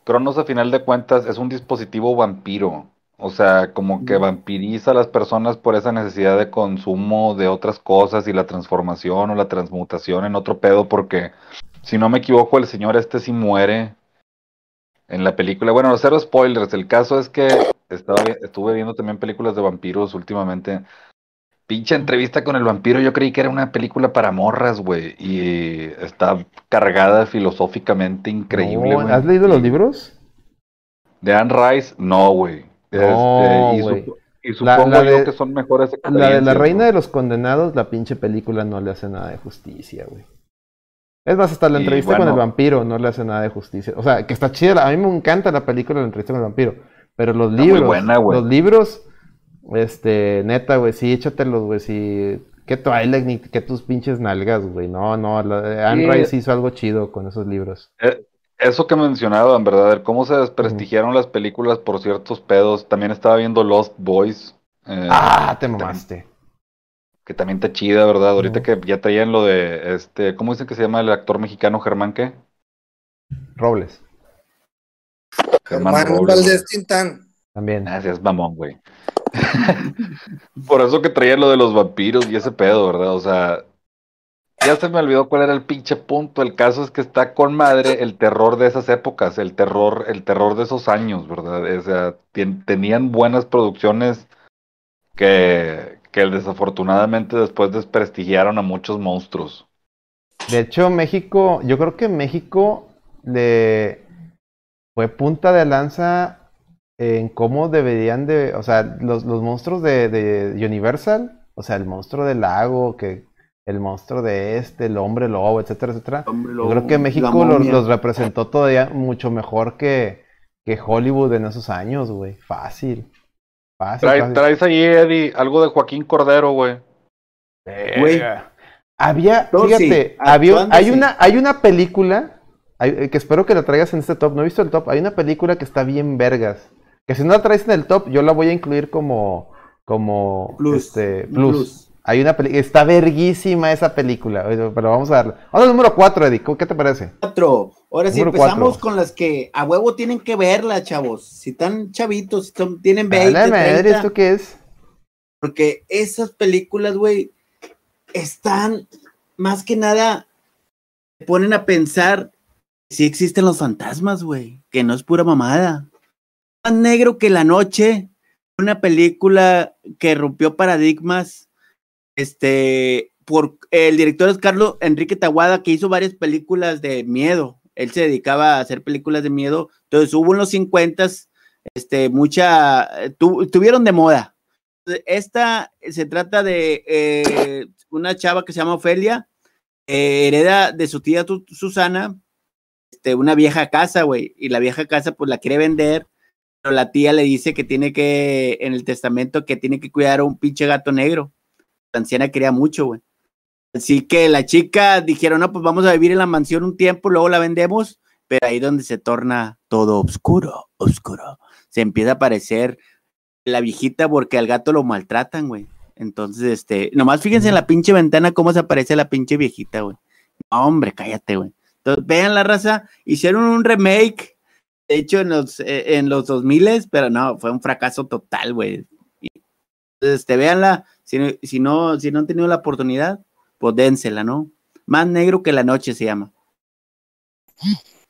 Cronos a final de cuentas es un dispositivo vampiro. O sea, como que vampiriza a las personas por esa necesidad de consumo de otras cosas y la transformación o la transmutación en otro pedo, porque si no me equivoco, el señor este sí muere en la película. Bueno, cero spoilers. El caso es que estaba, estuve viendo también películas de vampiros últimamente. Pinche entrevista con el vampiro, yo creí que era una película para morras, güey. Y está cargada filosóficamente increíble, No, güey. ¿Has leído los libros? De Anne Rice, no, güey. No, Este, y, y La- supongo la yo de- que son mejores La de la reina ¿no? de los condenados, la pinche película no le hace nada de justicia, güey. Es más, hasta la Y entrevista con el vampiro no le hace nada de justicia. O sea, que está chida. la- A mí me encanta la película de la entrevista con el vampiro. Pero los libros, buena, los libros, este, neta, güey, sí, échatelos, güey, sí. Que Twilight ni que tus pinches nalgas, güey. No, no, la Anne Sí. Rice hizo algo chido con esos libros. Eh, Eso que mencionaban, ¿verdad? El cómo se desprestigiaron las películas por ciertos pedos. También estaba viendo Lost Boys. eh, Ah, te también- mamaste. Que también está chida, ¿verdad? Ahorita que ya traían lo de, este, ¿cómo dicen que se llama el actor mexicano Germán qué? Robles, Germán Germán Robles, Valdés Tintán. también. Gracias, mamón, güey. *laughs* Por eso que traía lo de los vampiros y ese pedo, ¿verdad? O sea, ya se me olvidó cuál era el pinche punto. El caso es que está con madre el terror de esas épocas, el terror, el terror de esos años, ¿verdad? O sea, tenían buenas producciones que, que desafortunadamente después desprestigiaron a muchos monstruos. De hecho, México, yo creo que México le fue punta de lanza en cómo deberían de, o sea, los, los monstruos de, de Universal, o sea, el monstruo del lago, que el monstruo de este, el hombre lobo, etcétera, etcétera. Yo creo que México los, representó todavía mucho mejor que, que Hollywood en esos años, güey. Fácil. Fácil, Trae- fácil. traes ahí, Eddie, algo de Joaquín Cordero, güey. Güey, Había, No, sí, fíjate, había, actuando hay sí. una, hay una película hay- eh, que espero que la traigas en este top. No he visto el top. Hay una película que está bien vergas. Que si no la traes en el top, yo la voy a incluir como, como Plus, este, plus. plus. Hay una película, está verguísima esa película. Pero vamos a darle. Vamos al número 4, Eddie. ¿Qué te parece? Cuatro. Ahora sí Número empezamos cuatro. con las que a huevo tienen que verla, chavos. Si están chavitos, si están- tienen 20, Dale, madre, 30, ¿esto qué es? porque esas películas, güey, están más que nada te ponen a pensar si existen los fantasmas, güey, que no es pura mamada. Más negro que la noche, una película que rompió paradigmas, este, por el director es Carlos Enrique Taguada, que hizo varias películas de miedo. Él se dedicaba a hacer películas de miedo. Entonces hubo en los 50 este, mucha, eh, tu- tuvieron de moda. Esta se trata de eh, una chava que se llama Ofelia, eh, hereda de su tía Susana este, una vieja casa, güey, y la vieja casa pues la quiere vender, pero la tía le dice que tiene que, en el testamento, que tiene que cuidar a un pinche gato negro. La anciana quería mucho, güey. Así que la chica dijeron, no, pues vamos a vivir en la mansión un tiempo, luego la vendemos, pero ahí donde se torna todo oscuro, oscuro. Se empieza a aparecer la viejita porque al gato lo maltratan, güey. Entonces, este, nomás fíjense en la pinche ventana cómo se aparece la pinche viejita, güey. No, hombre, cállate, güey. Entonces, vean la raza, hicieron un remake, de hecho, en los, eh, en los 2000, pero no, fue un fracaso total, güey. Entonces, este, véanla, si, no- si, no, si no han tenido la oportunidad, pues dénsela, ¿no? Más negro que la noche se llama.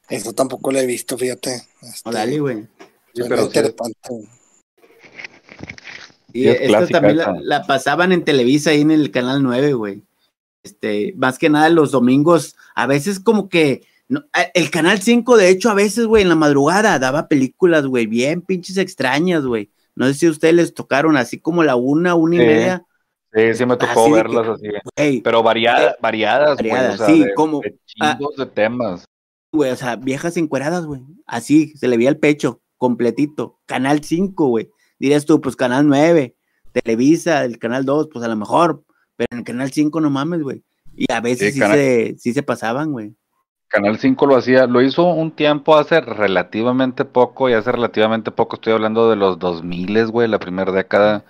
Eso tampoco lo he visto, fíjate. Este, O dale, güey. Sí, pero interesante. Y Sí, es esta también la, pasaban en Televisa ahí en el canal 9, güey. Este, más que nada los domingos, a veces como que no, a- el canal 5, de hecho, a veces, güey, en la madrugada daba películas, güey, bien pinches extrañas, güey. No sé si a ustedes les tocaron así como la una, una y Sí. media, Sí, sí me tocó Así de verlas que- así. güey, Pero variada- variadas, güey. variadas, o sea, sí, como- de ah. chingos de temas. güey, o sea, viejas encueradas, güey. Así, se le veía el pecho, completito. Canal 5, güey. Dirías tú, pues canal 9, Televisa, el canal 2, pues a lo mejor. Pero en el canal 5 no mames, güey. Y a veces Sí, sí, canal- se, sí se pasaban, güey. Canal 5 lo hacía, lo hizo un tiempo hace relativamente poco, y hace relativamente poco estoy hablando de los 2000, güey, la primera década.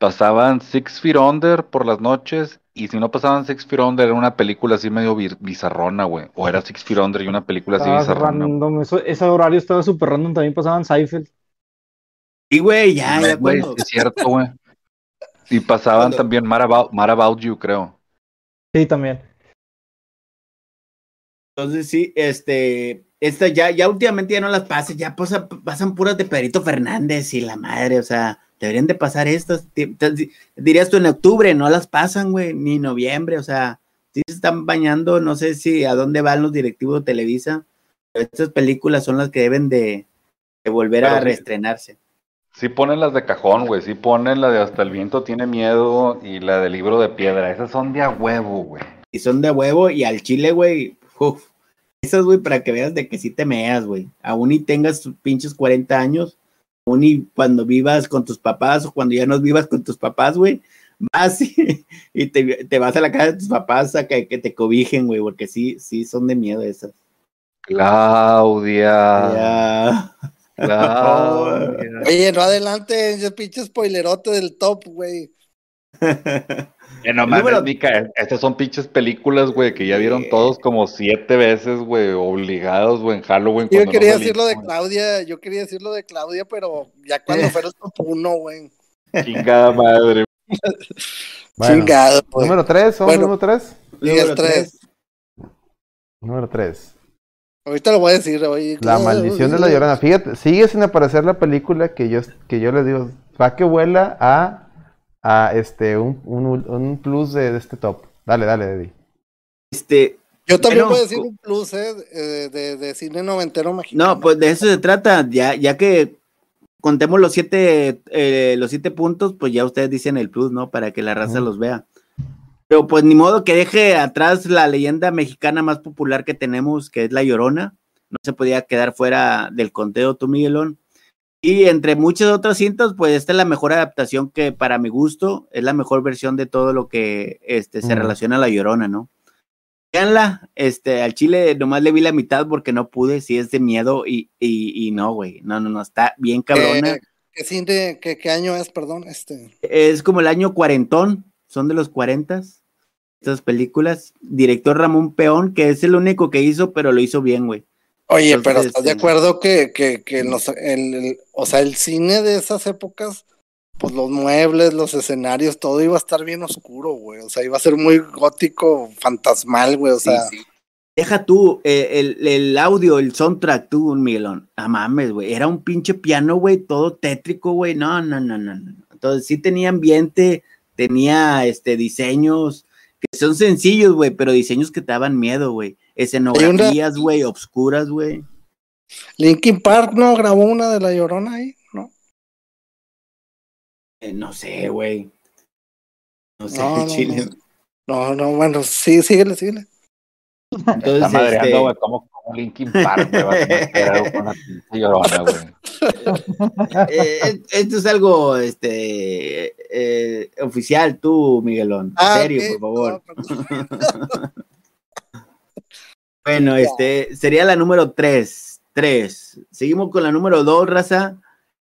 Pasaban Six Feet Under por las noches, y si no pasaban Six Feet Under, era una película así medio bizarrona, güey. O era Six Feet Under y una película así Estaba bizarrona. random, eso- ese horario estaba súper random, también pasaban Seinfeld. Y, güey, ya, ya Güey, cuando- sí es cierto, güey. Y pasaban Cuando- también Mad About, Mad About You, creo. Sí, también. Entonces sí, este, esta ya, ya últimamente ya no las pasan, ya pasa- pasan puras de Pedrito Fernández y la madre, o sea, deberían de pasar estas. Dirías tú en octubre, no las pasan, güey, ni noviembre, o sea, sí se están bañando, no sé si a dónde van los directivos de Televisa, pero estas películas son las que deben de, de volver Pero a reestrenarse. Sí ponen las de cajón, güey. Sí ponen la de Hasta el viento tiene miedo y la del libro de piedra. Esas son de a huevo, güey. Y son de huevo y al chile, güey, uf, esas, güey, para que veas de que sí te meas, güey. Aún y tengas pinches 40 años, aún y cuando vivas con tus papás o cuando ya no vivas con tus papás, güey, vas y, y te, te vas a la casa de tus papás a que, que te cobijen, güey, porque sí, sí son de miedo esas. Claudia. Ya. Claudia. Oye, no adelante, ese pinche spoilerote del top, güey. *laughs* Eh, no mames, Número- Mica, estas son pinches películas, güey, que ya vieron todos como siete veces, güey, obligados, güey, en Halloween. Yo quería no decir lo de. Claudia, yo quería decir lo de Claudia, pero ya cuando *laughs* fuera el top uno, güey. Chingada madre. *laughs* Bueno, Chingado, güey. número 3, ¿vamos Bueno. número 3? Diga el Número tres. tres. Número 3. Ahorita lo voy a decir, oye. La maldición de la llorona. Fíjate, sigue sin aparecer la película que yo, que yo les digo, va que vuela a, a este, un, un, un plus de, de este top. Dale, dale, Eddie. Este, Yo también voy a decir un plus, eh, de, de, de cine noventero mexicano. No, pues de eso se trata, ya, ya que contemos los siete, eh, los siete puntos, pues ya ustedes dicen el plus, ¿no? Para que la raza los vea. Pero pues ni modo que deje atrás la leyenda mexicana más popular que tenemos, que es La Llorona. No se podía quedar fuera del conteo tú, Miguelón. Y entre muchas otras cintas, pues esta es la mejor adaptación que para mi gusto es la mejor versión de todo lo que este, se relaciona a La Llorona, ¿no? Véanla, este, al chile nomás le vi la mitad porque no pude, si es de miedo y, y, y no, güey, no, no, no, está bien cabrona. Eh, ¿Qué cine, qué, qué año es, perdón? Este. Es como el año cuarentón, son de los cuarentas, estas películas. Director Ramón Peón, que es el único que hizo, pero lo hizo bien, güey. Oye, Entonces, pero ¿estás de acuerdo que, que, que los- el, el- o sea, el cine de esas épocas, pues los muebles, los escenarios, todo iba a estar bien oscuro, güey. O sea, iba a ser muy gótico, fantasmal, güey. O sea, Deja tú eh, el, el audio, el soundtrack, tú, un Miguelón. No mames, güey. Era un pinche piano, güey, todo tétrico, güey. No, no, no, no, no. Entonces sí tenía ambiente, tenía este diseños que son sencillos, güey, pero diseños que te daban miedo, güey. Escenografías, güey, obscuras, güey. Linkin Park no grabó una de La Llorona ahí, ¿no? Eh, no sé, güey. No sé, No, no, *laughs* chile. No, no, bueno, sí, síguele, síguele. Está Entonces, este, como, como Linkin Park, güey, va a con la pinche llorona, güey. *laughs* eh, esto es algo este eh, oficial, tú, Miguelón. Ah, serio, por favor. no, *laughs* Bueno, este sería la número 3. 3. Seguimos con la número 2, raza.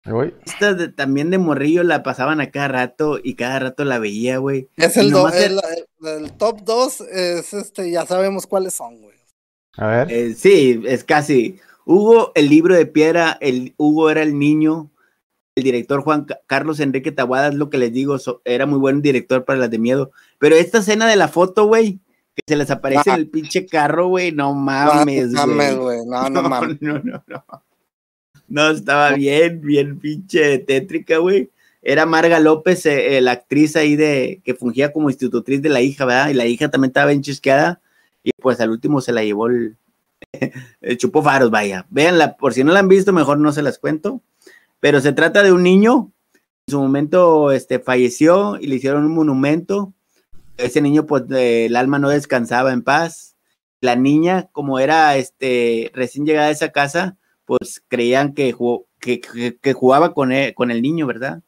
Ahí voy. Esta de- también de morrillo la pasaban a cada rato y cada rato la veía, güey. Es el, do- nomás el, el- el top 2 es este, ya sabemos cuáles son, güey. A ver. Eh, sí, es casi. Hugo, el libro de piedra, el Hugo era el niño. El director Juan Ca- Carlos Enrique Tabuada, es lo que les digo, so- era muy buen director para las de miedo. Pero esta escena de la foto, güey, que se les aparece en el pinche carro, güey, no mames, no mames, güey. güey. No, no *laughs* mames. No, no, no. No, estaba bien, bien pinche tétrica, güey. Era Marga López, eh, eh, la actriz ahí de que fungía como institutriz de la hija, ¿verdad? Y la hija también estaba bien chisqueada. Y pues al último se la llevó el, *laughs* el chupó faros, vaya. Véanla, por si no la han visto, mejor no se las cuento. Pero se trata de un niño. En su momento este, falleció y le hicieron un monumento. Ese niño, pues, eh, el alma no descansaba en paz. La niña, como era este, recién llegada a esa casa, pues creían que, jugó- que, que- que jugaba con el, con el niño, ¿verdad?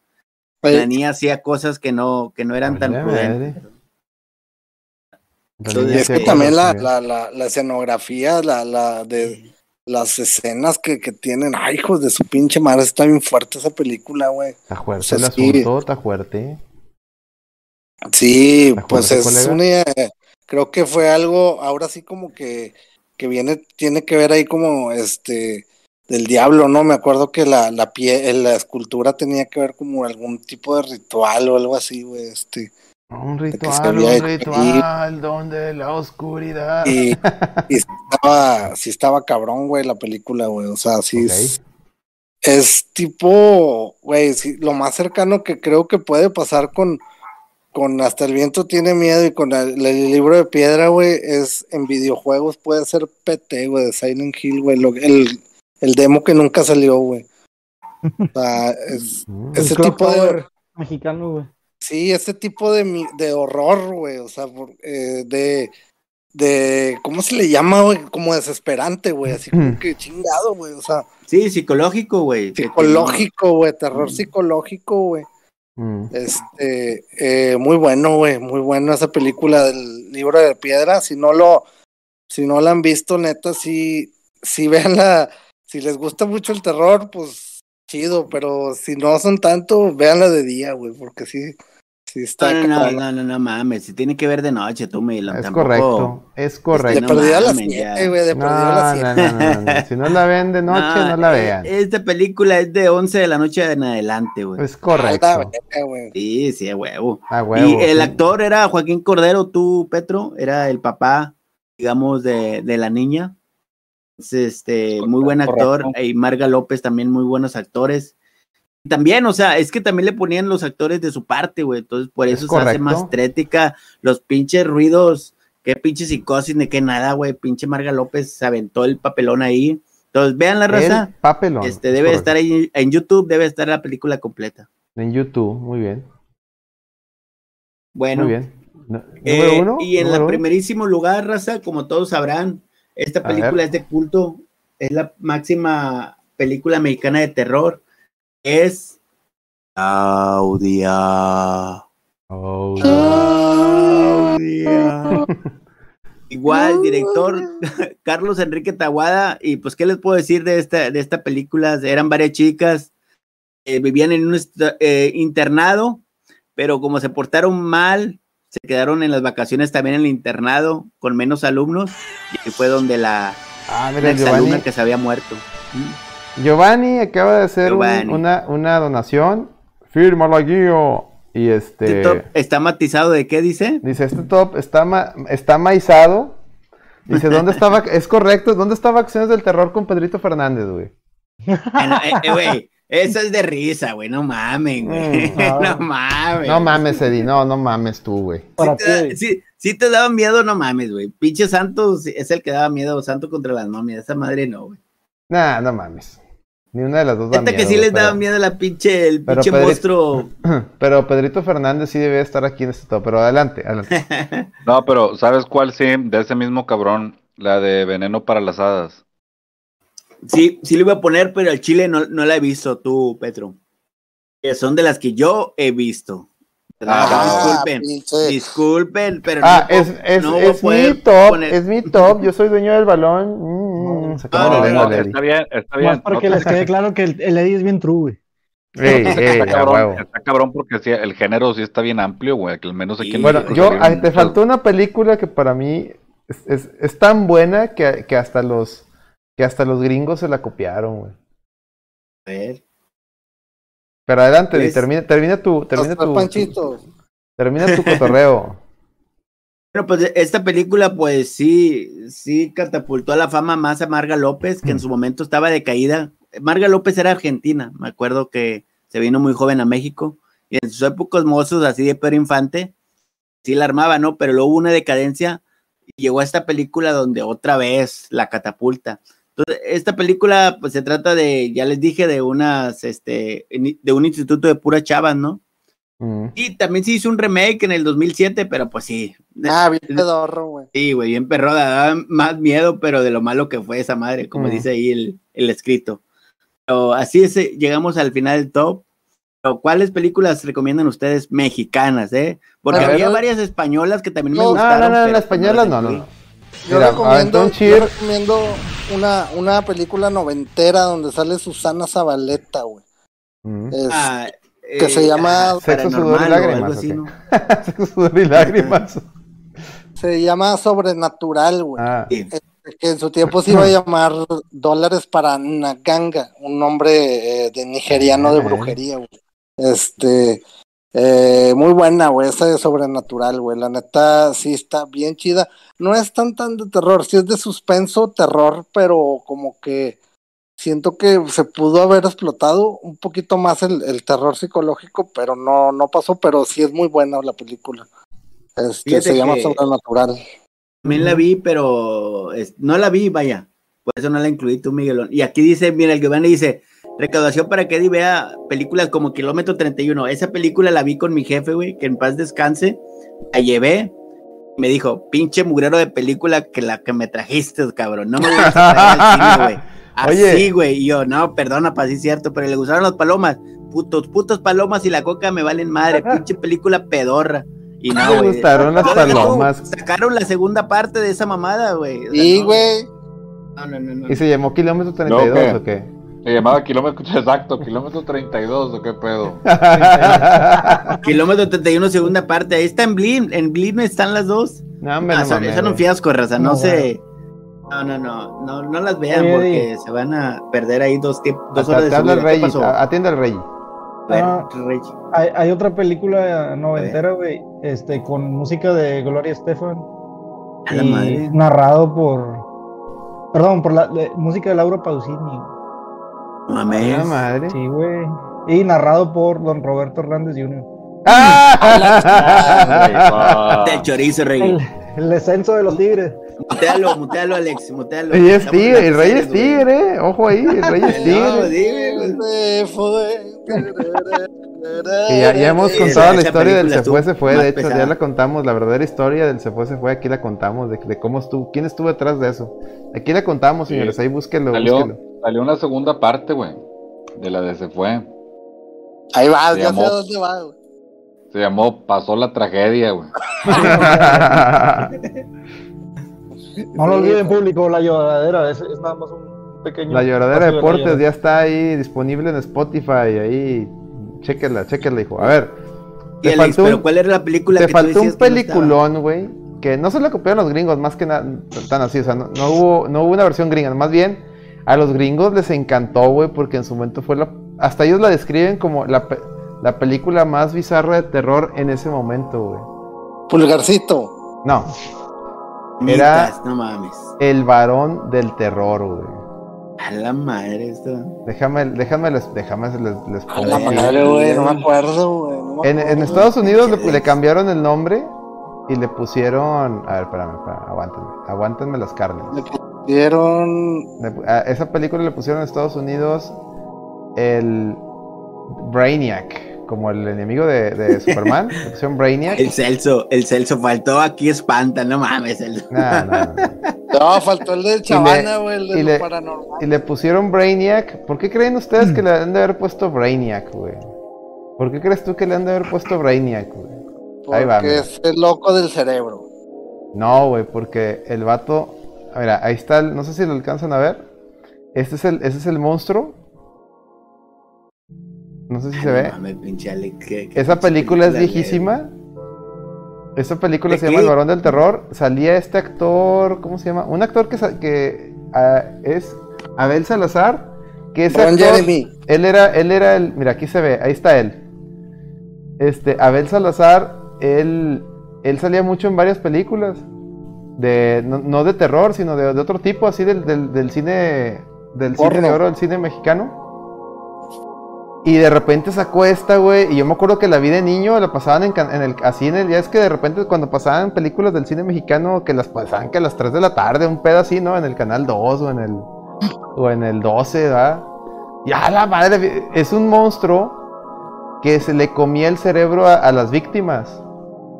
La Oye, niña hacía cosas que no, que no eran tan prudentes. madre. La Entonces, niña y es que también la, la, la, la escenografía, la, la de las escenas que, que tienen, ay, hijos de su pinche madre, está bien fuerte esa película, güey. Está fuerte o sea, el sí. asunto, está fuerte. Sí, ¿Te pues es colega? una, creo que fue algo, ahora sí como que, que viene, tiene que ver ahí como este del diablo, ¿no? Me acuerdo que la, la pie, la escultura tenía que ver como algún tipo de ritual o algo así, güey, este. Un ritual, un ritual, donde la oscuridad. Y, *laughs* y estaba, sí estaba cabrón, güey, la película, güey. O sea, sí es, es tipo, güey, sí, lo más cercano que creo que puede pasar con, con Hasta el viento tiene miedo y con el, el libro de piedra, güey, es en videojuegos puede ser PT, güey, de Silent Hill, güey, el, el demo que nunca salió, güey. *laughs* O sea, es, Mm. ese tipo de, mexicano, güey. Sí, ese tipo de, mi- de horror, güey, o sea, por- eh, de, de, ¿cómo se le llama, güey? Como desesperante, güey, así como que chingado, güey, o sea, Sí, psicológico, güey. psicológico, güey, terror psicológico, güey. Mm. Este, eh, muy bueno, güey, muy bueno esa película del libro de piedra, si no lo, si no la han visto, neta, sí, sí *laughs* véanla, si les gusta mucho el terror, pues chido, pero si no son tanto, véanla de día, güey, porque sí, sí está No, no, no, no, no, mames. Si tiene que ver de noche, tú, Miguel. Es tampoco- correcto, es De correcto. no perdida a las mames, 7, ya. güey, de No, perdida a las no, 7. no, no, no. Si no la ven de noche, no, la eh, vean. Esta película es de 11 de la noche en adelante, güey. Es correcto. Sí, sí, a huevo. A huevo. y el sí. actor era Joaquín Cordero, tú, Petro, era el papá, digamos, de, de la niña. Este, muy buen actor. Correcto. Y Marga López también muy buenos actores. También, o sea, es que también le ponían los actores de su parte, güey. Entonces, por Es eso se hace más trética. Los pinches ruidos, qué pinche psicosis, ni qué nada, güey. Pinche Marga López se aventó el papelón ahí. Entonces, vean la raza. El papelón. Este es debe correcto. estar ahí en YouTube, debe estar la película completa. En YouTube, muy bien. Bueno, Muy bien. No- Eh, uno. y en uno. primerísimo lugar, raza, como todos sabrán, esta película es de culto, es la máxima película mexicana de terror, es Claudia. Oh, Claudia. *laughs* Igual, director *laughs* Carlos Enrique Taguada, y pues, ¿qué les puedo decir de esta, de esta película? Eran varias chicas, eh, vivían en un eh, internado, pero como se portaron mal, se quedaron en las vacaciones también en el internado con menos alumnos, y fue donde la, Ah, mira, Giovanni. que se había muerto. Giovanni acaba de hacer un- una, una donación. Fírmalo aquí. oh. Y Este este. top está matizado de qué dice? Dice, este top está, ma- está maizado. Dice, ¿dónde estaba? *laughs* es correcto, ¿dónde estaba Acciones del Terror con Pedrito Fernández, güey? Ah, eh, eh, güey, eso es de risa, güey, no mamen, güey. Mm, *laughs* no. mames. No mames, Eddie, no, no mames tú, güey. Si te, si- si te daba miedo, no mames, güey. Pinche Santos es el que daba miedo, Santo contra las momias. Esa madre no, güey. Nah, no mames. Ni una de las dos da Neta que miedo, sí les pero- daba miedo la pinche, el pero pinche Pedrito- monstruo. *clears throat* Pero Pedrito Fernández sí debe estar aquí en este top. Pero adelante, adelante. *laughs* No, pero ¿sabes cuál sí? De ese mismo cabrón La de Veneno para las Hadas. Sí, sí lo iba a poner, pero al chile no, no la he visto tú, Petro. Que son de las que yo he visto. Ah, disculpen, pinche. disculpen, pero Ah, no, es, es, no voy a es mi top, poner- es mi top. Yo soy dueño del balón. Mm, mm, No. Está bien, está Más bien. para no que te- les quede claro que el, el Eddie es bien true, güey. Ey, ey, está, a cabrón, está cabrón porque sí, el género sí está bien amplio, güey. Que al menos aquí en Bueno, yo, ah, te faltó una película que para mí es, es- es tan buena que, que hasta los que hasta los gringos se la copiaron, güey. A ver. Pero adelante, Di, Es- termina, termina tu, termina tu, termina tu *laughs* cotorreo. Bueno, pues esta película, pues sí, sí catapultó a la fama más a Marga López, que en su momento estaba decaída. Marga López era argentina, me acuerdo que se vino muy joven a México, y en sus épocas mozos, así de Pedro Infante, sí la armaba, ¿no? Pero luego hubo una decadencia y llegó a esta película donde otra vez la catapulta. Entonces, esta película, pues se trata de, ya les dije, de unas, este, de un instituto de puras chavas, ¿no? Mm. Y también se hizo un remake en el 2007, pero pues sí, Ah, bien pedorro, güey. Sí, güey, bien perroda, daba más miedo, pero de lo malo que fue esa madre, como Mm. dice ahí el, el escrito. Pero así es, eh, llegamos al final del top. Pero, ¿Cuáles películas recomiendan ustedes mexicanas, eh? Porque A ver, había varias españolas que también me No, No, gustaron. no, no, pero la española las no, no, incluí. no. Yo Mira, recomiendo, yo recomiendo una, una película noventera donde sale Susana Zabaleta, güey. Mm. Es- Ah, que se llama ah, Sexo, sudor y lágrimas, algo así, ¿o qué? ¿no? *laughs* Sexo, sudor y lágrimas. se llama Sobrenatural, güey. Ah, Sí. Que en su tiempo se iba a llamar Dólares para Naganga, un nombre eh, de nigeriano de brujería, güey. Este, eh, muy buena, güey, esa de Sobrenatural, güey. La neta, sí está bien chida. No es tan tan de terror, sí es de suspenso, terror, pero como que siento que se pudo haber explotado un poquito más el, el terror psicológico, pero no, no pasó, pero sí es muy buena la película. Este, se llama que- Sobrenatural. También la vi, pero es- no la vi, vaya. Por eso no la incluí tú, Miguelón. Y aquí dice, mira, el Giovanni dice, recaudación para que Eddie vea películas como Kilómetro 31. Esa película la vi con mi jefe, güey, que en paz descanse. La llevé. Me dijo, pinche mugrero de película que la que me trajiste, cabrón. No me voy a traer al cine, güey. *laughs* Oye. Así, güey. Y yo, no, perdona, pa, sí es cierto, pero le gustaron las palomas. Putos, putos palomas y la coca me valen madre. *laughs* Pinche película pedorra. Y no, me güey. gustaron las No, palomas. Sacaron la segunda parte de esa mamada, güey. O sea, Y, no, güey, No, no, no, no. ¿Y se llamó Kilómetro 32 ¿qué? o qué? Se llamaba kilómetro *laughs* exacto, kilómetro 32, ¿o qué pedo? *laughs* Kilómetro 31, segunda parte. Ahí está en Blin. En Blin están las dos. no, me Ah, lo son, son un fiasco, raza. No, No, sé. No, no, no, no. No las vean Oye, porque Eddie. se van a perder ahí dos, dos horas de su vida. al ¿Qué rey, atiende al rey. Ah. Hay, hay otra película noventera, güey, este, con música de Gloria Estefan. A la y madre. narrado por. Perdón, por la de- música de Laura Pausini. Mames. La madre. Sí, güey. Y narrado por don Roberto Hernández Jr. ¡Ah! *laughs* Del chorizo, Rey. El, el descenso de los tigres. Mutealo, mutealo, Alex. Mutealo. Y es tigre, el rey es tigre, eh. ojo ahí, el rey es tigre. dime, güey. se *laughs* fue. Y ya, ya hemos Sí, contado la historia del se fue, se fue, de hecho, ya la contamos, la verdadera historia del se fue, se fue, aquí la contamos, de, de cómo estuvo, quién estuvo detrás de eso. Aquí la contamos, Sí. señores, ahí búsquenlo, Salió, búsquenlo. Salió una segunda parte, güey, de la de Se Fue. Ahí va, Se ya llamó- sé dónde va. güey. Se llamó Pasó la tragedia, güey. No lo olviden, público, la lloradera. Es, es nada más un pequeño. La lloradera de deportes la ya está ahí disponible en Spotify, ahí, chéquenla, chéquenla, hijo. A ver, Y te Alex, faltó pero un- ¿cuál era la película te que tú faltó un decías que no peliculón, güey, que no se lo copiaron los gringos, más que nada, tan así, o sea, no, no hubo, no hubo una versión gringa, más bien a los gringos les encantó, güey, porque en su momento fue la, hasta ellos la describen como la, pe- la película más bizarra de terror en ese momento, güey. Pulgarcito. No, Mitas, Era- No mames. el varón del terror, güey. A la madre esto. Déjame, déjame les, déjame les, les A pongo la aquí. madre, güey, no me acuerdo, güey. no me En. Estados Unidos le, le cambiaron el nombre y le pusieron. A ver, espérame, espérame, aguántenme. Aguántenme las carnes. Le dieron. Le- a esa película le pusieron en Estados Unidos el Brainiac, como el enemigo de, de *laughs* Superman. Le pusieron Brainiac. El Celso, el Celso faltó aquí espanta, no mames. Celso. No, no, no. No, faltó el de Chavana, güey, el y de le- lo paranormal. Y le pusieron Brainiac. ¿Por qué creen ustedes que le han de haber puesto Brainiac, güey? ¿Por qué crees tú que le han de haber puesto Brainiac, güey? ahí va, Porque es el loco del cerebro. No, güey, porque el vato. Mira, ahí está, el- no sé si lo alcanzan a ver. Este es el, ese es el monstruo. No sé si se ve. no mames, pinche Alex, qué- qué Esa película es viejísima. Esa película ¿De se llama qué? El Varón del Terror. Salía este actor, ¿cómo se llama? Un actor que, ah, es Abel Salazar. Que actor, Jeremy. él era, él era el, mira aquí se ve, ahí está él. Este, Abel Salazar, él, él salía mucho en varias películas. De, no, no de terror, sino de, de otro tipo, así del, del, del cine, del cine de oro, del cine mexicano. Y de repente sacó esta, güey. Y yo me acuerdo que la vi de niño, la pasaban en, en el así en el. Ya es que de repente cuando pasaban películas del cine mexicano, que las pasaban que a las 3 de la tarde, un pedo así, ¿no? En el canal 2 o en el. O en el 12, ¿verdad? Y a la madre, es un monstruo que se le comía el cerebro a, a las víctimas.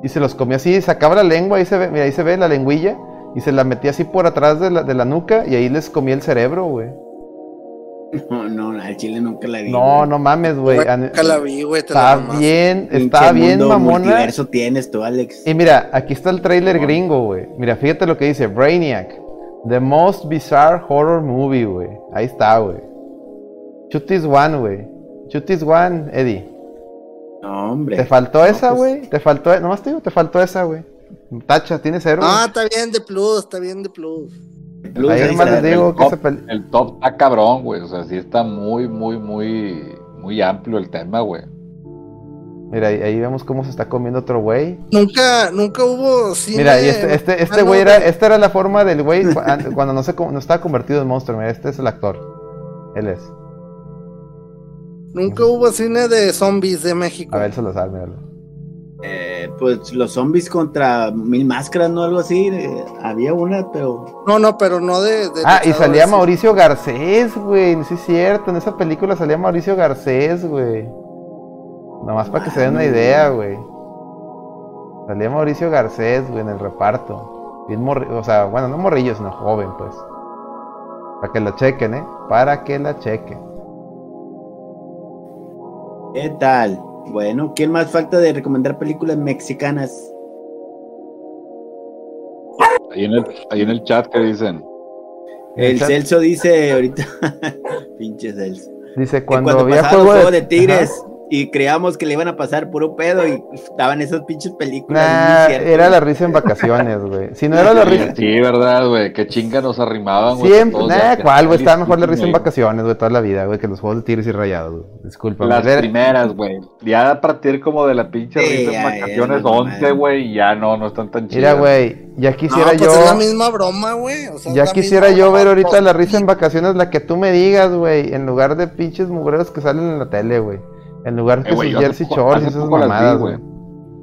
Y se los comía así, sacaba la lengua, ahí se ve, mira, ahí se ve la lengüilla. Y se la metía así por atrás de la, de la nuca y ahí les comía el cerebro, güey. *laughs* No, no, al chile nunca la vi. No, no mames, güey. Nunca la vi, güey, Está bien, está bien mundo mamona. multiverso tienes tú, Alex. Y mira, aquí está el trailer gringo, güey. Mira, fíjate lo que dice Brainiac. The most bizarre horror movie, güey. Ahí está, güey. This one, güey. This one, Eddie. No, hombre. ¿Te faltó No, esa, pues, güey? ¿Te faltó? Nomás te digo, te faltó esa, güey. Tacha, ¿tienes cero? Ah, está bien de plus, está bien de plus. Plus, Ahí está. les digo el que top. pel- El top está cabrón, güey. O sea, sí está muy, muy, muy, muy amplio el tema, güey. Mira, ahí, ahí vemos cómo se está comiendo otro güey. Nunca, nunca hubo cine. Mira, y este, este, este Ah, no, güey era, esta era la forma del güey cu- an- cuando no se no estaba convertido en monstruo. Mira, este es el actor. Él es. Nunca hubo cine de zombies de México. Abel Salazar, míralo. Eh, pues los zombies contra mil máscaras, ¿no? Algo así. eh, había una, pero. No, no, pero no de. de Ah, y salía. Mauricio Garcés, güey. Sí es cierto, en esa película salía Mauricio Garcés, güey. Nomás para que se den una idea, güey. Salía Mauricio Garcés, güey, en el reparto. Bien morri- o sea, bueno, no morrillo, sino joven, pues. Para que la chequen, ¿eh? Para que la chequen. ¿Qué tal? Bueno, ¿quién más falta de recomendar películas mexicanas? Ahí en el, ahí en el chat que dicen. El Celso dice ahorita. *laughs* Pinche Celso. Dice, cuando, Cuando, había juego los de, juegos de tigres Ajá. Y creíamos que le iban a pasar puro pedo y estaban esas pinches películas. Nah, era la risa en vacaciones, güey. Si no era la Sí, risa. sí, verdad, güey. Qué chinga nos arrimaban, güey. Siempre, todos nah, ya- ¿cuál, güey? Estaba mejor la risa en vacaciones, güey, toda la vida, güey, que los juegos de tigres y rayados, güey. Disculpa. Las primeras, güey. Ya a partir como de la pinche Sí, risa en vacaciones ya, no 11, mames. güey, y ya no, no están tan chidas. Mira, güey, ya No, quisiera pues yo. es la misma broma, güey. o sea, Ya quisiera yo ver ahorita pues, la risa en vacaciones, la que tú me digas, güey, en lugar de pinches mugreros que salen en la tele, güey. En lugar de Eh, sus jersey shorts y esas mamadas, güey.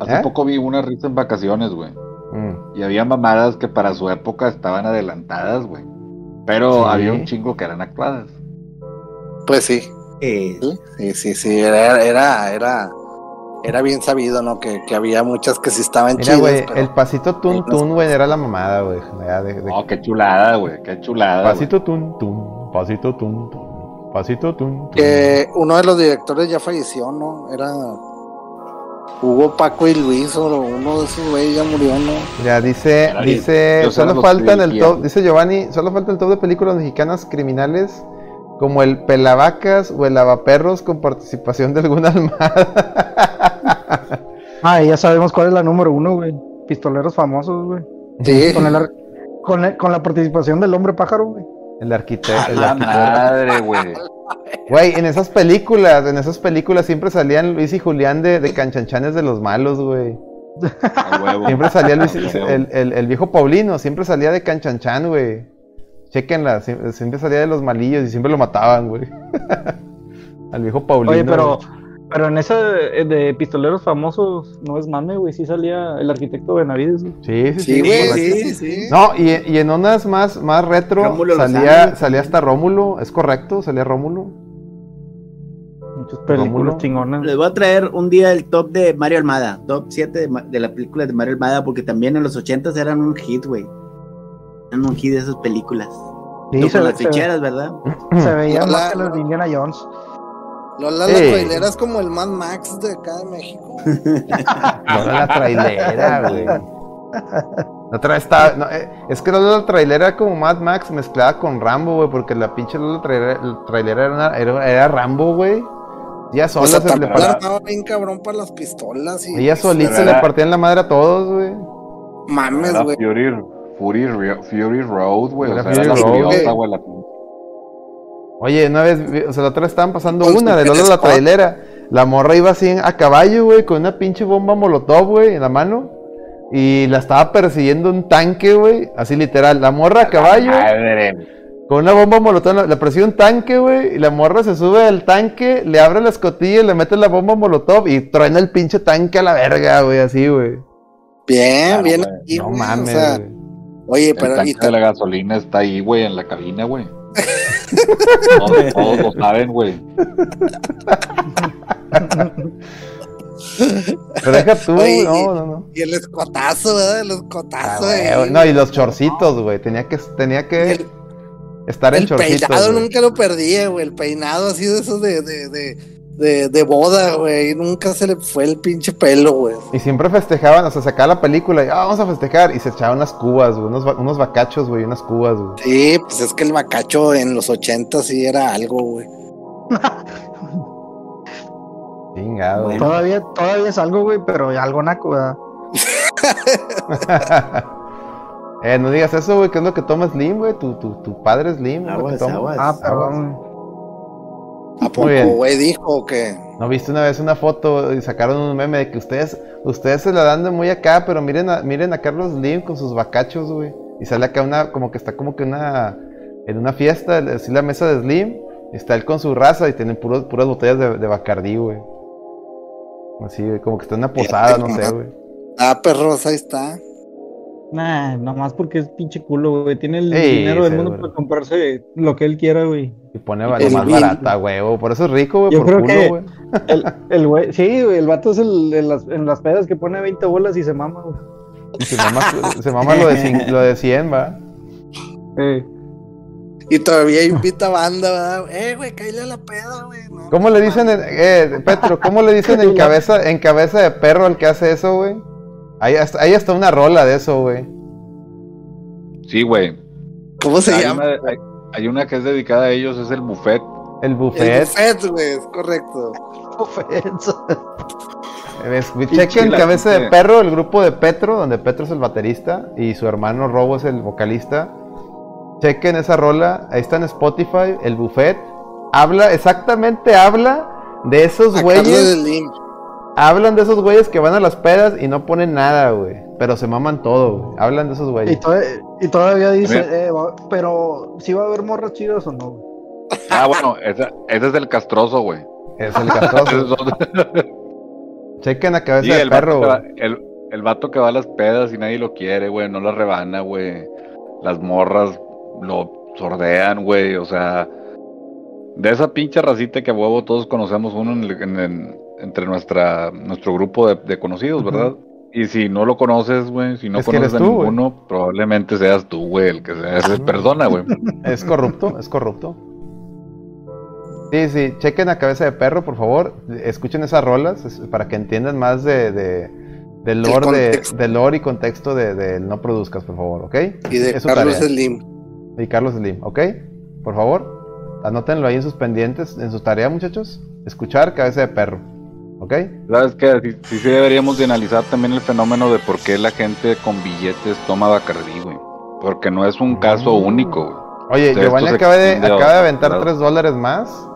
Hace ¿Eh? poco vi una risa en vacaciones, güey. Mm. Y había mamadas que para su época estaban adelantadas, güey. Pero Sí. había un chingo que eran actuadas. Pues sí. Sí, sí, sí, sí, Era, era, era, era bien sabido, ¿no? Que, que había muchas que sí estaban Mira, chidas. güey, pero- el pasito tun tun, güey, era la mamada, güey. ya de- de- Oh, qué chulada, güey. Qué chulada. Pasito tun tun, pasito tun tun, pasito tun tun. Que uno de los directores ya falleció, ¿no? Era Hugo, Paco y Luis, o uno de esos güeyes ya murió, ¿no? Ya dice, Era dice, Yo solo falta en el top, dice Giovanni, solo falta el top de películas mexicanas criminales como el Pelavacas o el Lavaperros con participación de alguna *laughs* almada. Ah, ya sabemos cuál es la número uno, güey. Pistoleros famosos, güey. Sí. Con, el con, el- con la participación del hombre pájaro, güey. El arquitecto. La madre, güey. *laughs* Güey, en esas películas, en esas películas siempre salían Luis y Julián de, de canchanchanes de los malos, güey. A huevo. Siempre salía Luis, el, el- el viejo Paulino, siempre salía de canchanchan, güey. Chequenla, siempre, siempre salía de los malillos y siempre lo mataban, güey. *laughs* Al viejo Paulino. Oye, pero. Pero en esa de, de pistoleros famosos no es mame, güey. Sí salía el arquitecto Benavides, güey. Sí, sí, sí. Sí, güey, sí, sí, sí. No, y, y en unas más, más retro Rómulo salía, salía hasta Rómulo, es correcto, salía Rómulo. Muchas películas Rómulo. chingonas. les voy a traer un día el top de Mario Almada. Top 7 de, la película de Mario Almada, porque también en los 80 eran un hit, güey. Eran un hit de esas películas. Sí, se, las se- ficheras, ¿verdad? se veía Lola- más que las de Indiana Jones. Lola, Sí. la trailera es como el Mad Max de acá de México. *laughs* No la trailera, güey. La otra vez estaba. no, eh, es que Lola la trailera era como Mad Max mezclada con Rambo, güey. Porque la pinche Lola trailera, la trailera era, una- era, era Rambo, güey. Ella O sola sea, se le también la par- armaba bien cabrón para las pistolas y Ella solita Pero le partían la madre a todos, güey. mames, güey. Fury, Fury, Ro- Fury Road, güey. O sea, Fury era la Road, furiosa, güey. güey. la- Oye, una vez, o sea, la otra vez estaban pasando una de Lola la trailera. La morra iba así en- a caballo, güey, con una pinche bomba molotov, güey, en la mano. Y la estaba persiguiendo un tanque, güey. Así literal. La morra a caballo. Madre. Con una bomba molotov, la- le persigue un tanque, güey, y la morra se sube al tanque, le abre la escotilla y le mete la bomba molotov y truena el pinche tanque a la verga, güey, así, güey. Bien, Claro, bien aquí, No mames, o sea, güey. oye, El pero tanque y de la gasolina está ahí, güey, en la cabina, güey. Todos, todos lo saben, güey. Pero deja tú, Oye, no, no, no. y el escotazo, ¿verdad? El Ah, escotazo. güey, ahí, no, y los chorcitos, güey. Tenía que, tenía que El- estar en El chorcitos. peinado güey. nunca lo perdía, güey. El peinado así de esos de, de, de, de, de boda, güey. Nunca se le fue el pinche pelo, güey. Y siempre festejaban, o sea, sacaba la película y ah, vamos a festejar. Y se echaban unas cubas, güey, unos, unos bacachos, güey, unas cubas, güey. Sí, pues es que el bacacho en los 80 sí era algo, güey. *laughs* Chingado. güey. Todavía, todavía es algo, güey, pero algo naco, ¿verdad? *laughs* eh, no digas eso, güey, que es lo que toma Slim, güey. Tu, tu, tu padre es Slim, güey. Aguas, que toma. aguas. Ah, perdón. ¿A poco, bien. güey, dijo que ¿No viste una vez una foto y sacaron un meme de que ustedes, ustedes se la dan de muy acá, pero miren a, miren a Carlos Slim con sus bacachos, güey. Y sale acá una, como que está como que una, en una fiesta, así la mesa de Slim, y está él con su raza y tienen puros, puras botellas de, de Bacardí, güey. Así, güey, como que está en una posada, no sé, güey. Ah, perros, ahí está. Nah, nomás porque es pinche culo, güey. Tiene el Sí, dinero del mundo seguro. para comprarse lo que él quiera, güey. Y pone lo El más barata, güey. Por eso es rico, güey, Yo por creo culo, que- güey. El, *laughs* el güey, sí, güey, el vato es el, en, las, en las pedas que pone 20 bolas y se mama, güey. Y Se mama, se mama lo, de cin- lo de 100, va. Eh, Y todavía invita banda, ¿verdad? Eh, güey, cállale a la peda, güey. No, ¿Cómo le dicen, en, eh, Petro, cómo le dicen en *laughs* cabeza, en cabeza de perro al que hace eso, güey? Ahí hasta, ahí hasta una rola de eso, güey. Sí, güey. ¿Cómo se Hay llama? una, hay, hay una que es dedicada a ellos, es el buffet. El El buffet. buffet, güey, es correcto. ofensa. *laughs* Es- Chequen cabeza de perro, el grupo de Petro, donde Petro es el baterista y su hermano Robo es el vocalista. Chequen esa rola, ahí está en Spotify, el buffet. Habla, exactamente habla de esos A Carlos güeyes. Hablan de esos güeyes que van a las pedas y no ponen nada, güey. Pero se maman todo, güey. Hablan de esos Y, güeyes. to- y todavía dice, Bien. eh, pero si va a haber morras chidas o no. güey? Ah, bueno, ese es el castroso, güey. Es el castroso. *laughs* Chequen a cabeza Sí, de el, vato perro, que va, güey. el, el vato que va a las pedas y nadie lo quiere, güey, no las rebana, güey. Las morras lo sordean, güey, o sea, de esa pinche racita que a huevo todos conocemos uno en el- en el- entre nuestra nuestro grupo de, de conocidos. ¿verdad? Y si no lo conoces, güey, si no Es conoces a tú, ninguno, probablemente seas tú, güey, el que sea. Perdona, güey. *laughs* Es corrupto, es corrupto. Sí, sí, chequen a cabeza de perro, por favor. Escuchen esas rolas es- para que entiendan más de, de, del lore, de, contexto. del lore y contexto de, de No Produzcas, por favor, ¿ok? Y de Carlos tarea. Slim. Y Carlos Slim, ¿ok? Por favor, anótenlo ahí en sus pendientes, en su tarea, muchachos. Escuchar cabeza de perro, ¿ok? ¿Sabes qué? Sí, sí, sí deberíamos de analizar también el fenómeno de por qué la gente con billetes toma Bacardí, güey. Porque no es un caso Mm. único, güey. Oye, Giovanni se acaba de, acaba de aventar lados. 3 dólares más.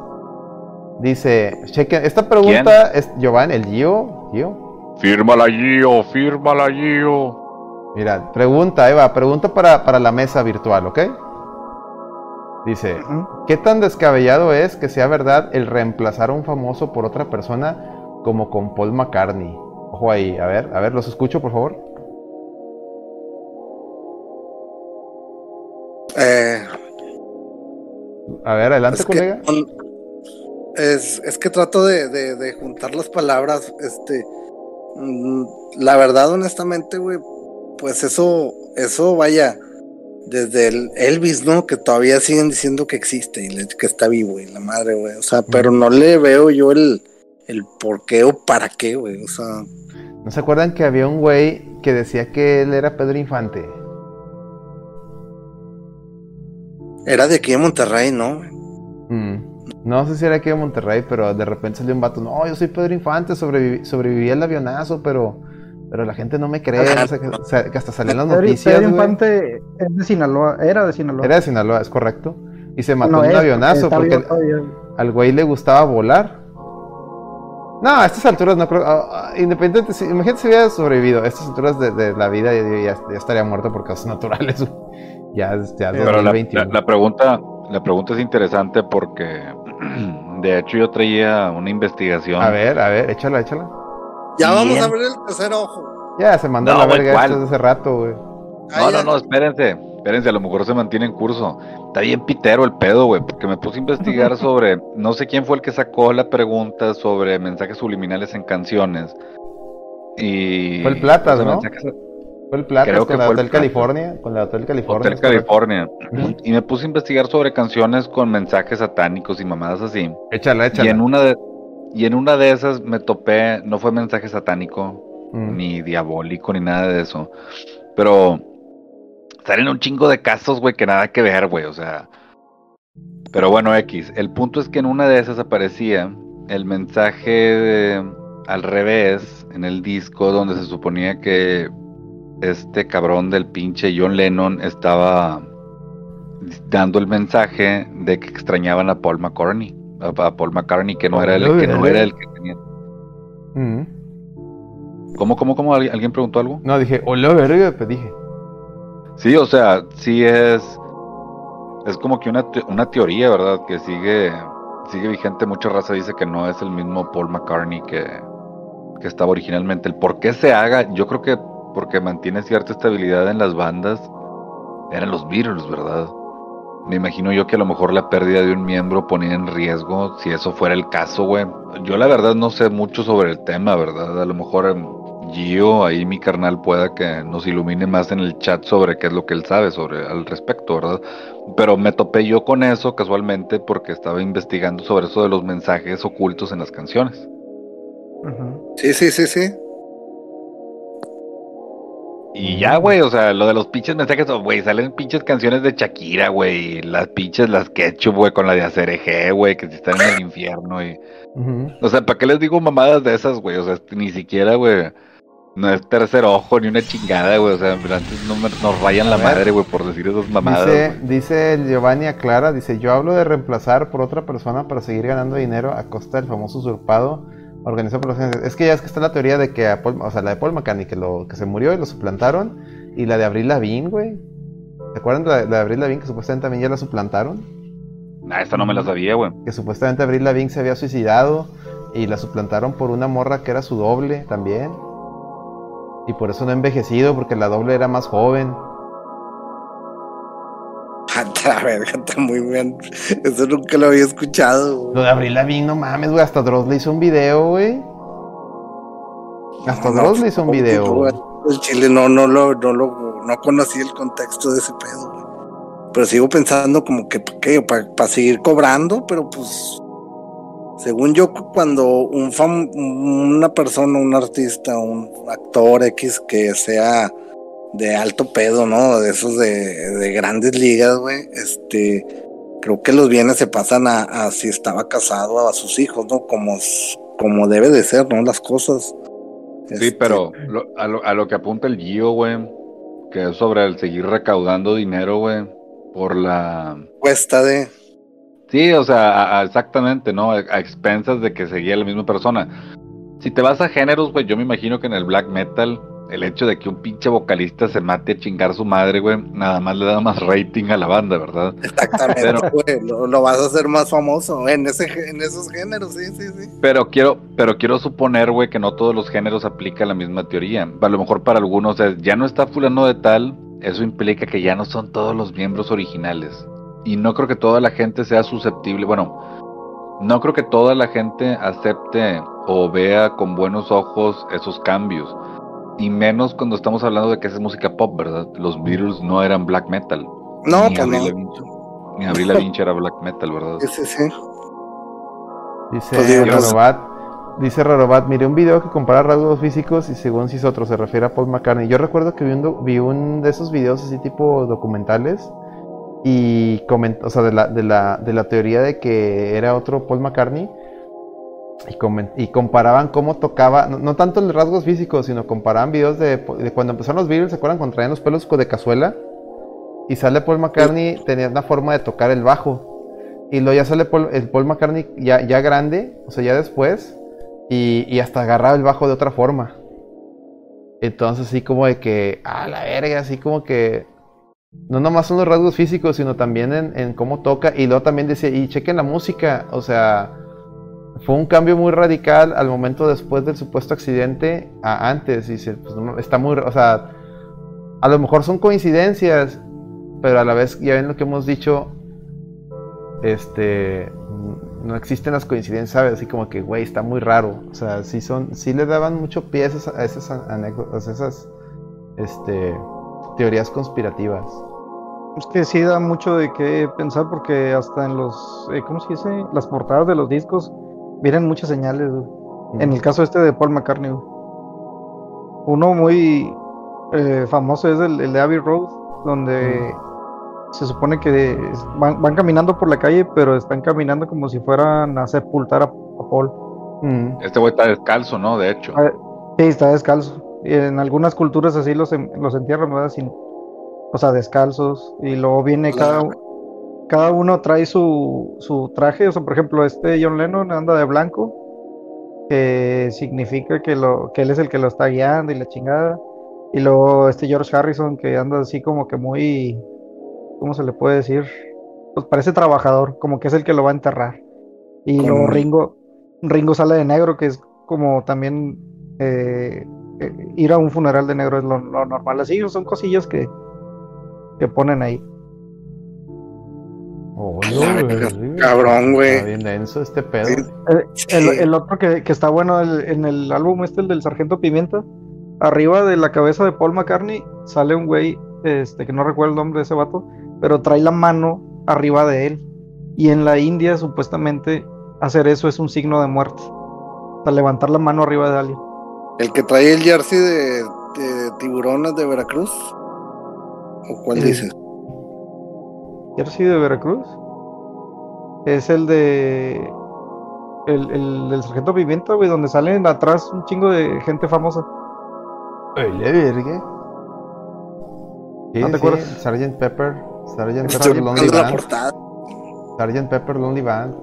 Dice, chequen, esta pregunta es Giovanni, el Gio, Gio. Fírmala, Gio, fírmala, Gio. Mira, pregunta, ahí va, pregunta para, para la mesa virtual, ¿ok? Dice. ¿qué tan descabellado es que sea verdad el reemplazar a un famoso por otra persona como con Paul McCartney? Ojo ahí, a ver, a ver, los escucho, por favor. Eh, A ver, adelante, es, que, colega. on- es, es que trato de, de- de juntar las palabras. Este, mm, la verdad, honestamente, güey, pues eso, eso vaya. desde el Elvis, ¿no? Que todavía siguen diciendo que existe y que está vivo y la madre, güey. O sea, pero no le veo yo el, el por qué o para qué, güey. O sea, ¿No se acuerdan que había un güey que decía que él era Pedro Infante? era de aquí de Monterrey, ¿no? Mm. No sé si era aquí de Monterrey, pero de repente salió un vato. No, yo soy Pedro Infante, sobreviví, sobreviví al avionazo, pero, pero la gente no me cree. O sea, que hasta salían las Pedro, noticias. Pedro. Infante es de Sinaloa, era de Sinaloa. Era de Sinaloa, es correcto. Y se mató No en un es, avionazo porque vivo todavía. al güey le gustaba volar. No, a estas alturas no creo. independiente, si, imagínate si hubiera sobrevivido. A estas alturas de, de la vida ya, ya- ya estaría muerto por causas *laughs* naturales. Ya, ya Pero la, 2021. la- la pregunta, la pregunta es interesante porque *clears throat* de hecho yo traía una investigación. A ver, a ver, échala, échala. Ya vamos a ver el tercer ojo. Ya se mandó No, a la güey, verga desde hace rato, güey. No, no, no, espérense, espérense, a lo mejor se mantiene en curso. Está bien pitero el pedo, güey, porque me puse a investigar *laughs* sobre, no sé quién fue el que sacó la pregunta sobre mensajes subliminales en canciones. Y... Fue el Platas, ¿no? mensajes- Fue el Platas Creo que con la fue el Hotel. California. Con la Hotel California. Hotel. California. Y me puse a investigar sobre canciones con mensajes satánicos y mamadas así. Échala, Y échala. en una de, y en una de esas me topé, no fue mensaje satánico, Mm. ni diabólico, ni nada de eso. Pero salen un chingo de casos, güey, que nada que ver, güey, o sea. Pero bueno, X. El punto es que en una de esas aparecía el mensaje de- al revés en el disco donde se suponía que este cabrón del pinche John Lennon estaba dando el mensaje de que extrañaban a Paul McCartney. A, Paul McCartney, que no, era el, que no era el que tenía. Mm. ¿Cómo, cómo, cómo? ¿Alguien alguien preguntó algo? No, dije, hola, verga, pues dije. Sí, o sea, sí es. Es como que una, una teoría, ¿verdad? Que sigue sigue vigente. Mucha raza dice que no es el mismo Paul McCartney que, que estaba originalmente. El por qué se haga, yo creo que porque mantiene cierta estabilidad en las bandas, eran los Beatles, ¿verdad? Me imagino yo que a lo mejor la pérdida de un miembro ponía en riesgo, si eso fuera el caso, güey. Yo la verdad no sé mucho sobre el tema, ¿verdad? A lo mejor Gio, ahí mi carnal, pueda que nos ilumine más en el chat sobre qué es lo que él sabe sobre al respecto, ¿verdad? Pero me topé yo con eso casualmente porque estaba investigando sobre eso de los mensajes ocultos en las canciones. Sí, sí, sí, sí. Y ya, güey, o sea, lo de los pinches mensajes, oh, güey, salen pinches canciones de Shakira, güey, y las pinches, las ketchup, güey, con la de Acereje, güey, que si están en el infierno, y... O sea, ¿para qué les digo mamadas de esas, güey? O sea, ni siquiera, güey, no es tercer ojo ni una chingada, güey, o sea, antes no me- nos rayan la madre, güey, por decir esas mamadas. Dice, dice Giovanni Aclara, dice, yo hablo de reemplazar por otra persona para seguir ganando dinero a costa del famoso usurpado organizado por los. Es que ya es que está la teoría de que a Paul- o sea, la de Paul McCartney, que, lo, que se murió y lo suplantaron, y la de Avril Lavigne, güey. ¿Se acuerdan de la, la de Avril Lavigne que supuestamente también ya la suplantaron? Nah, esta no me la sabía, güey. Que supuestamente Avril Lavigne se había suicidado y la suplantaron por una morra que era su doble también. Y por eso no ha envejecido, porque la doble era más joven. *laughs* La verga, está muy bien. Eso nunca lo había escuchado. güey. Lo de Avril Lavigne, no mames, güey. Hasta Dross le hizo un video, güey. Hasta No, Dross le hizo un video. güey. El chile no, no lo, no lo, no conocí el contexto de ese pedo, güey. Pero sigo pensando como que, ¿pa' ¿qué? Para seguir cobrando, pero pues, según yo, cu- cuando un fam, una persona, un artista, un actor X que sea de alto pedo, ¿no? De esos de, de grandes ligas, güey, este, creo que los bienes se pasan a, a si estaba casado a sus hijos, ¿no? Como, como debe de ser, ¿no? Las cosas. Sí, Este, pero lo- a, lo, a lo que apunta el Gio, güey, que es sobre el seguir recaudando dinero, güey, por la... Cuesta de. Sí, o sea, a- exactamente, ¿no? A, a expensas de que seguía la misma persona. Si te vas a géneros, güey, yo me imagino que en el black metal, el hecho de que un pinche vocalista se mate a chingar su madre, güey, nada más le da más rating a la banda, ¿verdad? Exactamente, Pero- güey. Lo, lo vas a hacer más famoso en ese en esos géneros, sí, sí, sí. Pero quiero, pero quiero suponer, güey, que no todos los géneros aplican la misma teoría. A lo mejor para algunos es, ya no está fulano de tal, eso implica que ya no son todos los miembros originales. Y no creo que toda la gente sea susceptible, bueno, no creo que toda la gente acepte o vea con buenos ojos esos cambios. Y menos cuando estamos hablando de que es música pop, ¿verdad? Los Beatles no eran black metal. No, Ni pues no. Ni Avril Lavigne era black metal, ¿verdad? Sí, sí, sí. Dice Pues digo, no sé. Rarobat, dice Rarobat, miré un video que compara rasgos físicos y según si es otro, se refiere a Paul McCartney. Yo recuerdo que vi un, vi un de esos videos así tipo documentales y coment, o sea, de la, de, la, de la teoría de que era otro Paul McCartney y, y comparaban cómo tocaba, no, no tanto los rasgos físicos, sino comparaban videos de, de cuando empezaron los Beatles, ¿se acuerdan? Cuando traían los pelos de cazuela y sale Paul McCartney, tenía una forma de tocar el bajo. Y luego ya sale Paul, el Paul McCartney ya, ya grande, o sea, ya después, y, y hasta agarraba el bajo de otra forma. Entonces, así como de que, a la verga, así como que. No nomás son los rasgos físicos, sino también en, cómo toca. Y luego también decía, y chequen la música, o sea, fue un cambio muy radical al momento después del supuesto accidente a antes. Y dice, pues está muy, o sea, a lo mejor son coincidencias, pero a la vez ya ven lo que hemos dicho, este, no existen las coincidencias, ¿sabes? Así como que, güey, está muy raro. O sea, sí son, sí le daban mucho pie a esas, a esas anécdotas, a esas, este, teorías conspirativas. Es que sí da mucho de qué pensar porque hasta en los, eh, ¿cómo se dice? Las portadas de los discos vienen muchas señales. En el caso este de Paul McCartney. Uno muy eh, famoso es el, el de Abbey Road, donde se supone que van, van caminando por la calle, pero están caminando como si fueran a sepultar a, a Paul. Mm. Este güey está descalzo, ¿no? De hecho. Ah, Sí, está descalzo. En algunas culturas así los, los entierran, ¿verdad? Sin, o sea, descalzos. Y luego viene cada, cada uno trae su, su traje. O sea, por ejemplo, este John Lennon anda de blanco, que significa que, lo, que él es el que lo está guiando y la chingada. Y luego este George Harrison, que anda así como que muy, ¿cómo se le puede decir? Pues parece trabajador, como que es el que lo va a enterrar. Y luego Ringo, Ringo sale de negro, que es como también eh, eh, ir a un funeral de negro es lo, lo normal. Así son cosillas que, que ponen ahí. Güey, cabrón, güey. Está bien denso este pedo. Sí. El, otro que, que está bueno el- en el álbum este, el del Sargento Pimienta, arriba de la cabeza de Paul McCartney sale un güey, este, que no recuerdo el nombre de ese vato, pero trae la mano arriba de él. Y en la India, supuestamente, hacer eso es un signo de muerte. O sea, levantar la mano arriba de alguien. El que trae el jersey de, de tiburones de Veracruz. ¿O cuál Sí. dices? Jersey de Veracruz. Es el de. El, el del Sargento Pimienta, güey, donde salen atrás un chingo de gente famosa. Oye, verga. Sí, ¿No te sí, acuerdas? Sgt. Pepper. Estoy Pepper Lonely Band. Sgt. Pepper Lonely Band.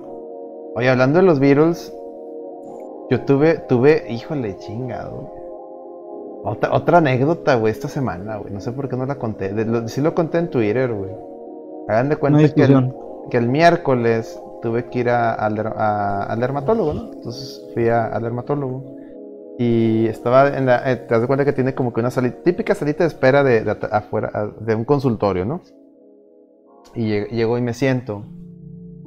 Oye, hablando de los Beatles, yo tuve, tuve, híjole, chingado. Otra, otra anécdota, güey, esta semana, güey. No sé por qué no la conté. De- lo- sí lo conté en Twitter, güey. Hagan de cuenta que el, discusión. que el miércoles tuve que ir a- al, der- a- al dermatólogo, ¿no? Entonces fui a- al dermatólogo. Y estaba en la. eh, te das cuenta que tiene como que una salita, típica salita de espera de, de afuera, a- de un consultorio, ¿no? Y lleg- llego y me siento.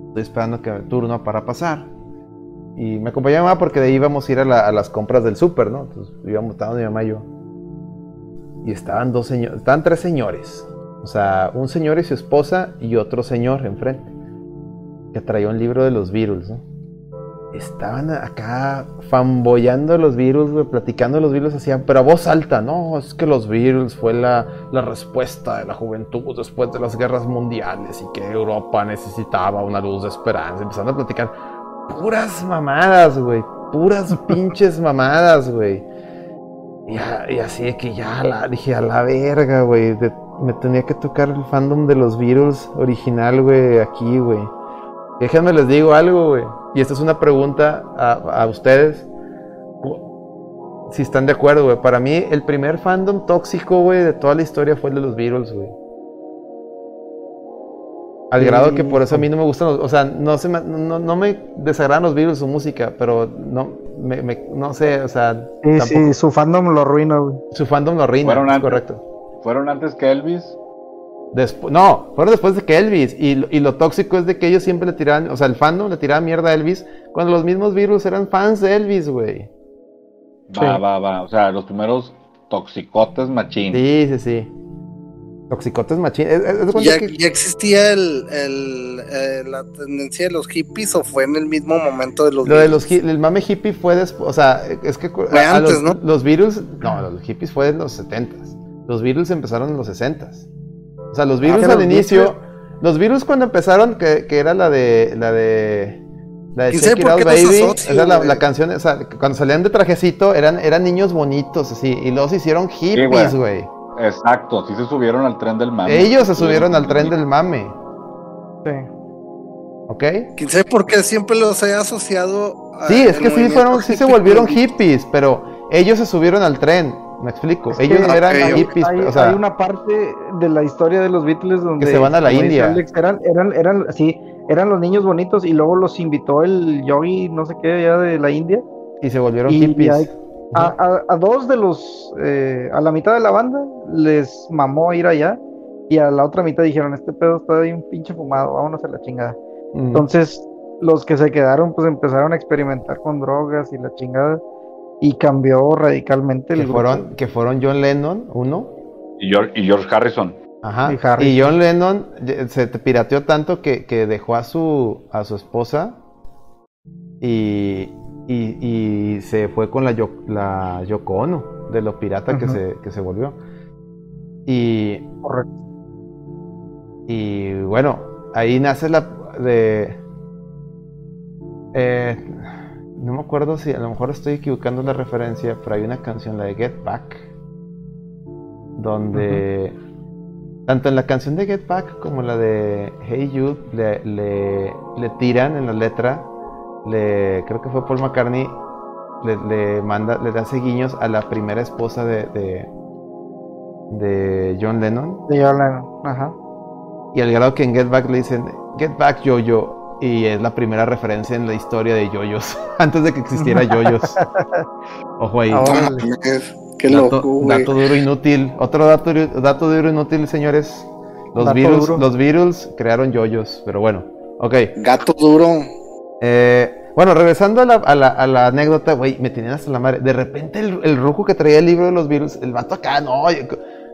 Estoy esperando que el turno para pasar. Y me acompañó mi mamá porque de ahí íbamos a ir a, la- a las compras del súper, ¿no? Entonces íbamos, estábamos mi mamá y yo. Y estaban dos señores, estaban tres señores. O sea, un señor y su esposa y otro señor enfrente. Que traía un libro de los Beatles, ¿no? Estaban acá fanboyando los Beatles, platicando los Beatles, hacían, pero a voz alta, no, es que los Beatles fue la, la respuesta de la juventud después de las guerras mundiales y que Europa necesitaba una luz de esperanza. Empezaron a platicar puras mamadas, güey, puras pinches mamadas, güey. Y, así de que ya dije a la verga, güey. Me tenía que tocar el fandom de los Beatles original, güey, aquí, güey. Déjenme les digo algo, güey. Y esta es una pregunta a, a ustedes. Si están de acuerdo, güey. Para mí, el primer fandom tóxico, güey, de toda la historia fue el de los Beatles, güey. Al grado que por eso a mí no me gustan los, O sea, no, se me, no, no me desagradan los Beatles su música, pero no, me, me- no sé, o sea, Sí, su fandom lo arruina, güey. su fandom lo arruina, Fueron es antes. correcto. ¿Fueron antes que Elvis? Despu- no, fueron después de que Elvis. Y, lo- y lo tóxico es de que ellos siempre le tiraban, o sea, el fandom le tiraba mierda a Elvis cuando los mismos virus eran fans de Elvis, güey. Va, Sí. va, va. O sea, los primeros toxicotes machín. Sí, sí, sí. Toxicotes machín. ¿Ya, que- ya existía el, el, eh, la tendencia de los hippies o fue en el mismo momento de los Lo de los el mame hippie fue después, o sea, es que Fue a- a antes, los, ¿no? los Beatles, no, los hippies fue en los 70s. Los Beatles empezaron en los 60s. O sea, los Beatles que al los inicio, los Beatles cuando empezaron que, que era la de la de la de ¿Quién Shake sabe It Out los Baby, asocio, es la, canción, o sea, cuando salían de trajecito eran eran niños bonitos así y luego se hicieron hippies, güey. güey. Exacto, sí se subieron al tren del mame. Ellos se subieron al tren del mame, Sí. ¿ok? ¿Quién sabe por qué siempre los he asociado a- Sí, es que sí fueron, sí se volvieron hippies, pero ellos se subieron al tren, me explico. Es ellos que no eran hippies, Hay, o sea, hay una parte de la historia de los Beatles donde se van a la India. Alex, eran, eran, eran, sí, eran los niños bonitos y luego los invitó el yogi, no sé qué, ya de la India. y se volvieron y hippies. A, a- a dos de los, eh, a la mitad de la banda les mamó ir allá y a la otra mitad dijeron, este pedo está bien pinche fumado, vámonos a la chingada. Mm. Entonces, los que se quedaron, pues empezaron a experimentar con drogas y la chingada y cambió radicalmente el que grupo. fueron, que fueron John Lennon, uno, Y George, y George Harrison. ajá, Y Harrison. y John Lennon se te pirateó tanto que, que dejó a su a su esposa y, y, y se fue con la, Yo- la Yoko Ono, de lo pirata que, se, que se volvió. Y, Correcto. y bueno, ahí nace la de... eh, no me acuerdo si a lo mejor estoy equivocando la referencia, pero hay una canción, la de Get Back, donde tanto en la canción de Get Back como la de Hey Jude le, le, le tiran en la letra, le, creo que fue Paul McCartney, le, le manda, le hace guiños a la primera esposa de, de, de John Lennon. De John Lennon, Ajá. Y al grado que en Get Back le dicen Get Back Yo-Yo. Y es la primera referencia en la historia de yoyos. *laughs* Antes de que existiera yoyos. *laughs* Ojo ahí. Ah, mames, Qué dato, loco, dato duro inútil. Otro dato, dato duro inútil, señores. Los duro. los Beatles crearon yoyos. Pero bueno, ok. Gato duro. Eh, bueno, regresando a la, anécdota, güey, me tenían hasta la madre. De repente el, el ruco que traía el libro de los Beatles, el vato acá, no,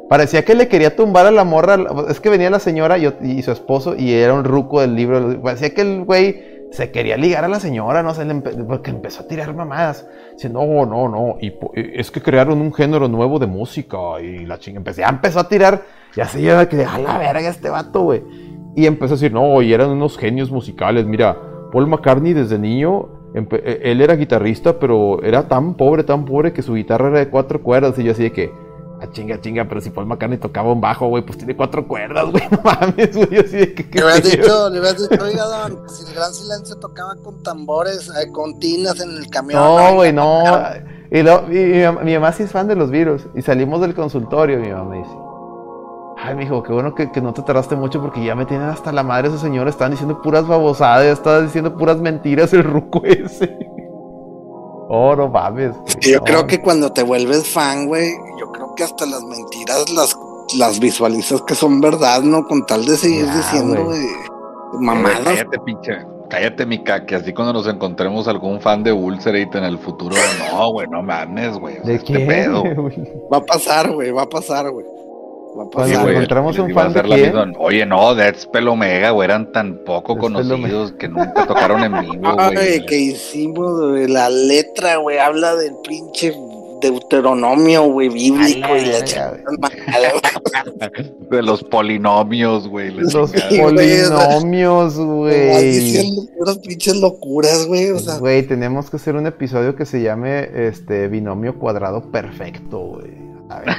parecía que le quería tumbar a la morra. Es que venía la señora y, y su esposo y era un ruco del libro. Parecía que el güey se quería ligar a la señora, no sé, le empe- porque empezó a tirar mamadas. Dice, no, no, no, y po- es que crearon un género nuevo de música y la chinga. Empecé, ya empezó a tirar, ya se lleva que a la verga este vato, güey. Y empezó a decir, no, y eran unos genios musicales. Mira, Paul McCartney desde niño, eh, él era guitarrista, pero era tan pobre, tan pobre que su guitarra era de cuatro cuerdas. Y yo así de que, ah, chinga, chinga, pero si Paul McCartney tocaba un bajo, güey, pues tiene cuatro cuerdas, *laughs* güey, no mames, güey. Yo así de que, ¿qué Le hubieras pedo? dicho, le hubieras dicho, oiga, don, si el gran silencio tocaba con tambores, eh, con tinas en el camión. No, güey, no. Y luego, mi, mi mamá- mi mamá sí es fan de los virus. Y salimos del consultorio, mi mamá dice. Ay, mijo, qué bueno que, que no te tardaste mucho porque ya me tienen hasta la madre esos señores. Estaban diciendo puras babosadas, estaban diciendo puras mentiras el ruco ese. Oh, no mames. güey, Yo no. creo que cuando te vuelves fan, güey, yo creo que hasta las mentiras las, las visualizas que son verdad, ¿no? Con tal de seguir Ya, diciendo, güey. Güey, mamadas. Cállate, pinche. Cállate, Mica, que así cuando nos encontremos algún fan de Ulcerate en el futuro, no, güey, no mames, güey. ¿De este quién? pedo. güey? Va a pasar, güey, va a pasar, güey. Cuando. Sí, encontramos un fan de quién. Oye, no, Death Pelomega, güey, eran tan poco Death Spell conocidos que nunca tocaron en vivo, *laughs* Ay, güey. que hicimos, güey, la letra, güey, habla del pinche deuteronomio, güey, bíblico A la y la. *laughs* De los polinomios, güey. Los. Sí, *laughs* polinomios, güey. diciendo puras pinches locuras, güey, o sea. Güey, tenemos que hacer un episodio que se llame este binomio cuadrado perfecto, güey. A ver,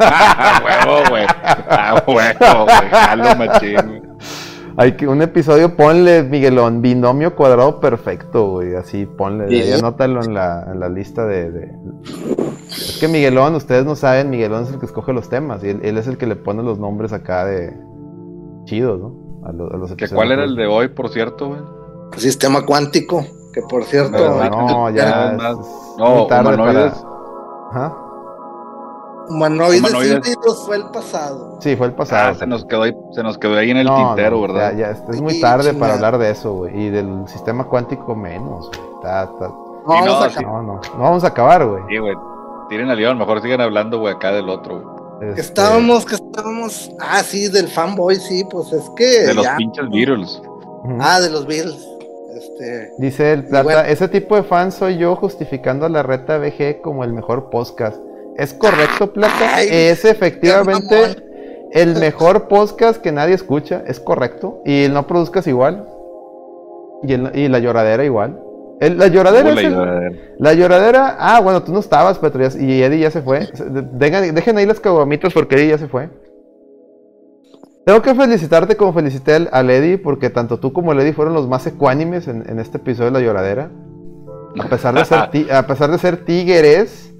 A *laughs* huevo, güey. A huevo, güey. Jalo machín. Hay que un episodio, ponle, Miguelón, binomio cuadrado perfecto, güey. Así, ponle, ahí Bien. anótalo en la, en la lista de, de- Es que Miguelón, ustedes no saben, Miguelón es el que escoge los temas. Y él, él es el que le pone los nombres acá de... Chidos, ¿no? A, lo- a los ¿Que episodios. ¿Cuál era el de hoy, por cierto, güey? Sistema cuántico, que por cierto, Pero Pero no, ya es, más- es No, tarde humanoides. para... Ajá. Humanoides, Humanoides. híbridos fue el pasado. Sí, fue el Ah, pasado. se nos quedó ahí, se nos quedó ahí en el No, tintero, no, ¿verdad? Ya, ya, es- muy Sí, tarde chingada. para hablar de eso, güey. Y del sistema cuántico menos, güey. Está- está- No, Sí, vamos sí. No, no, no vamos a acabar, güey. Sí, güey. Tiren al león, mejor sigan hablando, güey, acá del otro, güey. Que Este, estábamos, que estábamos. Ah, sí, del fanboy, sí, pues es que. De los ya- pinches Beatles. Ah, de los Bills. Este. Dice el Plata, bueno. ese tipo de fan soy yo justificando a la reta BG como el mejor podcast. ¿Es correcto, Plata? Ay, es efectivamente el mejor podcast que nadie escucha, es correcto. Y el no produzcas igual. Y, el- y la lloradera igual. El- la lloradera el- lloradera. La lloradera, ah, bueno, tú no estabas, Petro, ya- y Eddie ya se fue. Dejen, dejen ahí las caguamitas porque Eddie ya se fue. Tengo que felicitarte como felicité al, al Eddie, porque tanto tú como el Eddie fueron los más ecuánimes en, en este episodio de La Lloradera. A pesar de ser, *laughs* ti- a pesar de ser tigres,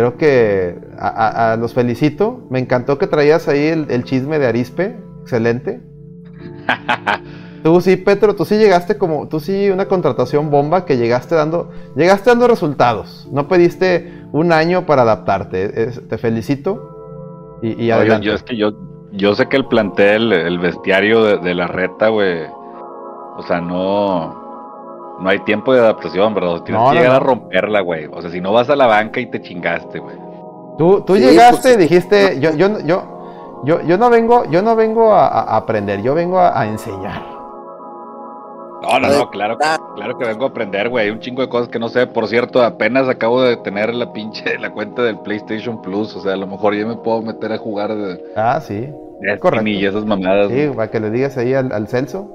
creo que a, a- a- los felicito. Me encantó que traías ahí el, el chisme de Arispe, excelente. *laughs* Tú sí, Petro, tú sí llegaste como, tú sí una contratación bomba que llegaste dando, llegaste dando resultados. No pediste un año para adaptarte. Es- te felicito y, y Oigan, adelante. yo es que yo, yo sé que el plantel, el bestiario de, de la reta, güey. O sea, no. No hay tiempo de adaptación, ¿verdad? Tienes No, que no, llegar a romperla, güey. O sea, si no vas a la banca y te chingaste, güey. Tú, tú Sí, llegaste pues, y dijiste, yo, yo, yo, yo, yo no vengo, yo no vengo a, a aprender, yo vengo a, a enseñar. No, no, no, claro que, claro que vengo a aprender, güey. Hay un chingo de cosas que no sé. Por cierto, apenas acabo de tener la pinche *laughs* la cuenta del PlayStation Plus. O sea, a lo mejor ya me puedo meter a jugar de Ah, sí. Destiny correcto. y esas mamadas. Sí, para que le digas ahí al, al Celso,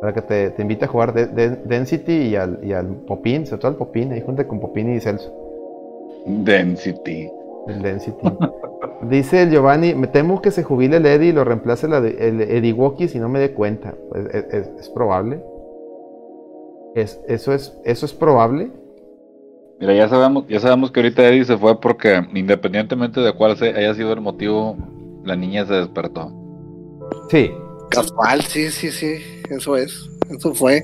para que te, te invite a jugar de, de- Density y al, y al Popín, sobre todo al Popín, ahí junto con Popín y Celso. Density. El Density. *laughs* Dice el Giovanni, me temo que se jubile el Eddie y lo reemplace la de- el si no me dé cuenta. Pues, es, es- es probable. Es, eso, es, eso es probable. Mira, ya sabemos, ya sabemos que ahorita Eddie se fue porque independientemente de cuál haya sido el motivo, la niña se despertó. Sí. Casual, sí, sí, sí. Eso es. Eso fue.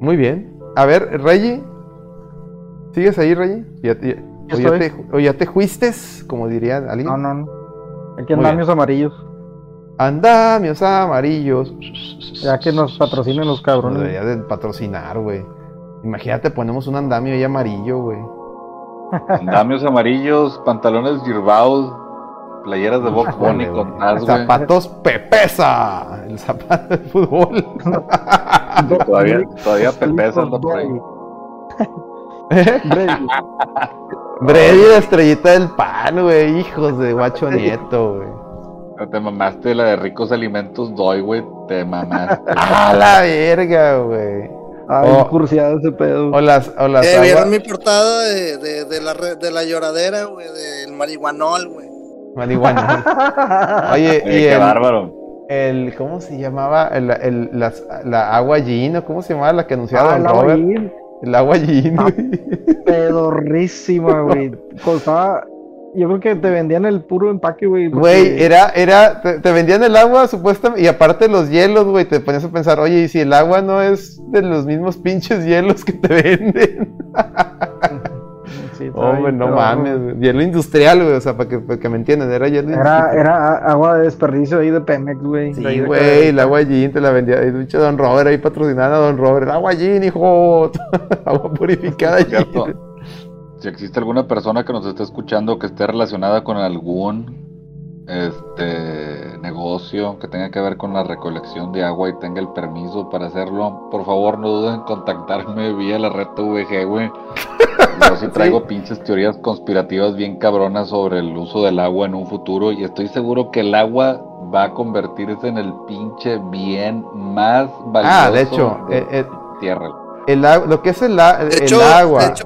Muy bien. A ver, Reggie. ¿Sigues ahí, Reggie? ¿Ya, ya- o, ya te, o ya te juistes, como diría alguien? No, no, no. Aquí Muy andamios amarillos. Andamios amarillos. Ya que nos patrocinen los Nos cabrones. debería de patrocinar, güey. Imagínate, ponemos un andamio ahí amarillo, güey. Andamios amarillos, pantalones girbados, playeras de Box Bunny *laughs* con güey. Zapatos Pepesa. El zapato de fútbol. Todavía, todavía Pepesa anda por ahí. Brady. *laughs* Brady, la estrellita del pan, güey. Hijos de guacho nieto, güey. Te mamaste la de ricos alimentos doy, güey. Te mamaste. *laughs* A la verga, güey. Ay, Oh. cursiado ese pedo. O las, o las Eh, ¿Vieron mi portada de, de, de la, de la lloradera, güey? Del marihuanol, güey. Marihuana. *laughs* Oye, y qué el, bárbaro. el- ¿cómo se llamaba? El, el- las- la agua Gin, ¿o cómo se llamaba la que anunciaba Ah, Don el Robert? aguayín, El agua Gin, Ah. güey. pedorrísima, güey. *laughs* Costaba. Yo creo que te vendían el puro empaque, güey. porque- Güey, era, era, te, te vendían el agua supuestamente, y aparte los hielos, güey, te ponías a pensar, oye, ¿y si el agua no es de los mismos pinches hielos que te venden? *laughs* Sí, Hombre, no mames, güey. hielo industrial, güey, o sea, para que, para que me entiendan, era hielo Era, industrial. era agua de desperdicio ahí de Pemex, güey. Sí, güey, el agua Gin te la vendía, el pinche Don Robert ahí patrocinando a Don Robert, el agua Gin, hijo, *laughs* agua purificada si existe alguna persona que nos esté escuchando que esté relacionada con algún este negocio que tenga que ver con la recolección de agua y tenga el permiso para hacerlo, por favor no duden en contactarme *laughs* vía la red VG, güey. Yo *laughs* sí traigo pinches teorías conspirativas bien cabronas sobre el uso del agua en un futuro y estoy seguro que el agua va a convertirse en el pinche bien más valioso Ah, de hecho, de eh, eh, la tierra. el, lo que es el, a- De el hecho, agua. de hecho,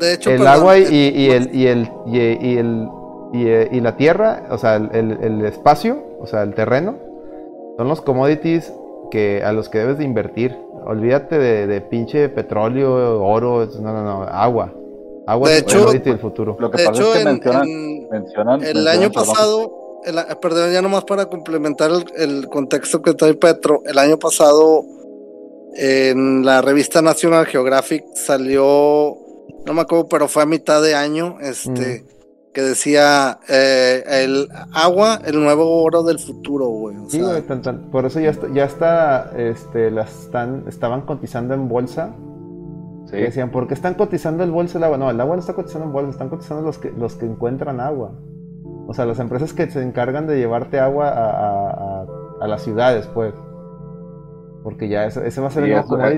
de hecho, el perdón, agua y, eh, y el y el y, y el y, eh, y la tierra, o sea, el, el- el espacio, o sea, el terreno, son los commodities que a los que debes de invertir. Olvídate de, de pinche petróleo, oro, no, no, no, agua. Agua De es el hecho- commodity del futuro. Lo que De pasa hecho, es que en- mencionan, en- mencionan el mencionan, año pasado, el perdón, ya nomás para complementar el, el contexto que trae Petro, el año pasado en la revista National Geographic salió, no me acuerdo, pero fue a mitad de año, este, que decía eh, el agua, el nuevo oro del futuro, güey. o Sí, sea, güey, tan- tan- por eso ya está, ya está, este, las están, estaban cotizando en bolsa Sí. Que decían, ¿por qué están cotizando el bolso del agua? No, el agua no está cotizando en bolsa, están cotizando los que, los que encuentran agua. O sea, las empresas que se encargan de llevarte agua a, a- a- a las ciudades, pues. Porque ya ese, ese va a ser Sí, el nuevo es.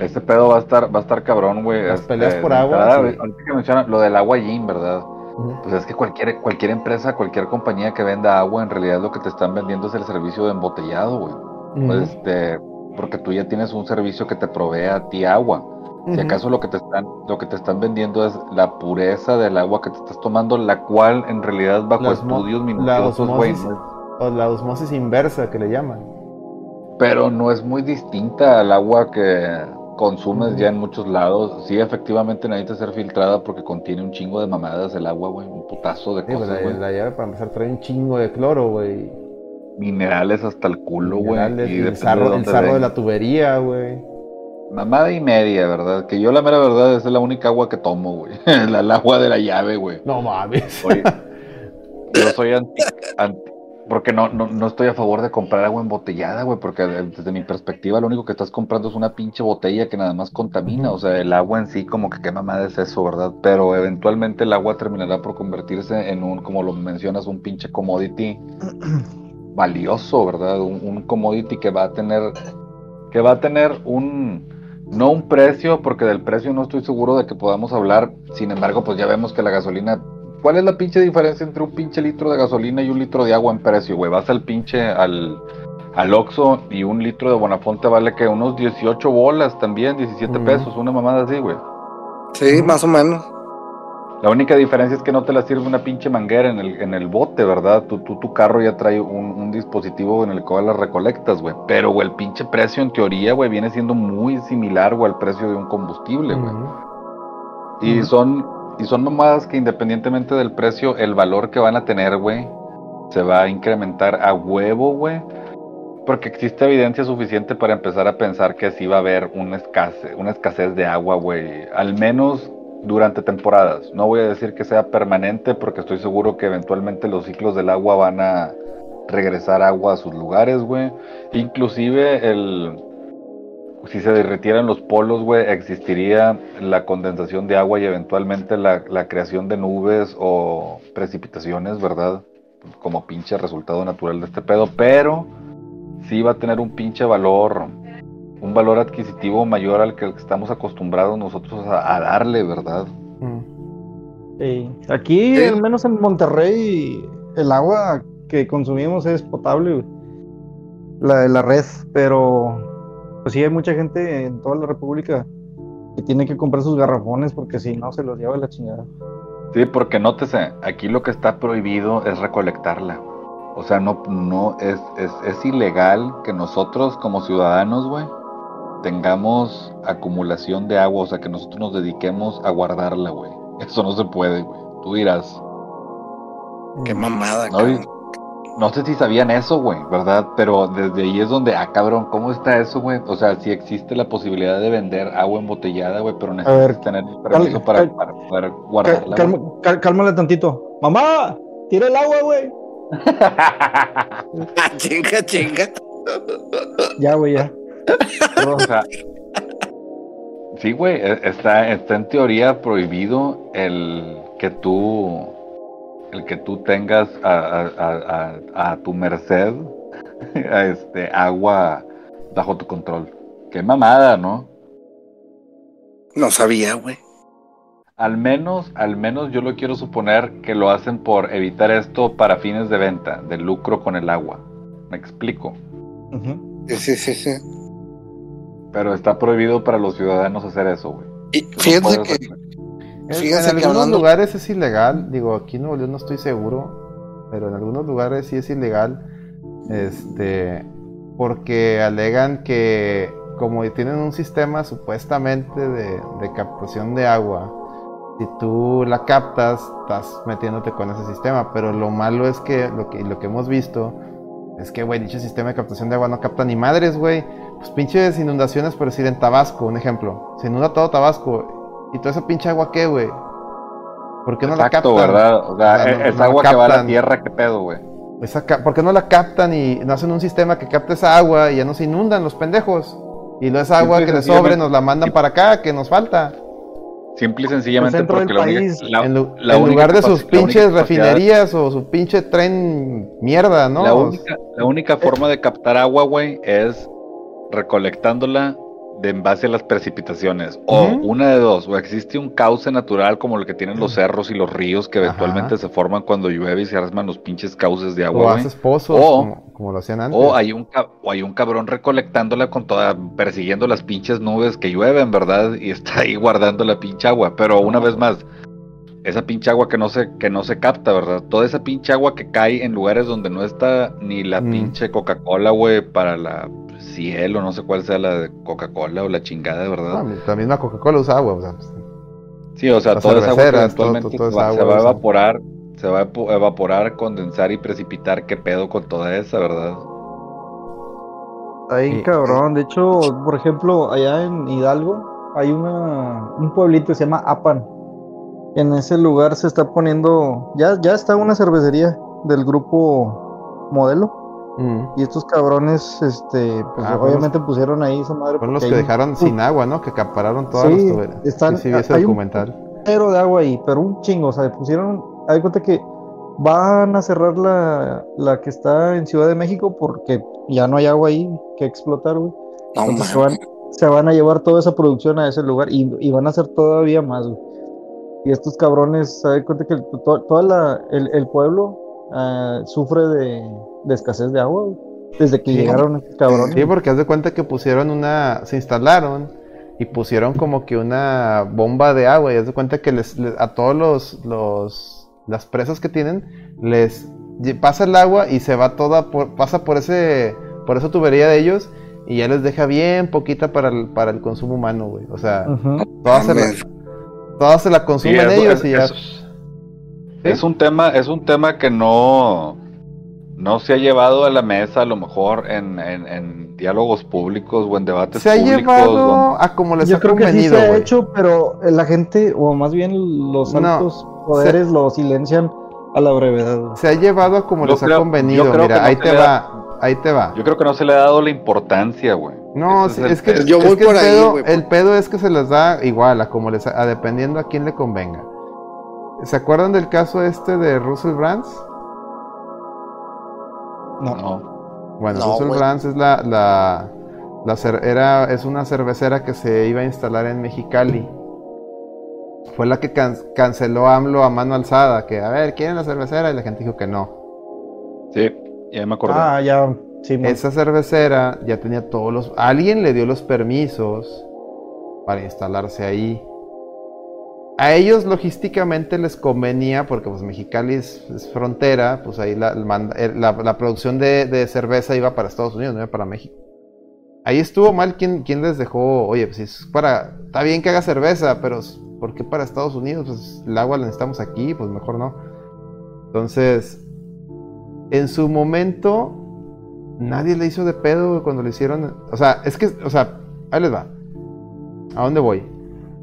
Ese pedo va a estar, va a estar cabrón, güey. Las Este, peleas por agua, entrada, sí. ahorita que mencionan lo del agua Jin, ¿verdad? Pues es que cualquier, cualquier empresa, cualquier compañía que venda agua, en realidad lo que te están vendiendo es el servicio de embotellado, güey. Pues, este, porque tú ya tienes un servicio que te provee a ti agua. Si acaso lo que te están, lo que te están vendiendo es la pureza del agua que te estás tomando, la cual en realidad bajo La estudios minuciosos, güey, O la osmosis inversa que le llaman. Pero no es muy distinta al agua que consumes ya en muchos lados. Sí, efectivamente necesita ser filtrada porque contiene un chingo de mamadas el agua, güey, un putazo de Sí, pues cosas, la, güey. la llave para empezar trae un chingo de cloro, güey. Minerales hasta el culo, güey. Minerales, y y el sarro, de el sarro de la tubería, güey. Mamada y media, ¿verdad? Que yo la mera verdad es la única agua que tomo, güey. *laughs* la, el agua de la llave, güey. No mames. Oye, *laughs* yo soy anti, anti- porque no, no, no estoy a favor de comprar agua embotellada, güey, porque desde mi perspectiva lo único que estás comprando es una pinche botella que nada más contamina, o sea, el agua en sí como que qué mamada es eso, ¿verdad? Pero eventualmente el agua terminará por convertirse en un, como lo mencionas, un pinche commodity *clears throat* valioso, ¿verdad? Un, un commodity que va a tener, que va a tener un, no un precio, porque del precio no estoy seguro de que podamos hablar. Sin embargo, pues ya vemos que la gasolina. ¿Cuál es la pinche diferencia entre un pinche litro de gasolina y un litro de agua en precio, güey? Vas al pinche al, al Oxxo y un litro de Bonafonte vale que unos 18 bolas también, 17 Ujú. pesos, una mamada así, güey. Sí, más o menos. La única diferencia es que no te la sirve una pinche manguera en el, en el bote, ¿verdad? Tu, tu, tu carro ya trae un, un dispositivo en el cual las recolectas, güey. Pero, güey, el pinche precio en teoría, güey, viene siendo muy similar, güey, al precio de un combustible, güey. Y son, y son mamadas que independientemente del precio, el valor que van a tener, güey, se va a incrementar a huevo, güey. Porque existe evidencia suficiente para empezar a pensar que sí va a haber una escasez, una escasez de agua, güey. Al menos durante temporadas. No voy a decir que sea permanente porque estoy seguro que eventualmente los ciclos del agua van a regresar agua a sus lugares, güey. Inclusive el, si se derritieran los polos, güey, existiría la condensación de agua y eventualmente la, la creación de nubes o precipitaciones, ¿verdad? Como pinche resultado natural de este pedo, pero sí va a tener un pinche valor, un valor adquisitivo mayor al que estamos acostumbrados nosotros a, a darle, ¿verdad? Mm. Sí. Aquí, Sí. al menos en Monterrey, el agua que consumimos es potable, güey. La de la red, pero pues sí hay mucha gente en toda la República que tiene que comprar sus garrafones porque si no se los lleva la chingada. Sí, porque nótese, aquí lo que está prohibido es recolectarla. O sea, no, no es, es, es ilegal que nosotros como ciudadanos, güey, tengamos acumulación de agua, o sea, que nosotros nos dediquemos a guardarla, güey. Eso no se puede, güey. Tú dirás, Qué mamada, No, cabrón. No sé si sabían eso, güey, ¿verdad? Pero desde ahí es donde, ah, cabrón, ¿cómo está eso, güey? O sea, si existe la posibilidad de vender agua embotellada, güey, pero necesitas ver, tener el permiso cal- para, cal- para poder guardarla. calma- cal- cálmale tantito. Mamá, tira el agua, güey. *laughs* Ah, chinga, chinga. Ya, güey, ya. O sea, sí, güey, e- está, está en teoría prohibido el que tú el que tú tengas a, a- a- a- a tu merced *laughs* este agua bajo tu control. Qué mamada, ¿no? No sabía, güey. Al menos, al menos yo lo quiero suponer que lo hacen por evitar esto para fines de venta, de lucro con el agua. Me explico. Ujú. Sí, sí, sí, sí. Pero está prohibido para los ciudadanos hacer eso, güey. Y fíjense que, hacer- Fíjense en algunos hablando- lugares es ilegal, digo, aquí en Nuevo León no estoy seguro, pero en algunos lugares sí es ilegal, este, porque alegan que como tienen un sistema supuestamente de, de captación de agua, si tú la captas, estás metiéndote con ese sistema, pero lo malo es que lo que, lo que hemos visto es que, güey, dicho sistema de captación de agua no capta ni madres, güey. Pues pinches inundaciones, por decir, en Tabasco, un ejemplo. Se inunda todo Tabasco. ¿Y toda esa pinche agua qué, güey? ¿Por qué no la Exacto, captan? ¿verdad? O sea, O sea, es, no- es no la agua que va a la tierra, qué pedo, güey. ¿Por qué no la captan y no hacen un sistema que capte esa agua y ya no se inundan los pendejos? Y no es agua Simple que le sencillamente- sobre, nos la mandan para acá, que nos falta. Simple y sencillamente El centro porque la única, país. la- en lu- la en única lugar de sus la única pinches refinerías o su pinche tren mierda, ¿no? La única, la única forma de captar agua, güey, es recolectándola de en base a las precipitaciones. O una de dos, o existe un cauce natural como el que tienen los cerros y los ríos que eventualmente se forman cuando llueve y se arman los pinches cauces de o agua, güey. haces pozos, O- como, como lo hacían antes. O hay un o hay un cabrón recolectándola con toda, persiguiendo las pinches nubes que llueven, ¿verdad? Y está ahí guardando la pinche agua. Pero una vez más, esa pinche agua que no se, que no se capta, ¿verdad? Toda esa pinche agua que cae en lugares donde no está ni la Mm. pinche Coca-Cola, güey, para la cielo, no sé cuál sea la de Coca-Cola o la chingada, ¿verdad? No, la misma Coca-Cola usa agua, o sea, pues, Sí, o sea, toda esa agua que todo- eventualmente todo- se toda va, esa se va a agua, evaporar, se va a evaporar, condensar y precipitar. ¿Qué pedo con toda esa, verdad? Sí. cabrón. De hecho, por ejemplo, allá en Hidalgo hay una, un pueblito que se llama Apan. En ese lugar se está poniendo, ya, ya está una cervecería del grupo Modelo. Mm, Y estos cabrones, este, pues Ah, obviamente pusieron ahí esa madre. fueron los que hay dejaron sin agua, ¿no? Que acapararon todas Sí, las tuberías. están- sí, sí, vi ese hay un- documental. un cero de agua ahí, pero un chingo. O sea, pusieron, hay cuenta que van a cerrar la, la que está en Ciudad de México porque ya no hay agua ahí que explotar, güey. No, Entonces se van, se van a llevar toda esa producción a ese lugar y, y van a hacer todavía más, güey. Y estos cabrones, se cuenta que el, to- toda la, el, el pueblo ah, sufre de, de escasez de agua, Desde que Sí. llegaron estos cabrones. Sí, porque haz de cuenta que pusieron una, se instalaron y pusieron como que una bomba de agua y haz de cuenta que les, les- a todos los, los, las presas que tienen les pasa el agua y se va toda por, pasa por ese, por esa tubería de ellos y ya les deja bien poquita para el, para el consumo humano, güey. O sea, Ujú. toda se la, Mames. toda se la Sí, consumen ellos es, y ya. es- es un tema, es un tema que no, no se ha llevado a la mesa a lo mejor en, en- en diálogos públicos o en debates Se ha públicos. llevado donde- a como les Yo ha creo que sí convenido, se ha güey. hecho, pero la gente, o más bien los No, altos poderes, lo silencian a la brevedad. Se ha llevado a como Yo les ha creo- convenido. creo que Mira, no ahí se te va, da- ahí te va. Yo creo que no se le ha dado la importancia, güey. No, Ese el es que. Yo es voy que el por ahí, pedo- güey, el por- pedo es que se les da igual, a como les, a dependiendo a quién le convenga. ¿Se acuerdan del caso este de Russell Brands? No. Bueno, No, Russell. Brands es la, la, la cer- era, es una cervecera que se iba a instalar en Mexicali. Fue la que can- canceló AMLO a mano alzada, que a ver, ¿quieren la cervecera? Y la gente dijo que no. Sí, ya me acordé. Ah, ya, sí, man. Esa cervecera ya tenía todos los... Alguien le dio los permisos para instalarse ahí. A ellos logísticamente les convenía, porque pues Mexicali es, frontera, pues ahí la, producción de, cerveza iba para Estados Unidos, no iba para México. Ahí estuvo mal quien, quien les dejó, oye, pues es para... Está bien que haga cerveza, pero ¿por qué para Estados Unidos? Pues el agua la necesitamos aquí, pues mejor no. Entonces, en su momento, nadie le hizo de pedo cuando le hicieron. O sea, es que, o sea, ahí les va. ¿A dónde voy?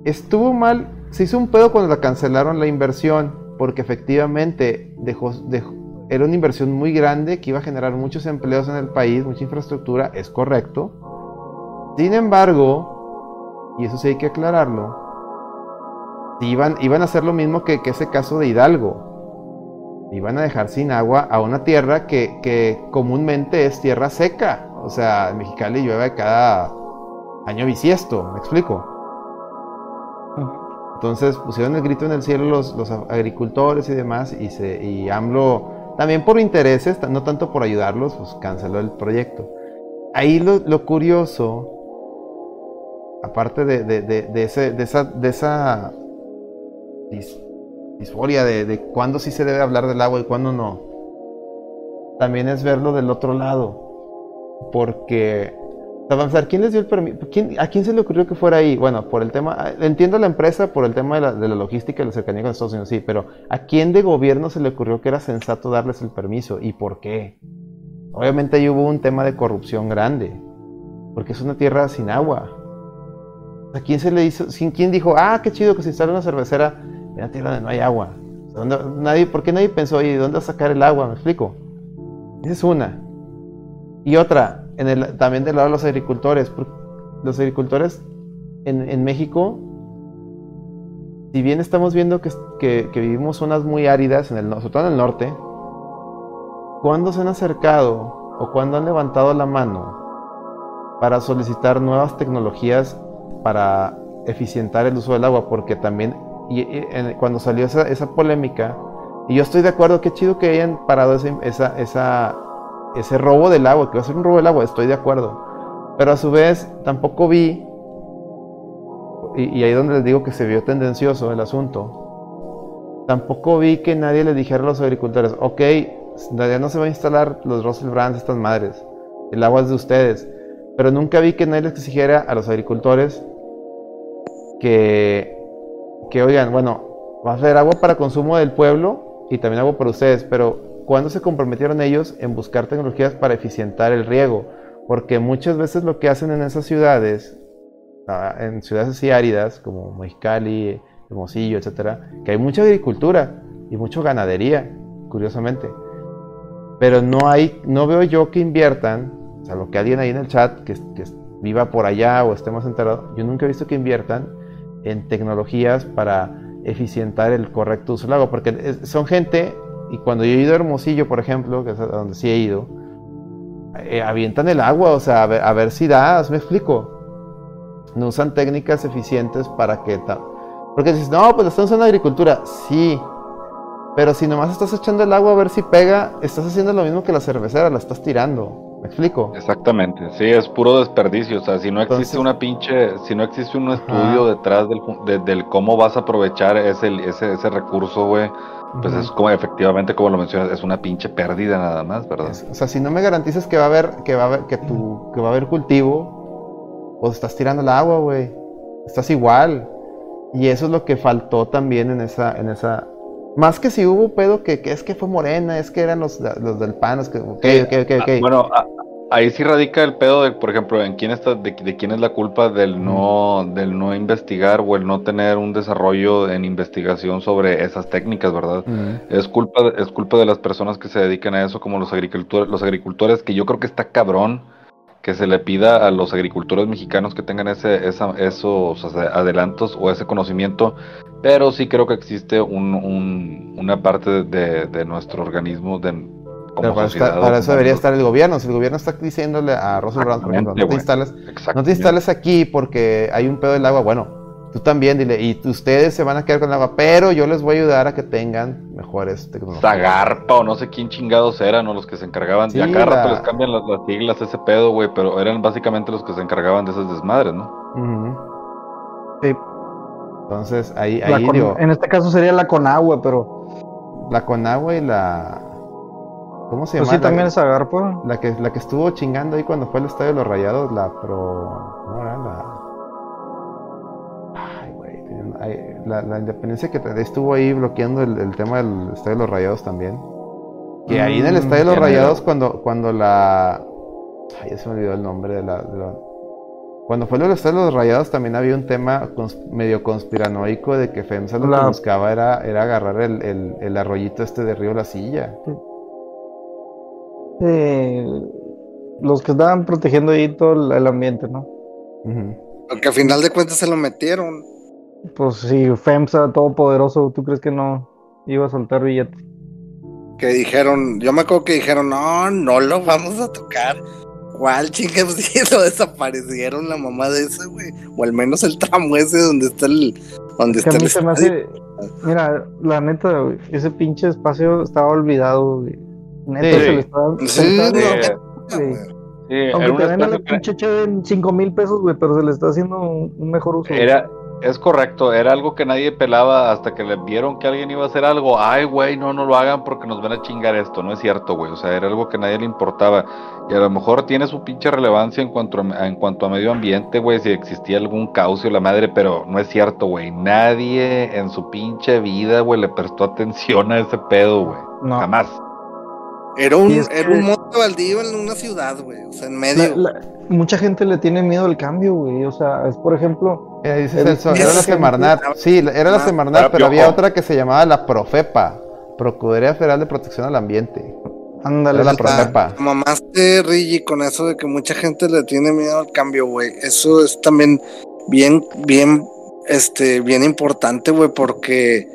Estuvo mal, se hizo un pedo cuando la cancelaron la inversión, porque efectivamente dejó, era una inversión muy grande que iba a generar muchos empleos en el país, mucha infraestructura, es correcto. Sin embargo, y eso sí hay que aclararlo, iban, iban a hacer lo mismo que, que ese caso de Hidalgo iban a dejar sin agua a una tierra que, que comúnmente es tierra seca. O sea, en Mexicali llueve cada año bisiesto, ¿me explico? Entonces pusieron el grito en el cielo los, agricultores y demás y, se, y AMLO, también por intereses, no tanto por ayudarlos, pues canceló el proyecto. Ahí lo, curioso, aparte de, de, de, ese, de esa, de esa dis- disforia de cuándo sí se debe hablar del agua y cuándo no. También es verlo del otro lado. Porque, vamos a ver, ¿quién les dio el permiso? ¿A quién se le ocurrió que fuera ahí? Bueno, por el tema, entiendo la empresa por el tema de la, de la logística y la cercanía con Estados Unidos, sí, pero ¿a quién de gobierno se le ocurrió que era sensato darles el permiso? ¿Y por qué? Obviamente ahí hubo un tema de corrupción grande, porque es una tierra sin agua. ¿A quién se le hizo? ¿Quién dijo, ah, qué chido que se instale una cervecera en una tierra donde no hay agua? Sea, ¿dónde- nadie, ¿Por qué nadie pensó, oye, ¿dónde a sacar el agua? ¿Me explico? Esa es una. Y otra, en el, también del lado de los agricultores. ¿por, los agricultores en, en México, si bien estamos viendo que, que- que vivimos zonas muy áridas, en el, sobre todo en el norte, ¿cuándo se han acercado o cuándo han levantado la mano para solicitar nuevas tecnologías para eficientar el uso del agua? Porque también y- y- en- cuando salió esa, esa polémica, y yo estoy de acuerdo, qué chido que hayan parado ese, esa, esa, ese robo del agua, que va a ser un robo del agua, estoy de acuerdo. Pero a su vez tampoco vi, y, y ahí donde les digo que se vio tendencioso el asunto, tampoco vi que nadie le dijera a los agricultores, ok, ya no se va a instalar los Russell Brands, estas madres, el agua es de ustedes. Pero nunca vi que nadie les exigiera a los agricultores que, que oigan, bueno, va a ser agua para consumo del pueblo y también agua para ustedes, pero ¿cuándo se comprometieron ellos en buscar tecnologías para eficientar el riego? Porque muchas veces lo que hacen en esas ciudades, ah, en ciudades así áridas, como Mexicali, Hermosillo, etcétera, que hay mucha agricultura y mucha ganadería, curiosamente. Pero no hay, no veo yo que inviertan, o sea, lo que alguien ahí en el chat que, que viva por allá o esté más enterado, yo nunca he visto que inviertan en tecnologías para eficientar el correcto uso del agua, porque son gente, y cuando yo he ido a Hermosillo, por ejemplo, que es a donde sí he ido, eh, avientan el agua, o sea, a ver, a ver si da, ¿me explico? No usan técnicas eficientes para que... Porque dices, no, pues están usando agricultura, sí, pero si nomás estás echando el agua a ver si pega, estás haciendo lo mismo que la cervecera, la estás tirando, ¿me explico? Exactamente, sí, es puro desperdicio, o sea, si no existe Entonces- una pinche, si no existe un estudio detrás del, de- del cómo vas a aprovechar ese, ese, ese recurso, güey, pues es como efectivamente como lo mencionas, es una pinche pérdida nada más, ¿verdad? Es- o sea, si no me garantizas que va a haber, que va a haber, que tu, que va a haber cultivo, pues estás tirando el agua, güey. Estás igual. Y eso es lo que faltó también en esa, en esa. Más que si hubo pedo que, que es que fue morena, es que eran los, los del PAN, es que, ok, ok, ok, ok. Ah, Bueno, a- ahí sí radica el pedo de, por ejemplo, en quién está, de, de quién es la culpa del no, del no investigar o el no tener un desarrollo en investigación sobre esas técnicas, ¿verdad? Es culpa, es culpa de las personas que se dedican a eso, como los agricultores, los agricultores, que yo creo que está cabrón que se le pida a los agricultores mexicanos que tengan ese, esa- esos ade- adelantos o ese conocimiento, pero sí creo que existe un, un- una parte de, de nuestro organismo de, Pero para, sociedad, estar- para o eso como- debería estar el gobierno. Si el gobierno está diciéndole a Russell Brand, por ejemplo, no te güey. instales, no te instales aquí porque hay un pedo del agua. Bueno, tú también dile, y ustedes se van a quedar con el agua, pero yo les voy a ayudar a que tengan mejores tecnologías. Zagarpa o no sé quién chingados eran o los que se encargaban. Sí, ya cada rato la- les cambian las, las siglas, ese pedo, güey, pero eran básicamente los que se encargaban de esas desmadres, ¿no? Sí, Entonces, ahí, ahí con- digo, en este caso sería la Conagua, pero la Conagua y la. ¿Cómo se pues llama? sí, también la, es Agarpa. la que, la que estuvo chingando ahí cuando fue el estadio de los Rayados, la Pro. ¿Cómo era? La. Ay, güey. La, la independencia que estuvo ahí bloqueando el, el tema del estadio de los Rayados también. Que ahí en el Mm, estadio de los era. Rayados, cuando, cuando la. Ay, ya se me olvidó el nombre de la. de la- Cuando fue lo del estadio de los Rayados también había un tema cons- medio conspiranoico de que FEMSA lo que buscaba era, era agarrar el, el, el arroyito este de Río La Silla. Eh, los que estaban protegiendo ahí todo el, el ambiente, ¿no? Ujú. Porque al final de cuentas se lo metieron. Pues sí, FEMSA, todopoderoso, ¿tú crees que no iba a soltar billetes? Que dijeron, yo me acuerdo que dijeron, no, no lo vamos a tocar. ¿Cuál chingue? Pues sí, *laughs* lo desaparecieron la mamá de ese, güey. O al menos el tramo ese donde está el. Donde Que a está el mí se me estadio. hace. Mira, la neta, güey, ese pinche espacio estaba olvidado, güey. Neta, Sí. se le estaba. se le Sí, estaba güey. dando- güey. Sí, era Aunque un te den a la que- pinche en 5 mil pesos, güey, pero se le está haciendo un, mejor uso. Era, es correcto, era algo que nadie pelaba hasta que le vieron que alguien iba a hacer algo. Ay, güey, no, no lo hagan porque nos van a chingar esto. No es cierto, güey. O sea, era algo que a nadie le importaba. Y a lo mejor tiene su pinche relevancia en cuanto a, en cuanto a medio ambiente, güey, si existía algún caucio, la madre, pero no es cierto, güey. Nadie en su pinche vida, güey, le prestó atención a ese pedo, güey. No. Jamás. Era un, era un monte baldío en una ciudad, güey. O sea, en medio. La- la- mucha gente le tiene miedo al cambio, güey. O sea, es por ejemplo, El- ese era la Semarnat. Sí, era la Ah, Semarnat, pero había otra que se llamaba la Profepa, Procuraduría Federal de Protección al Ambiente. Ándale, la prepa. Mamaste, Rigi, con eso de que mucha gente le tiene miedo al cambio, güey. Eso es también bien, bien, este, bien importante, güey, porque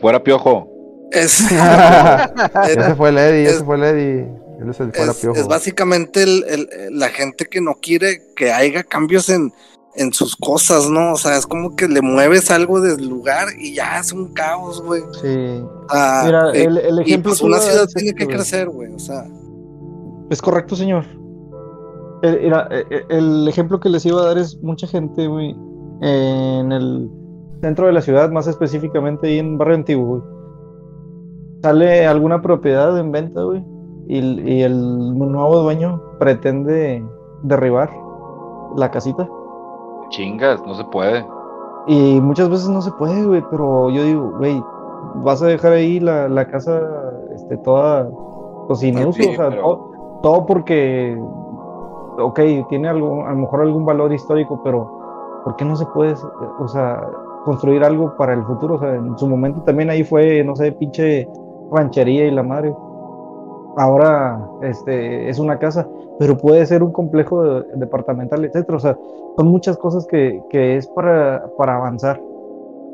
Fuera piojo. Es, *laughs* *laughs* Ese fue el Eddie, es- ese fue el Eddie. Él es el es, piojo. es básicamente el- el- la gente que no quiere que haya cambios en, en sus cosas, ¿no? O sea, es como que le mueves algo del lugar y ya es un caos, güey. Sí. Ah, Mira, eh, el, el y ejemplo pues que una ciudad tiene que güey. crecer, güey. O sea, Es correcto, señor. El, mira, eh, eh, el ejemplo que les iba a dar es mucha gente, güey, en el centro de la ciudad, más específicamente ahí en Barrio Antiguo, güey. Sale alguna propiedad en venta, güey, y, el- y el nuevo dueño pretende derribar la casita. Chingas, no se puede. Y muchas veces no se puede, güey, pero yo digo, güey, vas a dejar ahí la, la casa este, toda pues, sin uso, sí, o sea, pero- todo, todo porque, ok, tiene algo, a lo mejor algún valor histórico, pero ¿por qué no se puede, o sea, construir algo para el futuro? O sea, en su momento también ahí fue, no sé, pinche ranchería y la madre. Ahora, este, es una casa, pero puede ser un complejo de- departamental, etcétera. O sea, son muchas cosas que, que es para, para avanzar.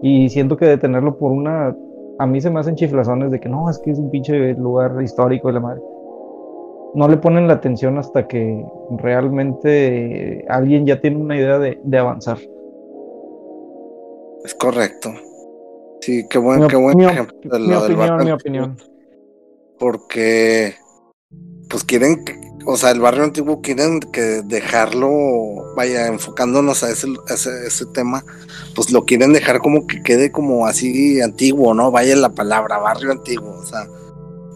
Y siento que detenerlo por una. A mí se me hacen chiflazones de que no, es que es un pinche lugar histórico de la madre. No le ponen la atención hasta que realmente alguien ya tiene una idea de, de avanzar. es correcto. Sí, qué buen, Mi, qué buen mi- ejemplo de mi lo del opinión, barrio mi antiguo. opinión. porque pues quieren, que- o sea, el barrio antiguo quieren que dejarlo, vaya, enfocándonos a ese, a ese, ese tema, pues lo quieren dejar como que quede como así antiguo, ¿no? Vaya la palabra, barrio antiguo, o sea,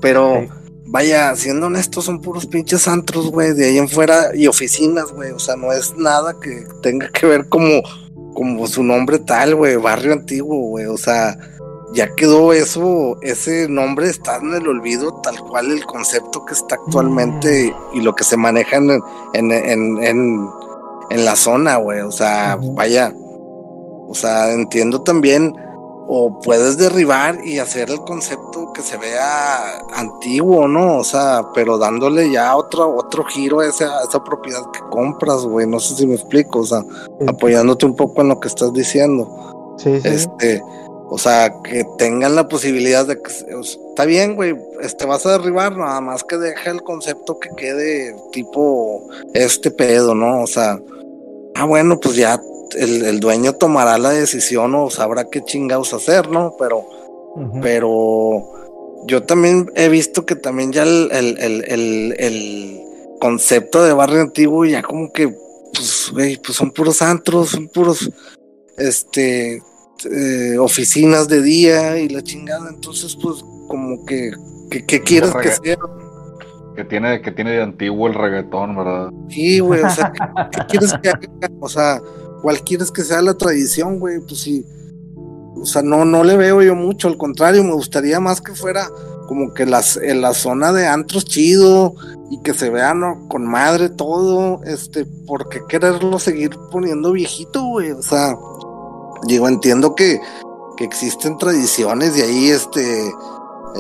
pero Sí. vaya, siendo honestos, son puros pinches antros, güey, de ahí en fuera y oficinas, güey, o sea, no es nada que tenga que ver como, como su nombre tal, güey, barrio antiguo, güey, o sea, ya quedó eso, ese nombre está en el olvido, tal cual el concepto que está actualmente y, y lo que se maneja en, en, en, en, en la zona, güey. O sea, vaya, o sea, entiendo también, o puedes derribar y hacer el concepto que se vea antiguo, ¿no? O sea, pero dándole ya otro, otro giro a esa, a esa propiedad que compras, güey. No sé si me explico, o sea, apoyándote un poco en lo que estás diciendo. Sí, sí. Este, o sea, que tengan la posibilidad de que está bien, güey, este vas a derribar, nada más que deja el concepto que quede tipo este pedo, ¿no? O sea, ah, bueno, pues ya el, el dueño tomará la decisión o sabrá qué chingados hacer, ¿no? Pero, pero yo también he visto que también ya el, el, el, el, el concepto de barrio antiguo ya como que, pues, güey, pues son puros antros, son puros, este, eh, oficinas de día y la chingada, entonces, pues, como que, que, ¿qué quieres que sea? Que tiene, que tiene de antiguo el reggaetón, ¿verdad? Sí, güey, o sea, *laughs* ¿qué, qué quieres que haga? O sea, ¿cuál quieres que sea la tradición, güey? Pues sí, o sea, no, no le veo yo mucho, al contrario, me gustaría más que fuera como que las, en la zona de antros chido y que se vea ¿no? con madre todo, este, porque quererlo seguir poniendo viejito, güey, o sea, digo, entiendo que, que existen tradiciones y ahí, este,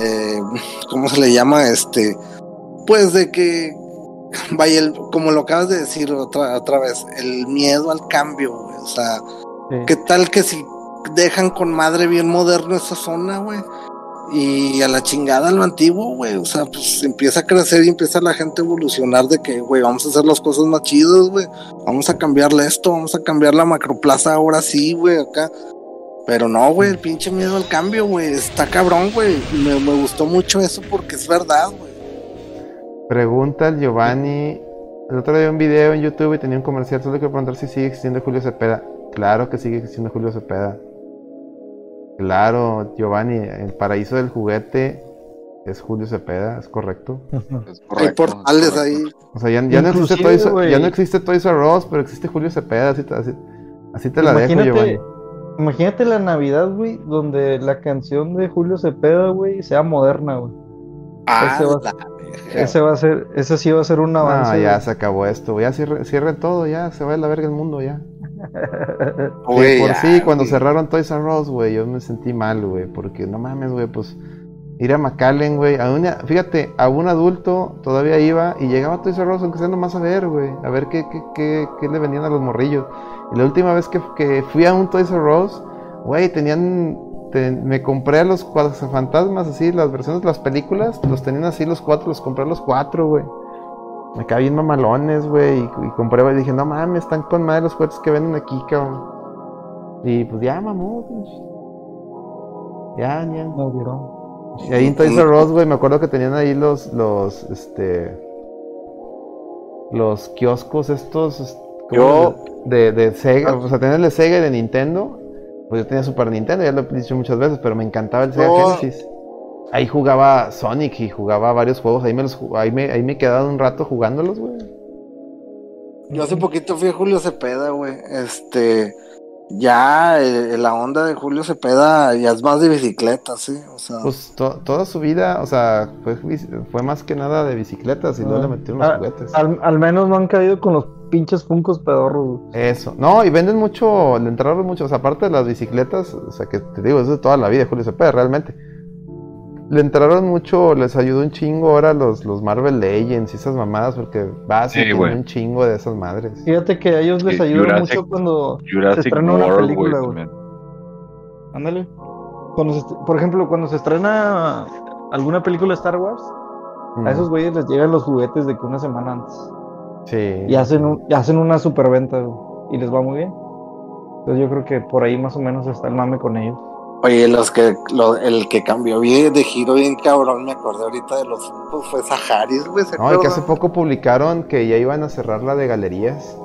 eh, *laughs* ¿cómo se le llama? Este, pues de que *clears throat* vaya, el- como lo acabas de decir otra, otra vez, el miedo al cambio, güey. O sea, Sí. ¿qué tal que si dejan con madre bien moderno esa zona, güey? Y a la chingada lo antiguo, güey. O sea, pues empieza a crecer y empieza la gente a evolucionar de que, güey, vamos a hacer las cosas más chidas, güey. Vamos a cambiarle esto, vamos a cambiar la macroplaza ahora sí, güey, acá. Pero no, güey, el pinche miedo al cambio, güey. Está cabrón, güey. Me, me gustó mucho eso porque es verdad, güey. Pregunta el Giovanni. El otro día un video en YouTube y tenía un comercial. Solo quiero preguntar si sigue existiendo Julio Cepeda. Claro que sigue existiendo Julio Cepeda. Claro, Giovanni. El paraíso del juguete es Julio Cepeda, es correcto. Es Hay correcto, portales es correcto. ahí. O sea, ya, ya no existe Toys, ya no existe Toys R Us, pero existe Julio Cepeda. Así, te- así, así te la dejo, Giovanni. Imagínate, imagínate la Navidad, güey, donde la canción de Julio Cepeda, güey, sea moderna, güey. Ah, Ese va- a ser, ese sí va a ser un avance. No, ya güey. se acabó esto. güey. Ya cierre- cierren todo, ya se va a la verga el mundo, ya. *laughs* Sí, por ya, sí, cuando cerraron Toys R Us, güey, yo me sentí mal, güey, porque no mames, güey, pues Ir a McAllen, güey. A una, fíjate, a un adulto todavía iba y llegaba a Toys R Us, aunque sea nomás a ver, güey. A ver qué, qué, qué, qué le venían a los morrillos. Y la última vez que, que fui a un Toys R Us, güey, tenían. Te- me compré a los fantasmas así, las versiones de las películas. Los tenían así los cuatro, los compré a los cuatro, güey. Me caí bien mamalones, güey. Y, y compré, y dije, no mames, están con madre los juguetes que venden aquí, cabrón. Y pues ya, mamón. pues. Ya, ya. No, vieron. Y ahí en Toys R Us, güey, me acuerdo que tenían ahí los, los, este, los kioscos estos, es- ¿cómo Yo- de, de Sega, o sea, tenían el de Sega y de Nintendo, pues yo tenía Super Nintendo, ya lo he dicho muchas veces, pero me encantaba el Sega Yo- Genesis. Ahí jugaba Sonic y jugaba varios juegos, ahí me los, ahí me, ahí me he quedado un rato jugándolos, güey. Yo hace poquito fui a Julio Cepeda, güey. Este, ya eh, la onda de Julio Cepeda ya es más de bicicleta, sí. O sea, Pues to- toda su vida, o sea, fue, fue más que nada de bicicletas y luego le metieron los Ah, juguetes. Al, al menos no han caído con los pinches funcos pedorros. Eso. No, y venden mucho, le entraron muchos, aparte de las bicicletas, o sea, que te digo, es de toda la vida, Julio Cepeda, realmente. Le entraron mucho, les ayudó un chingo ahora los, los Marvel Legends y esas mamadas, porque vas y Sí, tienen güey. un chingo de esas madres. Fíjate que a ellos les Sí, ayuda Jurassic- mucho cuando Jurassic Se estrena una World, güey, película, güey. Ándale. Cuando se est- por ejemplo, cuando se estrena alguna película de Star Wars, Mm, a esos güeyes les llegan los juguetes de que una semana antes. Sí. Y hacen, un- y hacen una superventa güey, y les va muy bien. Entonces yo creo que por ahí más o menos está el mame con ellos. Oye, los que, lo- el que cambió bien de giro bien cabrón, me acordé ahorita de los Funkos, fue Saharis, güey. ¿se No, y que hace poco publicaron que ya iban a cerrar la de galerías.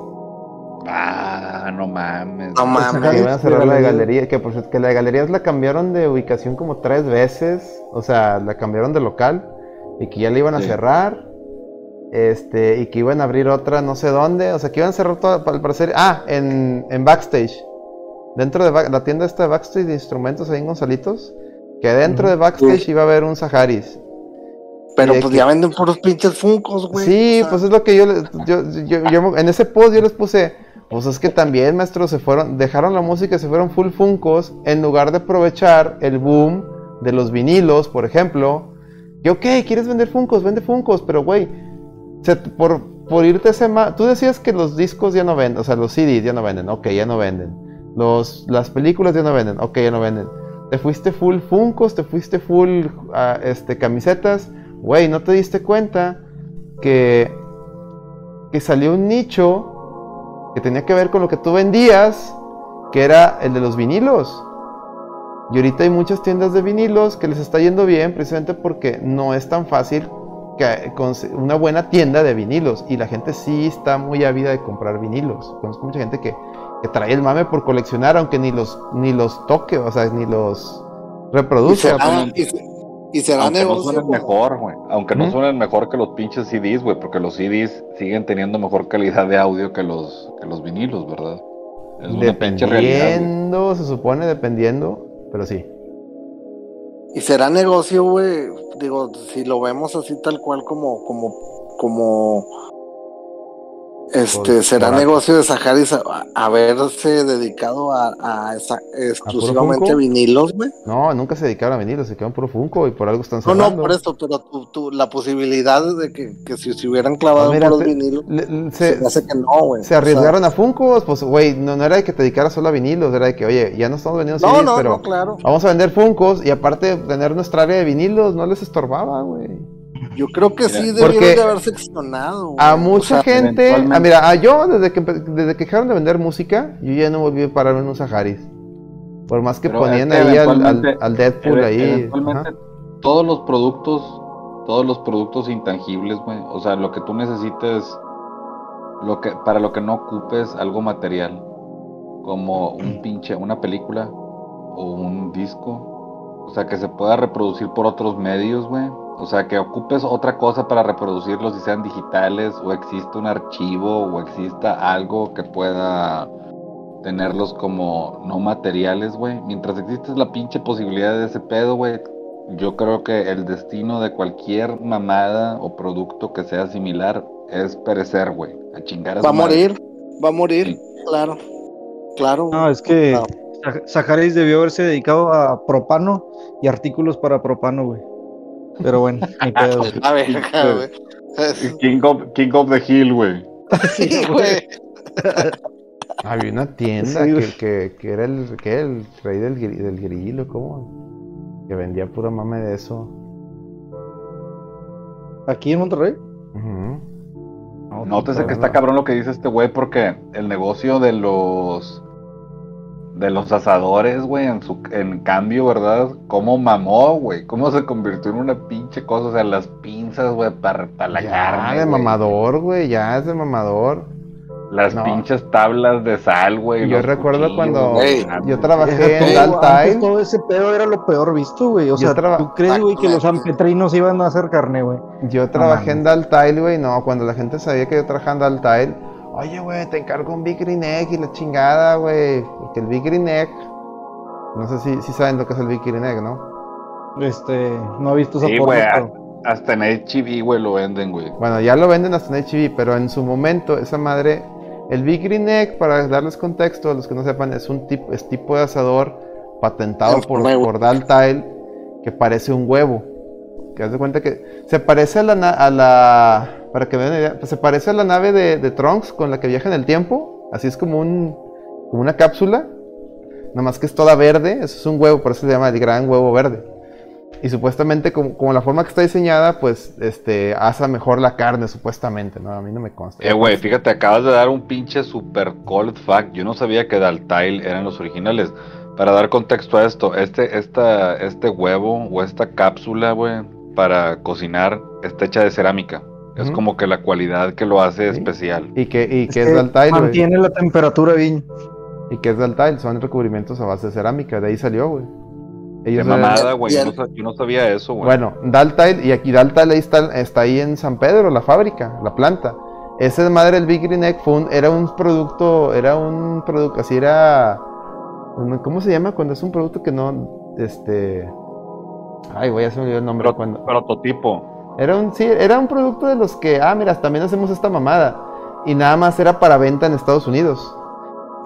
Ah, no mames. No Que mames. iban a cerrar la de galerías. que por cierto, que la de galerías la cambiaron de ubicación como tres veces, o sea, la cambiaron de local y que ya la iban a Sí. cerrar, este, y que iban a abrir otra no sé dónde, o sea, que iban a cerrar toda, para parecer, ah, en, en Backstage, dentro de la tienda esta de Backstage de instrumentos ahí en Gonzalitos, que dentro de Backstage iba a haber un Saharis. Pero pues que- ya venden puros pinches Funkos, güey. Sí, o sea, pues es lo que yo, yo, yo- yo- en ese post yo les puse, pues es que también, maestro, se fueron, dejaron la música y se fueron full funcos en lugar de aprovechar el boom de los vinilos, por ejemplo. Y ok, quieres vender funcos, vende funcos, pero güey, por, por irte ese ma- tú decías que los discos ya no venden, o sea, los CDs ya no venden, ok, ya no venden. Los, las películas ya no venden, ok, ya no venden. Te fuiste full funcos, te fuiste full ah, este, camisetas, güey, no te diste cuenta que, que salió un nicho que tenía que ver con lo que tú vendías, que era el de los vinilos. Y ahorita hay muchas tiendas de vinilos que les está yendo bien precisamente porque no es tan fácil que conse- una buena tienda de vinilos y la gente sí está muy ávida de comprar vinilos. Conozco mucha gente que, que trae el mame por coleccionar aunque ni los ni los toque, o sea, ni los y reproduzca. será, y, se- y será Aunque no negocio. suenen como- mejor, güey. Aunque no ¿Mm? suenen mejor que los pinches CDs, güey. Porque los CDs siguen teniendo mejor calidad de audio que los, que los vinilos, ¿verdad? Es una pinche realidad. Dependiendo, se supone, dependiendo, pero sí. Y será negocio, güey. Digo, si lo vemos así tal cual como, como, como, este, será por- negocio de Saharis haberse dedicado a, a esa- exclusivamente a vinilos, güey. No, nunca se dedicaron a vinilos, se quedaron puro Funko y por algo están No, cerrando. no, por eso, pero tú, tú- la posibilidad de que, que si se hubieran clavado en mira, puros te- vinilos, Le- se, hace que no, güey. se O sea, arriesgaron a Funkos, pues güey, no, no era de que te dedicaras solo a vinilos, era de que, oye, ya no estamos vendiendo no, CDs, no, pero no, claro. vamos a vender Funkos y aparte tener nuestra área de vinilos no les estorbaba, güey. Yo creo que Mira, sí debieron de haber seccionado. A O mucha sea, gente, ah, mira, a yo desde que, desde que dejaron de vender música, yo ya no volví a pararme en un Saharis. Por más que Pero ponían es que ahí al, al, Deadpool ahí. Ajá. todos los productos, todos los productos intangibles, güey. O sea, lo que tú necesites, lo que, para lo que no ocupes algo material, como un *clears throat* pinche, una película o un disco. O sea, que se pueda reproducir por otros medios, güey. O sea, que ocupes otra cosa para reproducirlos y sean digitales, o existe un archivo, o exista algo que pueda tenerlos como no materiales, güey. Mientras existe la pinche posibilidad de ese pedo, güey, yo creo que el destino de cualquier mamada o producto que sea similar es perecer, güey. A chingar a Va a morir, va a morir, Sí. claro. Claro. No, es que No. Debió haberse dedicado a propano y artículos para propano, güey. Pero bueno, ni *laughs* pedo. güey. La verga, güey. King of, King of the Hill, güey. *laughs* Sí, güey. Había una tienda Sí, que, que, que era el, que el rey del, del grillo, ¿cómo? Que vendía pura mame de eso. ¿Aquí en Monterrey? Ujú. Nótese que está cabrón lo que dice este güey porque el negocio de los de los asadores, güey, en su en cambio, ¿verdad? Cómo mamó, güey, cómo se convirtió en una pinche cosa, o sea, las pinzas, güey, para, para la ya, carne, de mamador, güey, ya es de mamador. Las No. pinches tablas de sal, güey. Yo recuerdo cuchillos, cuando yo trabajé en Daltile. todo ese pedo era lo peor visto, güey. O Yo sea, traba- ¿tú crees, güey, que los sanpetrinos iban a hacer carne, güey? Yo trabajé mames. en Daltile, güey. No, cuando la gente sabía que yo trabajaba en Daltile. Oye, güey, te encargo un Big Green Egg y la chingada, güey. Porque el Big Green Egg. No sé si, si saben lo que es el Big Green Egg, ¿no? Este, no he visto esa Sí, güey, Hasta en HB, güey, lo venden, güey. Bueno, ya lo venden hasta en HB, pero en su momento, esa madre. El Big Green Egg, para darles contexto, a los que no sepan, es un tipo, es tipo de asador patentado Es por, por Daltile que parece un huevo. Que haz de cuenta que se parece a la, na- a la para que vean idea, pues se parece a la nave de, de Trunks con la que viaja en el tiempo. Así es como un una cápsula. Nada más que es toda verde. Eso es un huevo, por eso se llama el gran huevo verde. Y supuestamente, como, la forma que está diseñada, pues este mejor la carne, supuestamente, ¿no? A mí no me consta. Eh, güey, fíjate, acabas de dar un pinche super cold fact. Yo no sabía que Daltile eran los originales. Para dar contexto a esto, este, esta, este huevo o esta cápsula, güey, para cocinar está hecha de cerámica. Es como que la cualidad que lo hace Sí. especial. Y que, y Es que es mantiene la temperatura bien. Y que es Daltile, son recubrimientos a base de cerámica. De ahí salió, güey. Qué Ellos mamada, güey. Yo, no sa- yo no sabía eso, güey. Bueno, Daltile, y aquí Daltile ahí está, está ahí en San Pedro, la fábrica, la planta. Ese de madre, el Big Green Egg, fue un- era un producto, era un producto, así era, ¿cómo se llama? Cuando es un producto que no, este, ay, voy a se me olvidó el nombre. Pro- cuando, prototipo. Era un, sí, era un producto de los que, ah, mira, también hacemos esta mamada. Y nada más era para venta en Estados Unidos.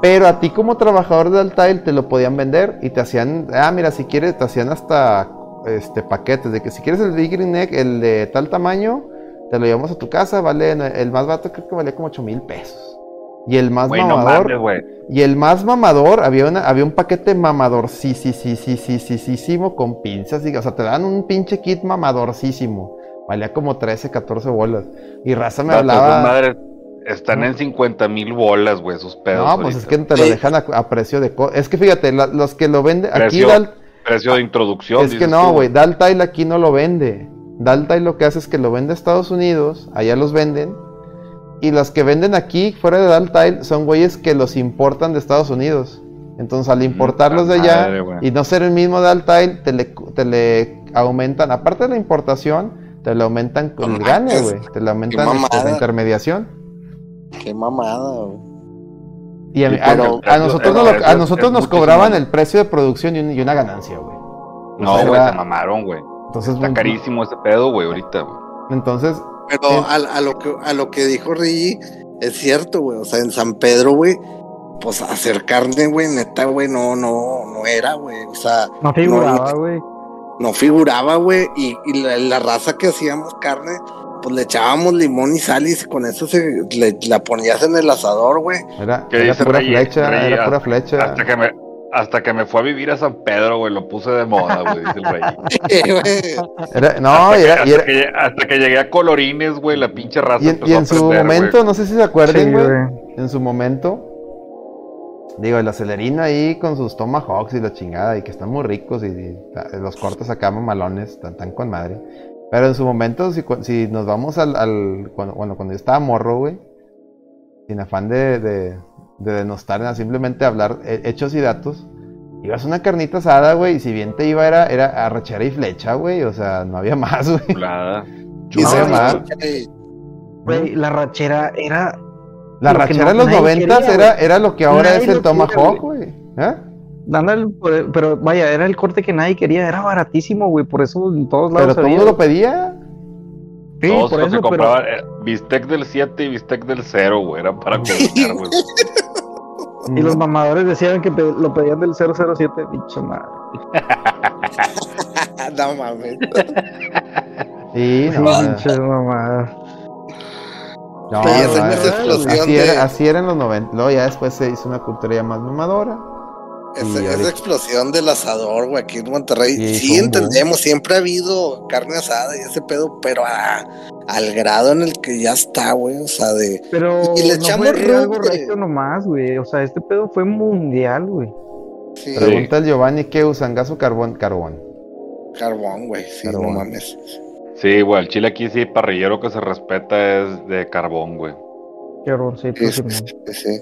Pero a ti como trabajador de Altail te lo podían vender y te hacían, ah, mira, si quieres, te hacían hasta este, paquetes de que si quieres el de Green Neck, el de tal tamaño, te lo llevamos a tu casa, vale, el más barato creo que valía como 8 mil pesos. Y el más wey, mamador. No mames, y el más mamador, había, una, había un paquete mamadorcísimo con pinzas. Y, o sea, te dan un pinche kit mamadorcísimo. Valía como 13, 14 bolas. Y raza me Datos, hablaba. esas madres están en 50 mil bolas, güey, esos pedos. No, pues es que te lo Sí. dejan a, a precio de... co- Es que fíjate, la- los que lo venden... Aquí Precio, Dal- Precio de introducción. Es que no, güey. Daltile aquí no lo vende. Daltile lo que hace es que lo vende a Estados Unidos, allá los venden. Y los que venden aquí, fuera de Daltile, son güeyes que los importan de Estados Unidos. Entonces, al importarlos de allá madre, y no ser el mismo Daltile, te le, te le aumentan, aparte de la importación, te le aumentan con No el gane, güey. Te le aumentan mamada. este, la intermediación. Qué mamada, güey. Y a, Sí, a- pero- a nosotros, nos lo- a nosotros cobraban el precio de producción y, un- y una ganancia, güey. No, güey, era- se mamaron, güey. Entonces, Está carísimo ese pedo, güey, ahorita, güey. Entonces, Pero Sí. a, a lo que a lo que dijo Rigi, es cierto, güey. O sea, en San Pedro, güey, pues hacer carne, güey, neta, güey, no, no, no era, güey. O sea, No figuraba, güey. no figuraba, güey. Y, y la, la raza que hacíamos carne, pues le echábamos limón y sal y con eso se le, la ponías en el asador, güey. era, ¿Qué era pura flecha, era pura hasta- flecha. Hasta que me, hasta que me fue a vivir a San Pedro, güey, lo puse de moda, güey, dice el rey. *laughs* Era- no, hasta, que, era, y hasta era- que- hasta que llegué a Colorines, güey, la pinche raza y empezó y a en su aprender, momento, no sé si se acuerden, güey. en su momento, digo, el acelerino ahí con sus tomahawks y la chingada, y que están muy ricos, y, los cortes acá mamalones, están tan con madre. Pero en su momento, si, cu- si nos vamos al, al- cuando, bueno, cuando yo estaba morro, güey, sin afán de, de, de denostar, nada, simplemente hablar hechos y datos, ibas una carnita asada, güey, y si bien te iba era, era arrachera y flecha, güey, o sea, no había *laughs* más, güey. Chulada. Y No, se- había más. eh, Güey, la rachera era. La Lo rachera no- de los noventas quería, era, era lo que ahora Nadie es el tomahawk, güey. ¿Eh? Ándale, pero- vaya, era el corte que nadie quería, era baratísimo, güey, por eso en todos lados Pero todo mundo lo pedía. Sí, Todos por los eso, que compraban eh, bistec del 7 y bistec del 0, güey, era para cocinar, güey. y los mamadores decían que lo pedían del 007, pinche madre. *laughs* no mames. Sí, no, Pinche mamada. No, no, es no, explosión así, de- era, así era en los 90. Luego ya después se hizo una cultura ya más mamadora. Esa, Y esa ahorita- explosión del asador, güey, aquí en Monterrey. Y sí entendemos, siempre ha habido carne asada y ese pedo, pero al grado en el que ya está, güey, o sea, de... Pero Y le no echamos fue algo regio nomás, güey. O sea, este pedo fue mundial, güey. Sí, Pregunta el Giovanni qué usan, gas o carbón. Carbón. carbón, güey, sí, Carbón. no mames. Sí, güey, el chile aquí sí, parrillero que se respeta es de carbón, güey. Carboncito, Sí, Simón. sí, sí.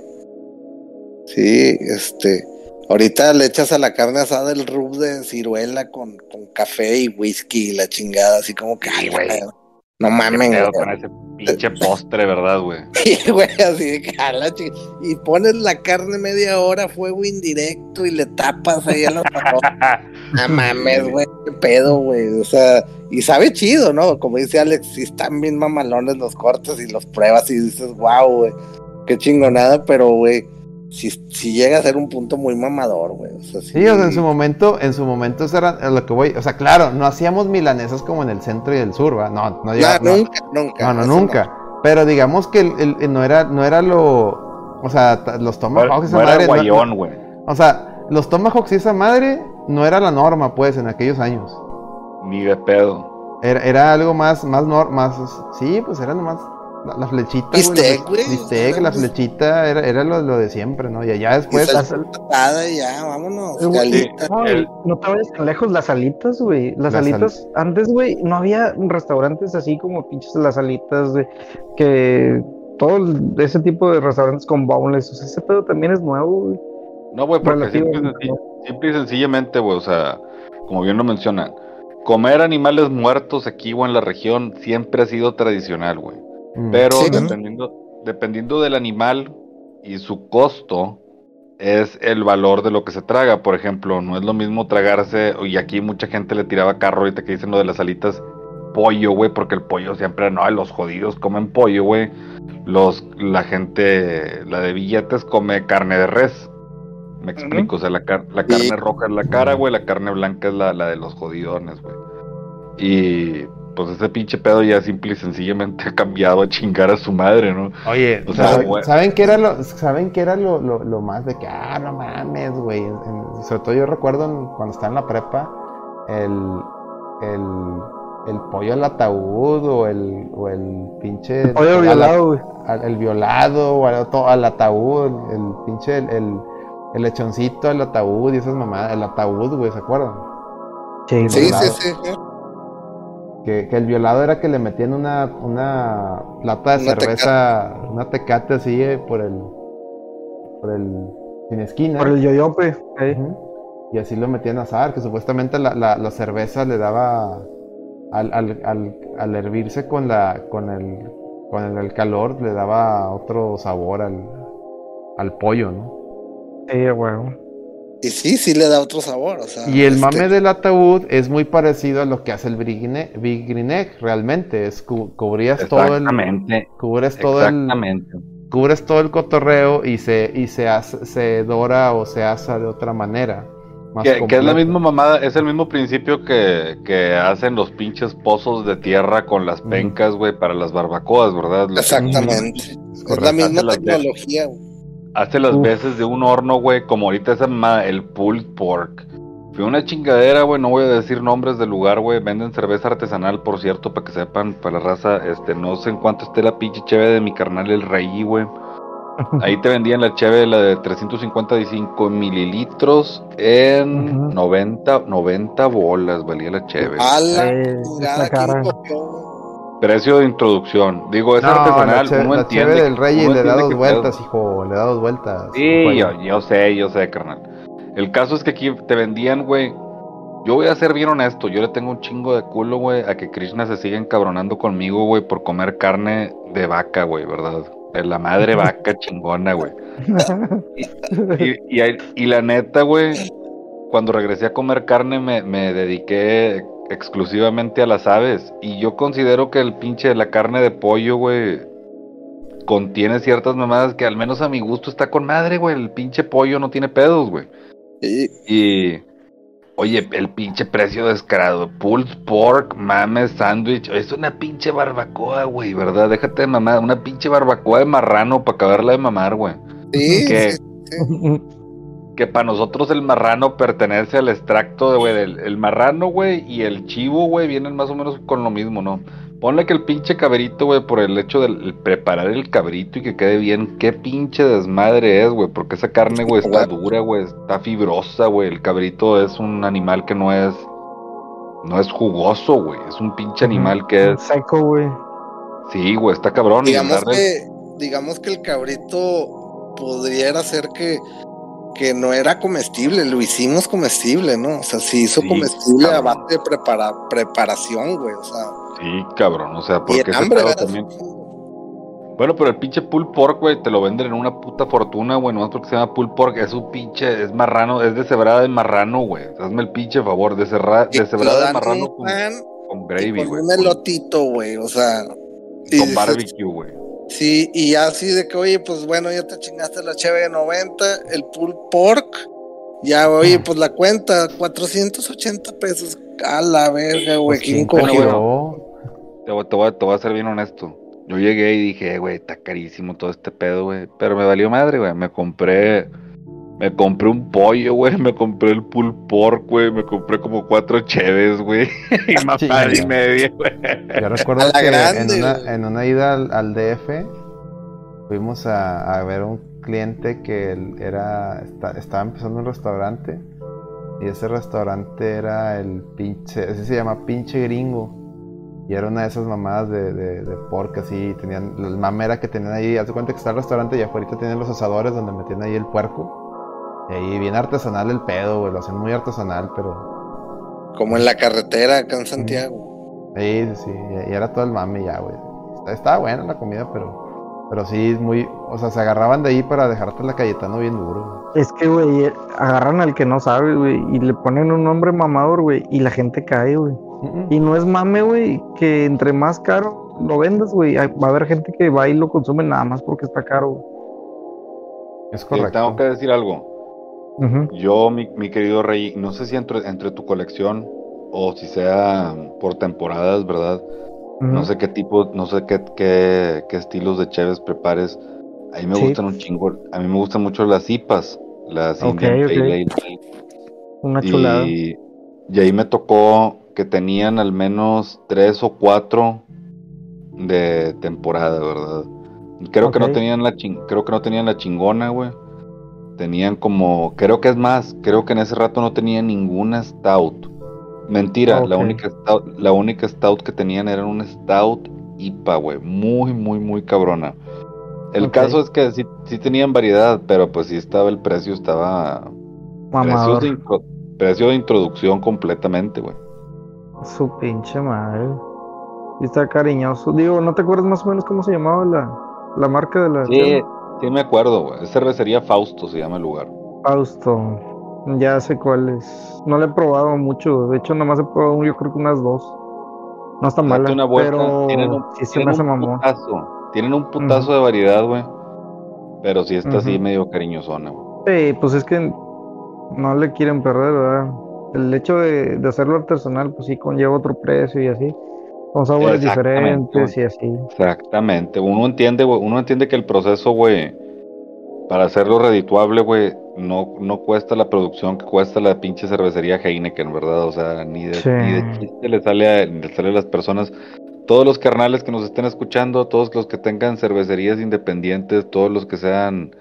Sí, este... Ahorita le echas a la carne asada el rub de ciruela con, con café y whisky y la chingada, así como que... ay, güey. No pedo güey. con ese pinche *laughs* postre, ¿verdad, güey? Sí, güey, así de que a la chi- Y pones la carne media hora fuego indirecto y le tapas ahí a la *laughs* No mames, güey, qué pedo, güey. O sea, y sabe chido, ¿no? Como dice Alex, sí están bien mamalones los cortes y los pruebas y dices, wow, güey, qué chingonada, pero, güey, si, si llega a ser un punto muy mamador, güey. O sea, sí. Sí, o sea, en su momento, en su momento eso era lo que voy. O sea, claro, no hacíamos milanesas como en el centro y el sur, ¿va? No, no No, llegaba- no, nunca, nunca. no, no, nunca. Pero digamos que el, el- el no era, no era lo. O sea, los No, tomahawks esa no era madre. no- guayón, güey. o sea, los tomahawks y esa madre no era la norma, pues, en aquellos años. Ni de pedo. Era, era algo más, más, nor- más, sí, pues era nomás la, la flechita. güey, la Bistec, güey, Bistec, flechita, era, era lo, lo de siempre, ¿no? Y allá Y después. patada y ya, vámonos. Eh, güey, Galita. No, el- no te vayas tan lejos, las alitas, güey. Las, Las alitas, antes, güey, no había restaurantes así como pinches las alitas, de que todo el- ese tipo de restaurantes con boneless, o sea, ese pedo también es nuevo, güey. No, güey, porque simple simple y sencillamente, güey, o sea, como bien lo mencionan, comer animales muertos aquí o en la región siempre ha sido tradicional, güey. Mm. Pero Sí. dependiendo, dependiendo del animal y su costo, es el valor de lo que se traga. Por ejemplo, no es lo mismo tragarse, y aquí mucha gente le tiraba carro ahorita que dicen lo de las alitas, pollo, güey, porque el pollo siempre, no, los jodidos comen pollo, güey. Los, la gente, la de billetes come carne de res. Me explico, o sea, la, car- la carne roja es la cara, güey, la carne blanca es la, la de los jodidones, güey. Y pues ese pinche pedo ya simple y sencillamente ha cambiado a chingar a su madre, ¿no? Oye, O sea, ¿saben, saben qué era lo, saben qué era lo, lo, lo más de que, ah, no mames, güey? Sobre todo yo recuerdo en- cuando estaba en la prepa, el, el, el pollo al ataúd o el, o el pinche... Pollo al- violado, güey. al- el violado o al, al ataúd, el, el pinche, el, el, el lechoncito al ataúd y esas mamadas, el ataúd, güey, ¿se acuerdan? Sí, Sí, sí, sí. Que, que el violado era que le metían una, una lata de Una cerveza, una tecate así eh, por el, por el, sin esquina. Por el yoyope. eh. Y así lo metían a asar, que supuestamente la, la, la cerveza le daba, al, al, al, al hervirse con la, con el, con el, el calor, le daba otro sabor al, al pollo, ¿no? Sí, güey. Y sí, sí le da otro sabor, o sea. Y el este, mame del ataúd es muy parecido a lo que hace el Big Green Egg- Big Green Egg, realmente, es cu- cubrías todo el, cubres todo el, Exactamente. cubres todo el cotorreo y se y se hace- se dora o se asa de otra manera. Que, que es la misma mamada, es el mismo principio que, que hacen los pinches pozos de tierra con las Ujú. pencas, güey, para las barbacoas, ¿verdad? Exactamente. Es la misma tecnología, güey. Hace las Uf. veces de un horno, güey, como ahorita esa mamada, el pulled pork. Fue una chingadera, güey, no voy a decir nombres del lugar, güey. Venden cerveza artesanal, por cierto, para que sepan, para la raza. Este, no sé en cuánto esté la pinche cheve de mi carnal el rey, güey. *laughs* Ahí te vendían la cheve, la de 355 mililitros en Ujú. 90, 90 bolas, valía la cheve. A la Eh. Precio de introducción. Digo, es No, artesanal, la, che- uno la entiende. del rey le da dos vueltas, pedo. hijo, le da dos vueltas. Sí, yo, yo sé, yo sé, carnal. El caso es que aquí te vendían, güey. Yo voy a ser bien honesto, yo le tengo un chingo de culo, güey, a que Krishna se siga encabronando conmigo, güey, por comer carne de vaca, güey, ¿verdad? De la madre *laughs* vaca chingona, güey. *laughs* Y, y la neta, güey, cuando regresé a comer carne me, me dediqué exclusivamente a las aves. Y yo considero que el pinche, la carne de pollo, güey, contiene ciertas mamadas que al menos a mi gusto está con madre, güey. El pinche pollo no tiene pedos, güey. Y- Y Oye, el pinche precio descarado. Pulled pork, mames, sándwich. Es una pinche barbacoa, güey, ¿verdad? Déjate de mamar. Una pinche barbacoa de marrano para acabarla de mamar, güey. Sí, ¿Qué? sí, *laughs* Que para nosotros el marrano pertenece al extracto, de, güey, del el marrano, güey, y el chivo, güey, vienen más o menos con lo mismo, ¿no? Ponle que el pinche cabrito, güey, por el hecho de el preparar el cabrito y que quede bien, qué pinche desmadre es, güey, porque esa carne, güey, está dura, güey, está fibrosa, güey, el cabrito es un animal que no es, no es jugoso, güey, es un pinche animal que es, Seco, güey. sí, güey, está cabrón. y digamos darle- que, digamos que el cabrito pudiera ser que, que no era comestible, lo hicimos comestible, ¿no? O sea, se hizo Sí, comestible a cabrón. base de prepara, preparación, güey. O sea, Sí, cabrón, o sea, porque ese hambre, también... Bueno, pero el pinche pulled pork, güey, te lo venden en una puta fortuna, güey, nomás porque se llama pulled pork, es un pinche, es marrano, es deshebrada de marrano, güey. Hazme el pinche favor, deshebrada de marrano con, gravy, güey. un elotito, güey. O sea, y con dices, barbecue, güey. Sí, y ya así de que, oye, pues bueno, ya te chingaste la cheve de 90, el pulled pork. Ya, oye, pues la cuenta, 480 pesos. A la verga, güey. Pues, ¿Quién ¿quién cogió? cogió? Te voy, te, voy, te voy a ser bien honesto. Yo llegué y dije, güey, está carísimo todo este pedo, güey. Pero me valió madre, güey. Me compré. Me compré un pollo, güey. *laughs* Me compré el pulled pork, güey. Me compré como cuatro cheves, güey. *laughs* y más Sí, y media, güey. *laughs* Yo recuerdo que grande, en, una, en una ida al, al DF fuimos a, a ver un cliente que él era esta- estaba empezando un restaurante y ese restaurante era el pinche, ese se llama pinche gringo y era una de esas mamadas de, de, de pork así, tenían, el mame era que tenían ahí, haz de cuenta que está el restaurante y afuera tenían los asadores donde metían ahí el puerco y ahí bien artesanal el pedo, güey, lo hacían muy artesanal, pero Como en la carretera acá en Santiago. Sí, sí, sí, y era todo el mame ya, güey. Estaba buena la comida, pero, pero sí, es muy, o sea, se agarraban de ahí para dejarte la Cayetano bien duro. Es que, güey, agarran al que no sabe, güey, y le ponen un nombre mamador, güey, y la gente cae, güey. güey. Y no es mame, güey, que entre más caro lo vendas, güey, va a haber gente que va y lo consume nada más porque está caro, güey. Es Sí, correcto. tengo que decir algo. Yo, mi, mi querido Rey, no sé si entre, entre tu colección o si sea por temporadas, ¿verdad? No sé qué tipo, no sé qué, qué, qué estilos de cheves prepares. A mí me Sí. gustan un chingo. A mí me gustan mucho las IPAs, las Ok, Indian ok. Pale Ale. Una chulada. Y, y ahí me tocó que tenían al menos tres o cuatro de temporada, ¿verdad? Creo que no tenían la chin- creo que no tenían la chingona, güey. Tenían como, creo que es más, creo que en ese rato no tenían ninguna stout. Mentira, la única stout, la única stout que tenían era un stout IPA, güey, muy muy muy cabrona. El caso es que sí, sí tenían variedad, pero pues sí estaba el precio, estaba precios de, precio de introducción completamente, güey. Su pinche madre. Y está cariñoso. Digo, ¿no te acuerdas más o menos cómo se llamaba la, la marca de la Sí? Sí me acuerdo, güey. Es cervecería Fausto se llama el lugar. Fausto. Ya sé cuál es. No la he probado mucho. De hecho, nada más he probado yo creo que unas dos. No está mala. Una vuelta. pero tienen un, sí tienen un putazo. Tienen un putazo de variedad, güey. Pero sí está así Ujú. medio cariñosona, güey. Sí, pues es que no le quieren perder, ¿verdad? El hecho de, de hacerlo artesanal, pues sí conlleva otro precio y así. Con sabores diferentes y así. Exactamente. Uno entiende, güey. Uno entiende que el proceso, güey, para hacerlo redituable, güey, no, no cuesta la producción que cuesta la pinche cervecería Heineken, ¿verdad? O sea, ni de, Sí. ni de chiste le sale, a, le sale a las personas. Todos los carnales que nos estén escuchando, todos los que tengan cervecerías independientes, todos los que sean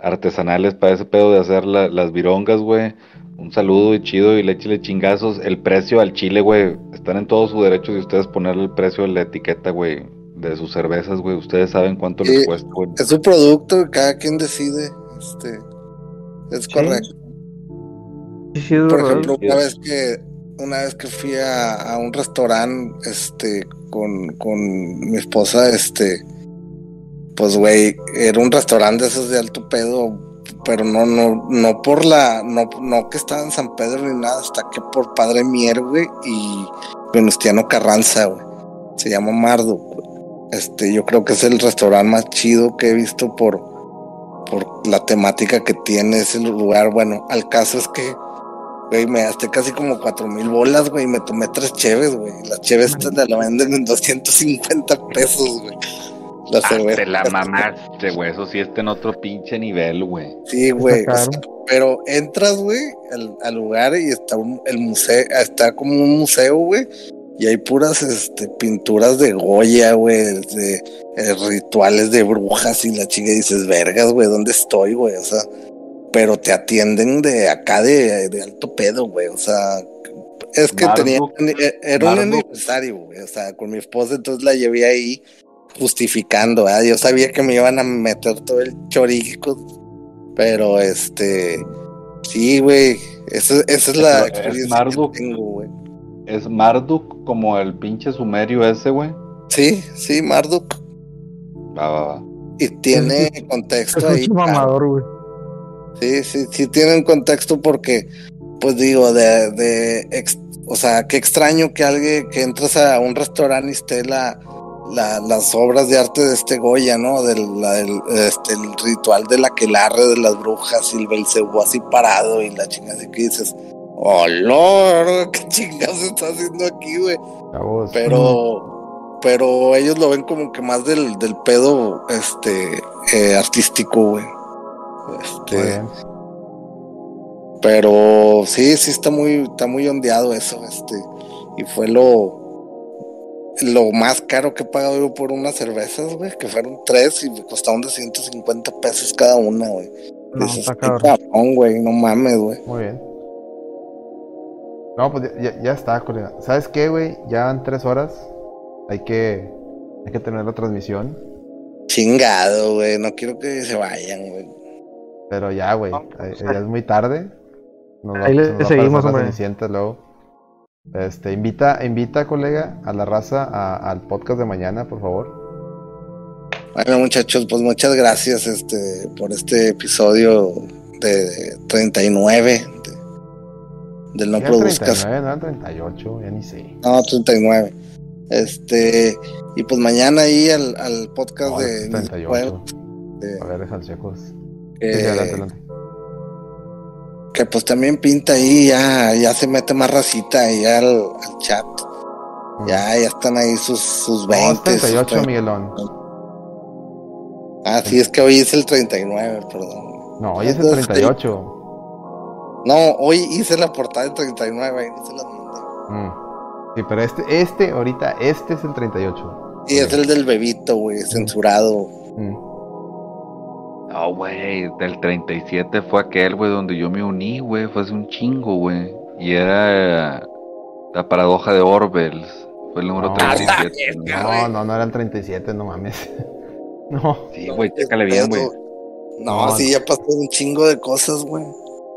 artesanales para ese pedo de hacer la- las virongas, güey. Un saludo y chido y le échale chingazos. El precio al chile, güey. Están en todo su derecho de ustedes ponerle el precio de la etiqueta, güey. De sus cervezas, güey. Ustedes saben cuánto les Sí. cuesta, güey. Es su producto y cada quien decide. Este, es Sí. correcto. Sí, sí, es Por ejemplo, una vez que una vez que fui a, a un restaurante este con, con mi esposa, este pues güey, era un restaurante de esos de alto pedo, pero no no no por la no no que estaba en San Pedro ni nada, hasta que por Padre Mier, güey, y Venustiano Carranza, güey. Se llama Mardo. güey. Este, yo creo que es el restaurante más chido que he visto por por la temática que tiene ese lugar. Bueno, al caso es que Güey, me gasté casi como cuatro mil bolas, güey, y me tomé tres cheves, güey. Las cheves te la venden en 250 pesos, güey. La Ah, cerveza. te la mamaste, güey. Eso sí está en otro pinche nivel, güey. Sí, güey. Está o sea, caro. pero entras, güey, al, al lugar y está un- el museo, está como un museo, güey. Y hay puras este, pinturas de Goya, güey, de eh, rituales de brujas y la chica dices, vergas, güey, ¿dónde estoy, güey? O sea, pero te atienden de acá de, de alto pedo, güey. O sea, es que tenía, eh, era un aniversario, güey. O sea, con mi esposa, entonces la llevé ahí justificando, ¿verdad? Yo sabía que me iban a meter todo el chorico, pero este, sí, güey, esa, esa es la Es experiencia que Marduk. tengo, güey. Es Marduk como el pinche sumerio ese, güey. Sí, sí, Marduk. Va, va, va. Y tiene Es contexto un ahí. claro. mamador, güey. Sí, sí, sí tiene un contexto porque, pues digo, de, de ex- o sea, qué extraño que alguien, que entras a un restaurante y esté la, la- las obras de arte de este Goya, ¿no? Del, la- del- este, el ritual de la quelarre de las brujas y el Belcebú así parado y la chingada así que dices, oh Lord, qué chingados está haciendo aquí, güey. Pero, pero ellos lo ven como que más del, del pedo, este, eh, artístico, güey. Este, pero sí, sí está muy, está muy ondeado eso, este, y fue lo, lo más caro que he pagado yo por unas cervezas, güey, que fueron tres y me costaron de 150 pesos cada una, güey. No, Dices, está "Qué cabrón. güey, no mames, güey. Muy bien. No, pues ya, ya está, colega. ¿Sabes qué, güey? Ya en tres horas. Hay que, hay que tener la transmisión. Chingado, güey, no quiero que se vayan, güey. Pero ya, güey. eh, Ya es muy tarde. Nos va, Ahí le se nos va a seguimos, hombre. Luego. Este, invita, invita, colega, a la raza a- al podcast de mañana, por favor. Bueno, muchachos, pues muchas gracias, este, por este episodio de 39 de- del No Ya Produzcas 39, no eran 38, ya ni sé. No, 39. Este, y pues mañana ahí al, al podcast No, de es 38. Juegos, de- A ver, deja los checos. Sí, sí, adelante, adelante. Que pues también pinta ahí, ya, ya se mete más racita ahí al, al chat. Mm. Ya, ya están ahí sus, sus No, es 20. sus 38, 30. Miguelón. Ah, sí, es que hoy es el 39, perdón. No, hoy es el Entonces, 38. No, hoy hice la portada del 39, ahí no se las mandé. Mm. Sí, pero este, este, ahorita, este es el 38. Sí, es el del bebito, güey, censurado. Mm. No, güey, del 37 fue aquel, güey, donde yo me uní, güey, fue hace un chingo, güey. Y era la paradoja de Orwell. Fue el número No. 37. Ah, ¿no? No, no, era el 37, no mames. *laughs* No, Sí, güey, chécale bien, güey. No, No, sí, ya pasó un chingo de cosas, güey.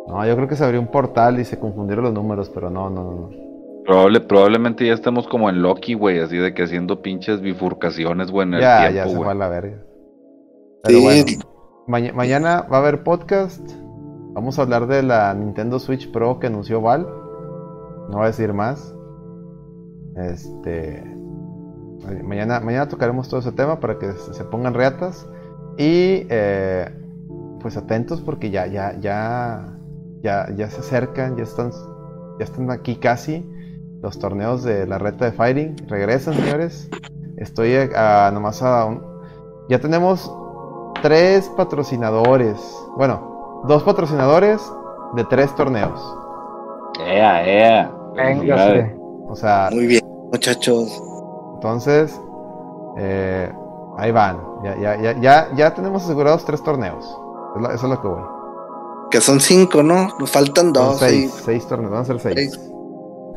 no, yo creo que se abrió un portal y se confundieron los números, pero no, no, no. no. Probable, probablemente ya estamos como en Loki, güey, así de que haciendo pinches bifurcaciones, güey, en el Ya, ya tiempo, se fue a la verga. Pero Sí. bueno, maña- mañana va a haber podcast. Vamos a hablar de la Nintendo Switch Pro que anunció Val. No voy a decir más. Este. ma- Mañana, mañana tocaremos todo ese tema para que se, pongan reatas. Y eh, pues atentos porque ya, ya, ya, ya, ya se acercan, ya están, ya están aquí casi los torneos de la reta de Fighting. Regresan, señores. Estoy a- nomás a un... Ya tenemos tres patrocinadores. Bueno, dos patrocinadores de tres torneos. Ea, ea. Véngase. O sea, Muy bien, muchachos. entonces, eh, ahí van. Ya, ya, ya, ya, ya tenemos asegurados tres torneos. Es eso es lo que voy. Que son cinco, ¿no? Nos faltan Son dos. seis, sí. seis torneos, van a ser seis. Seis.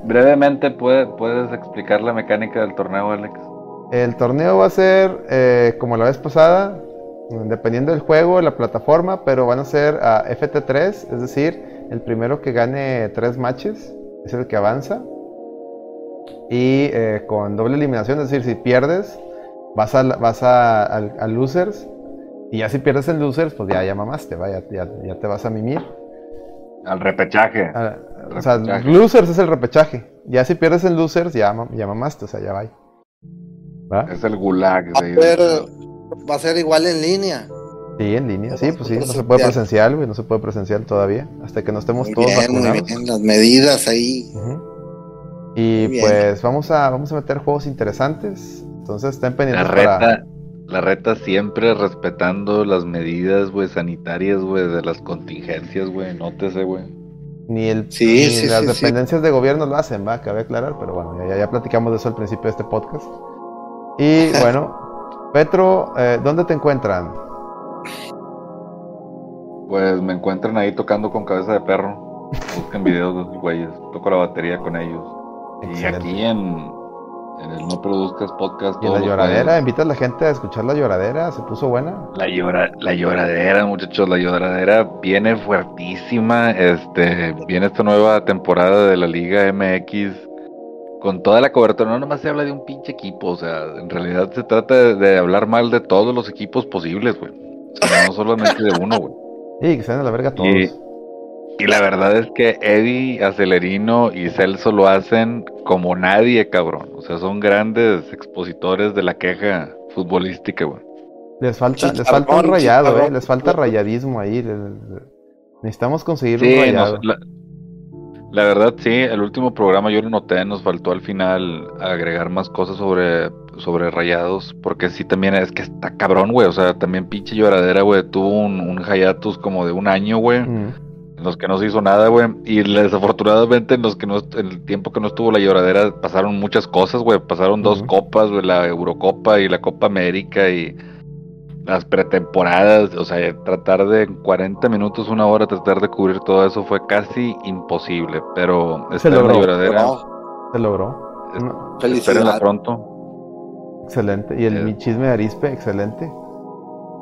Brevemente, ¿puede- ¿puedes explicar la mecánica del torneo, Alex? El torneo va a ser eh, como la vez pasada, dependiendo del juego, la plataforma, pero van a ser a FT3, es decir, el primero que gane tres matches es el que avanza. Y eh, con doble eliminación, es decir, si pierdes, vas a, vas a, losers. Y ya si pierdes en losers, pues ya, ya mamaste, va, ya, ya- ya te vas a mimir. Al repechaje. Ah, o sea, Repechaje. losers es el repechaje. Ya si pierdes en losers, ya, ya mamaste, o sea, ya va. ¿Va? Es el gulag. De- va a ser igual en línea. Sí, en línea, sí, pues sí, no se puede presencial, güey, no se puede presencial todavía, hasta que no estemos Muy todos bien, muy vacunados. bien, las medidas ahí. Y Muy bien. pues vamos a, vamos a meter juegos interesantes, entonces estén La pendientes para... reta, la reta siempre respetando las medidas, güey, sanitarias, güey, de las contingencias, güey, nótese, güey. Ni, el, Sí, ni sí, las sí, sí. dependencias de gobierno lo hacen, va, cabe aclarar, pero bueno, ya, ya platicamos de eso al principio de este podcast. Y *laughs* bueno, Petro, eh, ¿dónde te encuentran? Pues me encuentran ahí tocando con cabeza de perro. Busquen videos de esos güeyes. Toco la batería con ellos. Y aquí en, en el No Produzcas Podcast. Y en la lloradera, jueves. invitas a la gente a escuchar la lloradera, se puso buena. La, llora, la lloradera, muchachos, la lloradera viene fuertísima. Este, viene esta nueva temporada de la Liga MX con toda la cobertura. No nomás se habla de un pinche equipo, o sea, en realidad se trata de, de hablar mal de todos los equipos posibles, güey. O sea, no solamente de uno, güey. *laughs* Y que se den a la verga todos. Y, y la verdad es que Eddie, Acelerino y Celso lo hacen como nadie, cabrón. O sea, son grandes expositores de la queja futbolística, güey. Les falta, les falta un rayado, eh, les falta rayadismo ahí. Necesitamos conseguir un Sí, rayado. nos- la, la verdad sí, el último programa yo lo noté, nos faltó al final agregar más cosas sobre, sobre rayados, porque sí también es que está cabrón, güey, o sea, también pinche lloradera, güey, tuvo un, un hiatus como de un año, güey, Mm. en los que no se hizo nada, güey, y desafortunadamente en los que no, el tiempo que no estuvo la lloradera pasaron muchas cosas, güey, pasaron dos copas, güey, la Eurocopa y la Copa América y las pretemporadas, o sea, tratar de en 40 minutos, una hora, tratar de cubrir todo eso fue casi imposible, pero Se está en la logró. lloradera, Se logró. Es- felicidades. espérenla pronto. excelente. Y el mi chisme de Arispe, excelente.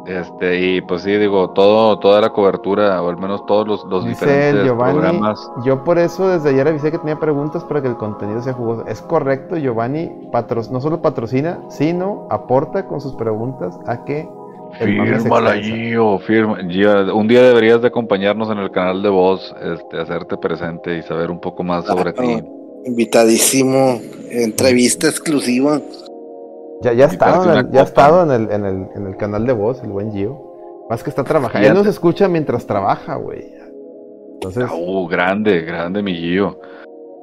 Este, y pues sí, digo, todo, toda la cobertura, o al menos todos los, los Dice diferentes Giovanni, programas. yo por eso desde ayer avisé que tenía preguntas para que el contenido sea jugoso. Es correcto, Giovanni patro- no solo patrocina, sino aporta con sus preguntas a que se Fírmala. Gio, firma. Gio, un día deberías de acompañarnos en el canal de voz, este, hacerte presente y saber un poco más sobre ti. invitadísimo, entrevista exclusiva. Ya, ya ha estado, ya estado en el, en, el, en el canal de voz, el buen Gio. Más que está trabajando. Él nos escucha mientras trabaja, güey. Entonces, Uh, grande, grande mi Gio.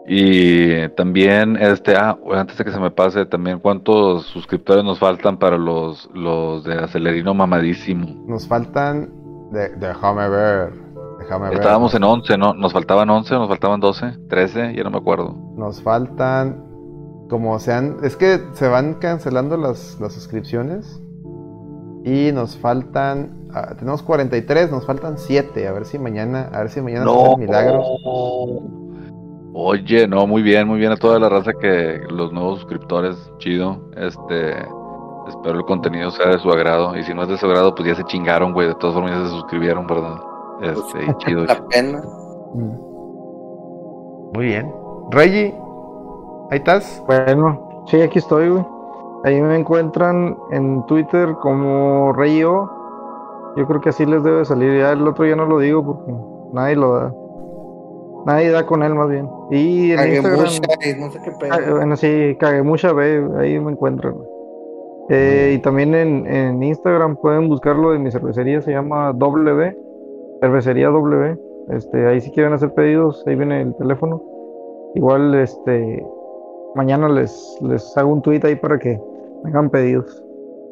Y también, este, ah, antes de que se me pase, también cuántos suscriptores nos faltan para los, los de Acelerino Mamadísimo. nos faltan. de- déjame ver. Déjame ver. Estábamos en 11, ¿no? Nos faltaban 11, nos faltaban 12, 13, ya no me acuerdo. Nos faltan. Como sean. Es que se van cancelando las, las suscripciones. Y nos faltan. ah, tenemos 43, nos faltan 7. A ver si mañana. A ver si mañana se hacen milagros. Oye, no, muy bien, muy bien a toda la raza que los nuevos suscriptores, chido. Este, espero el contenido sea de su agrado. Y si no es de su agrado, pues ya se chingaron, güey. De todas formas ya se suscribieron, ¿verdad? Este, y chido. La pena. Mm. Muy bien. Reggie, ahí estás. Bueno, sí, aquí estoy, güey. Ahí me encuentran en Twitter como Reyo. Yo creo que así les debe salir. Ya el otro ya no lo digo porque nadie lo da. Nadie da con él más bien. Y en Instagram. No sé qué pedo. Bueno, sí, Kagemusha B, ahí me encuentran. Eh, y también en, en Instagram pueden buscarlo de mi cervecería, se llama W, cervecería W. Este, ahí si quieren hacer pedidos, ahí viene el teléfono. Igual, este, mañana les, les hago un tweet ahí para que hagan pedidos.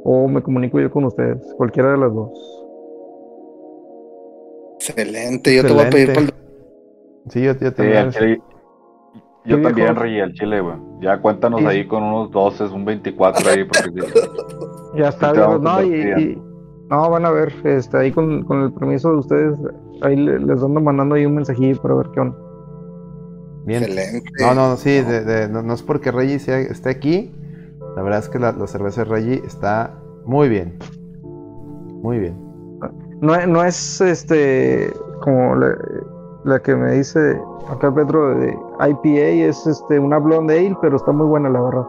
O me comunico yo con ustedes, cualquiera de las dos. Excelente, yo te voy a pedir Excelente. por Sí, yo, yo Sí, también. chile- yo Sí, también. Rey, al chile, güey. Ya cuéntanos Sí. ahí con unos 12, un 24 ahí, porque sí. *laughs* Ya está, a no, y, no, van a ver, este, ahí con, con el permiso de ustedes, ahí le- les ando mandando ahí un mensajillo para ver qué onda. Bien. excelente. No, no, sí, de- de- no, no es porque Reggie sea- esté aquí. La verdad es que la, la cerveza de Reggie está muy bien. Muy bien. No, es- no es este como la, la que me dice acá Pedro de IPA, es este una blonde ale, pero está muy buena la verdad.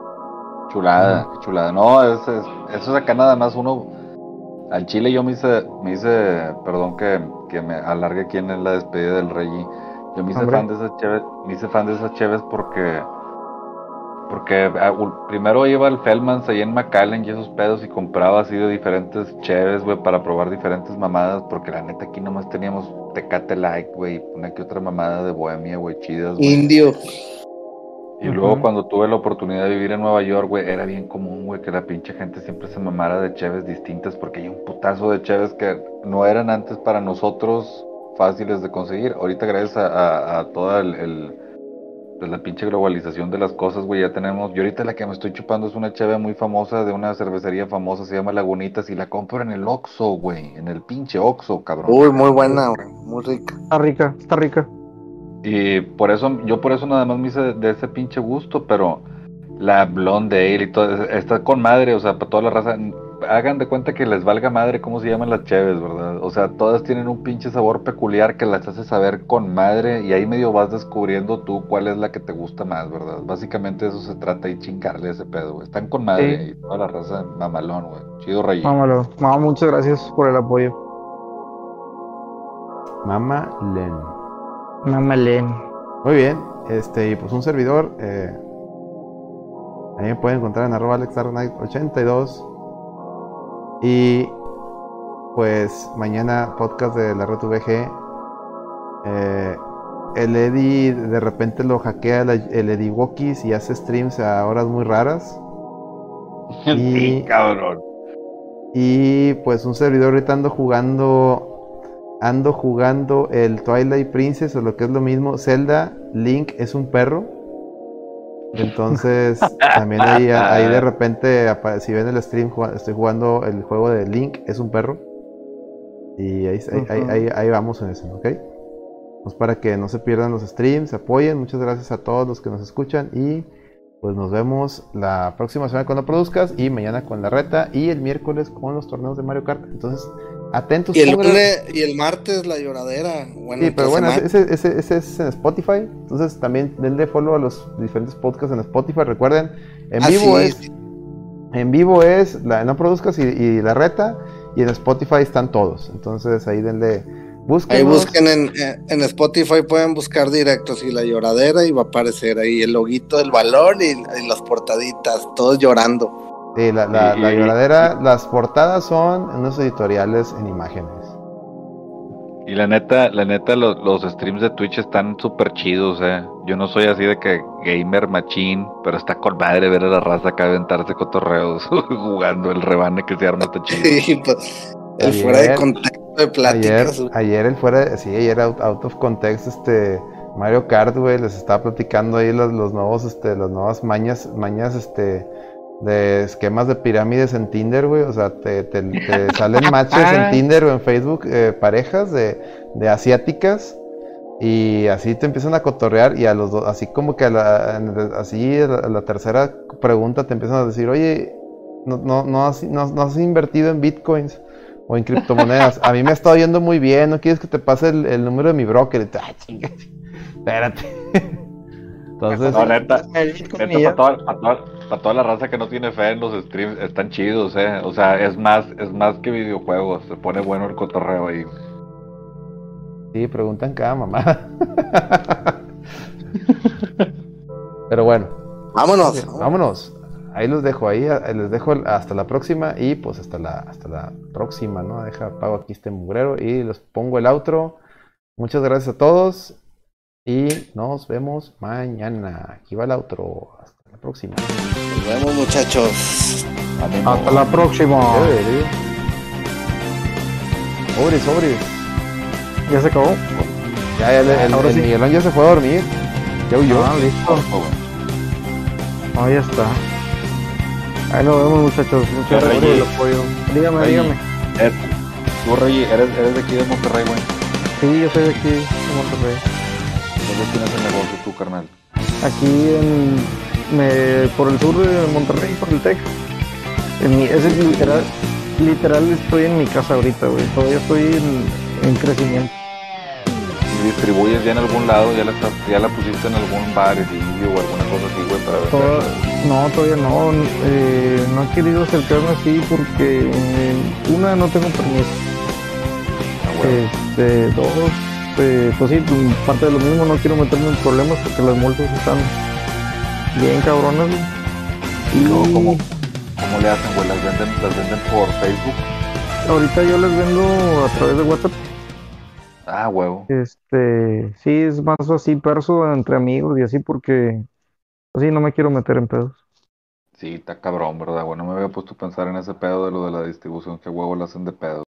Chulada, chulada. No, es, es- eso es acá nada más uno. Al Chile yo me hice, me hice, perdón que, que me alargue aquí en la despedida del Rey. Yo me hice Hombre. fan de esas cheves, me hice fan de esas cheves porque porque ah, primero iba al Feldman's ahí en McAllen y esos pedos y compraba así de diferentes cheves, güey, para probar diferentes mamadas, porque la neta aquí nomás teníamos Tecate Light, güey, y una que otra mamada de bohemia, güey, chidas, güey. Indio. Y luego cuando tuve la oportunidad de vivir en Nueva York, güey, era bien común, güey, que la pinche gente siempre se mamara de cheves distintas porque hay un putazo de cheves que no eran antes para nosotros fáciles de conseguir. Ahorita gracias a, a, el, el- pues, la pinche globalización de las cosas, güey, ya tenemos. Yo ahorita la que me estoy chupando es una cheve muy famosa de una cervecería famosa, se llama Lagunitas y la compro en el Oxxo, güey, en el pinche Oxxo, cabrón. Uy, muy buena, güey. Muy rica. Está rica, está rica. Y por eso, yo por eso nada más me hice de, ese pinche gusto, pero la Blonde Ale y todo, es- está con madre, o sea, para toda la raza, hagan de cuenta que les valga madre cómo se llaman las cheves, ¿verdad? O sea, todas tienen un pinche sabor peculiar que las hace saber con madre y ahí medio vas descubriendo tú cuál es la que te gusta más, ¿verdad? Básicamente eso se trata y chingarle ese pedo, güey. Están con madre Sí. y toda la raza mamalón, güey. Chido rey. Mámalo. Mamá, muchas gracias por el apoyo. Mama Len. Mamalén. Muy bien, este, y pues un servidor. Eh, ahí me pueden encontrar en arroba alexdarknight82. Y pues mañana podcast de la Red VG. Eh, el Eddie de repente lo hackea el Eddie Wokis y hace streams a horas muy raras. *laughs* Sí, y- cabrón. Y pues un servidor ahorita ando jugando. Ando jugando el Twilight Princess o lo que es lo mismo. Zelda Link es un perro. Entonces también ahí, ahí de repente, si ven el stream, estoy jugando el juego de Link es un perro. Y ahí, ahí, ahí- ahí- ahí vamos en eso, ¿ok? Pues para que no se pierdan los streams, se apoyen. Muchas gracias a todos los que nos escuchan y pues nos vemos la próxima semana cuando produzcas y mañana con la reta y el miércoles con los torneos de Mario Kart. Entonces, atentos. Y el lunes y el martes la lloradera. Bueno, Sí, pero bueno, ese, ese, ese es en Spotify. Entonces también denle follow a los diferentes podcasts en Spotify. Recuerden, en vivo es en vivo es la no produzcas y, y la reta y en Spotify están todos. Entonces ahí denle Ahí búsquenos. busquen en, eh, en Spotify, pueden buscar directos y la lloradera y va a aparecer ahí el loguito del balón y, y las portaditas, todos llorando. Sí, la, la, Y- la y- lloradera, las portadas son unos editoriales en imágenes. Y la neta, la neta, lo- los streams de Twitch están súper chidos, eh. Yo no soy así de que gamer machín, pero está con madre ver a la raza acá aventarse cotorreos *laughs* jugando el rebane que se arma está *laughs* chido. Sí, pues, el Ayer- fuera de contexto de Ayer, pláticas. ayer el fuera, sí, ayer out, out of context, este Mario Kart, güey, les estaba platicando ahí los, los nuevos, este, las nuevas mañas, mañas, este, de esquemas de pirámides en Tinder, güey. O sea, te, te- te *laughs* salen matches en Tinder o en Facebook, eh, parejas de, de asiáticas. Y así te empiezan a cotorrear y a los dos, así como que a la, así a la, a la tercera pregunta te empiezan a decir, oye, no, no, no, has, no, no has invertido en bitcoins o en criptomonedas. A mí me ha estado yendo muy bien, ¿no quieres que te pase el, el número de mi broker? Y "Ah, chinga, espérate. *laughs* Entonces, No, neta, neta, para toda, pa' toda- la raza que no tiene fe en los streams, están chidos, eh. O sea, es más, es más que videojuegos, se pone bueno el cotorreo ahí. sí, preguntan cada mamá. *laughs* Pero bueno, Vámonos. vámonos. Ahí los dejo, ahí ahí les dejo hasta la próxima y pues hasta la, hasta la próxima, ¿no? Deja, apago aquí este mugrero y les pongo el outro. Muchas gracias a todos y nos vemos mañana. Aquí va el outro. Hasta la próxima. Nos vemos, muchachos. Hasta la próxima. Sobres, sobres. Ya se acabó. Ya, ya, el, el- el sí. Miguelón ya se fue a dormir. Ya huyó. Ah, listo. Ah, ya está. Ahí nos vemos, muchachos. Muchas gracias por el apoyo. Dígame, dígame. Eh, Tú, Rey, eres, eres de aquí de Monterrey, güey. Sí, yo soy de aquí, de Monterrey. ¿Dónde tienes el negocio tú, carnal? Aquí en, me, por el sur de Monterrey, por el TEC. Ese es literal, literal estoy en mi casa ahorita, güey. Todavía estoy en, en crecimiento. ¿Y distribuyes ya en algún lado? ¿Ya la, ya la pusiste en algún bar o alguna cosa así, güey, para Toda- no, todavía no. eh, no he querido acercarme así porque eh, una no tengo permiso. Ah. Este, dos, eh, pues sí, parte de lo mismo, no quiero meterme en problemas porque las multas están bien cabronas. Y luego, ¿cómo, ¿cómo le hacen, güey? ¿Las venden, ¿Las venden por Facebook? ahorita yo les vendo a través de WhatsApp. Ah, huevo. Este, sí, es más así perso entre amigos y así porque así no me quiero meter en pedos. Sí, está cabrón, ¿verdad? Bueno, me había puesto a pensar en ese pedo de lo de la distribución, que huevo le hacen de pedo.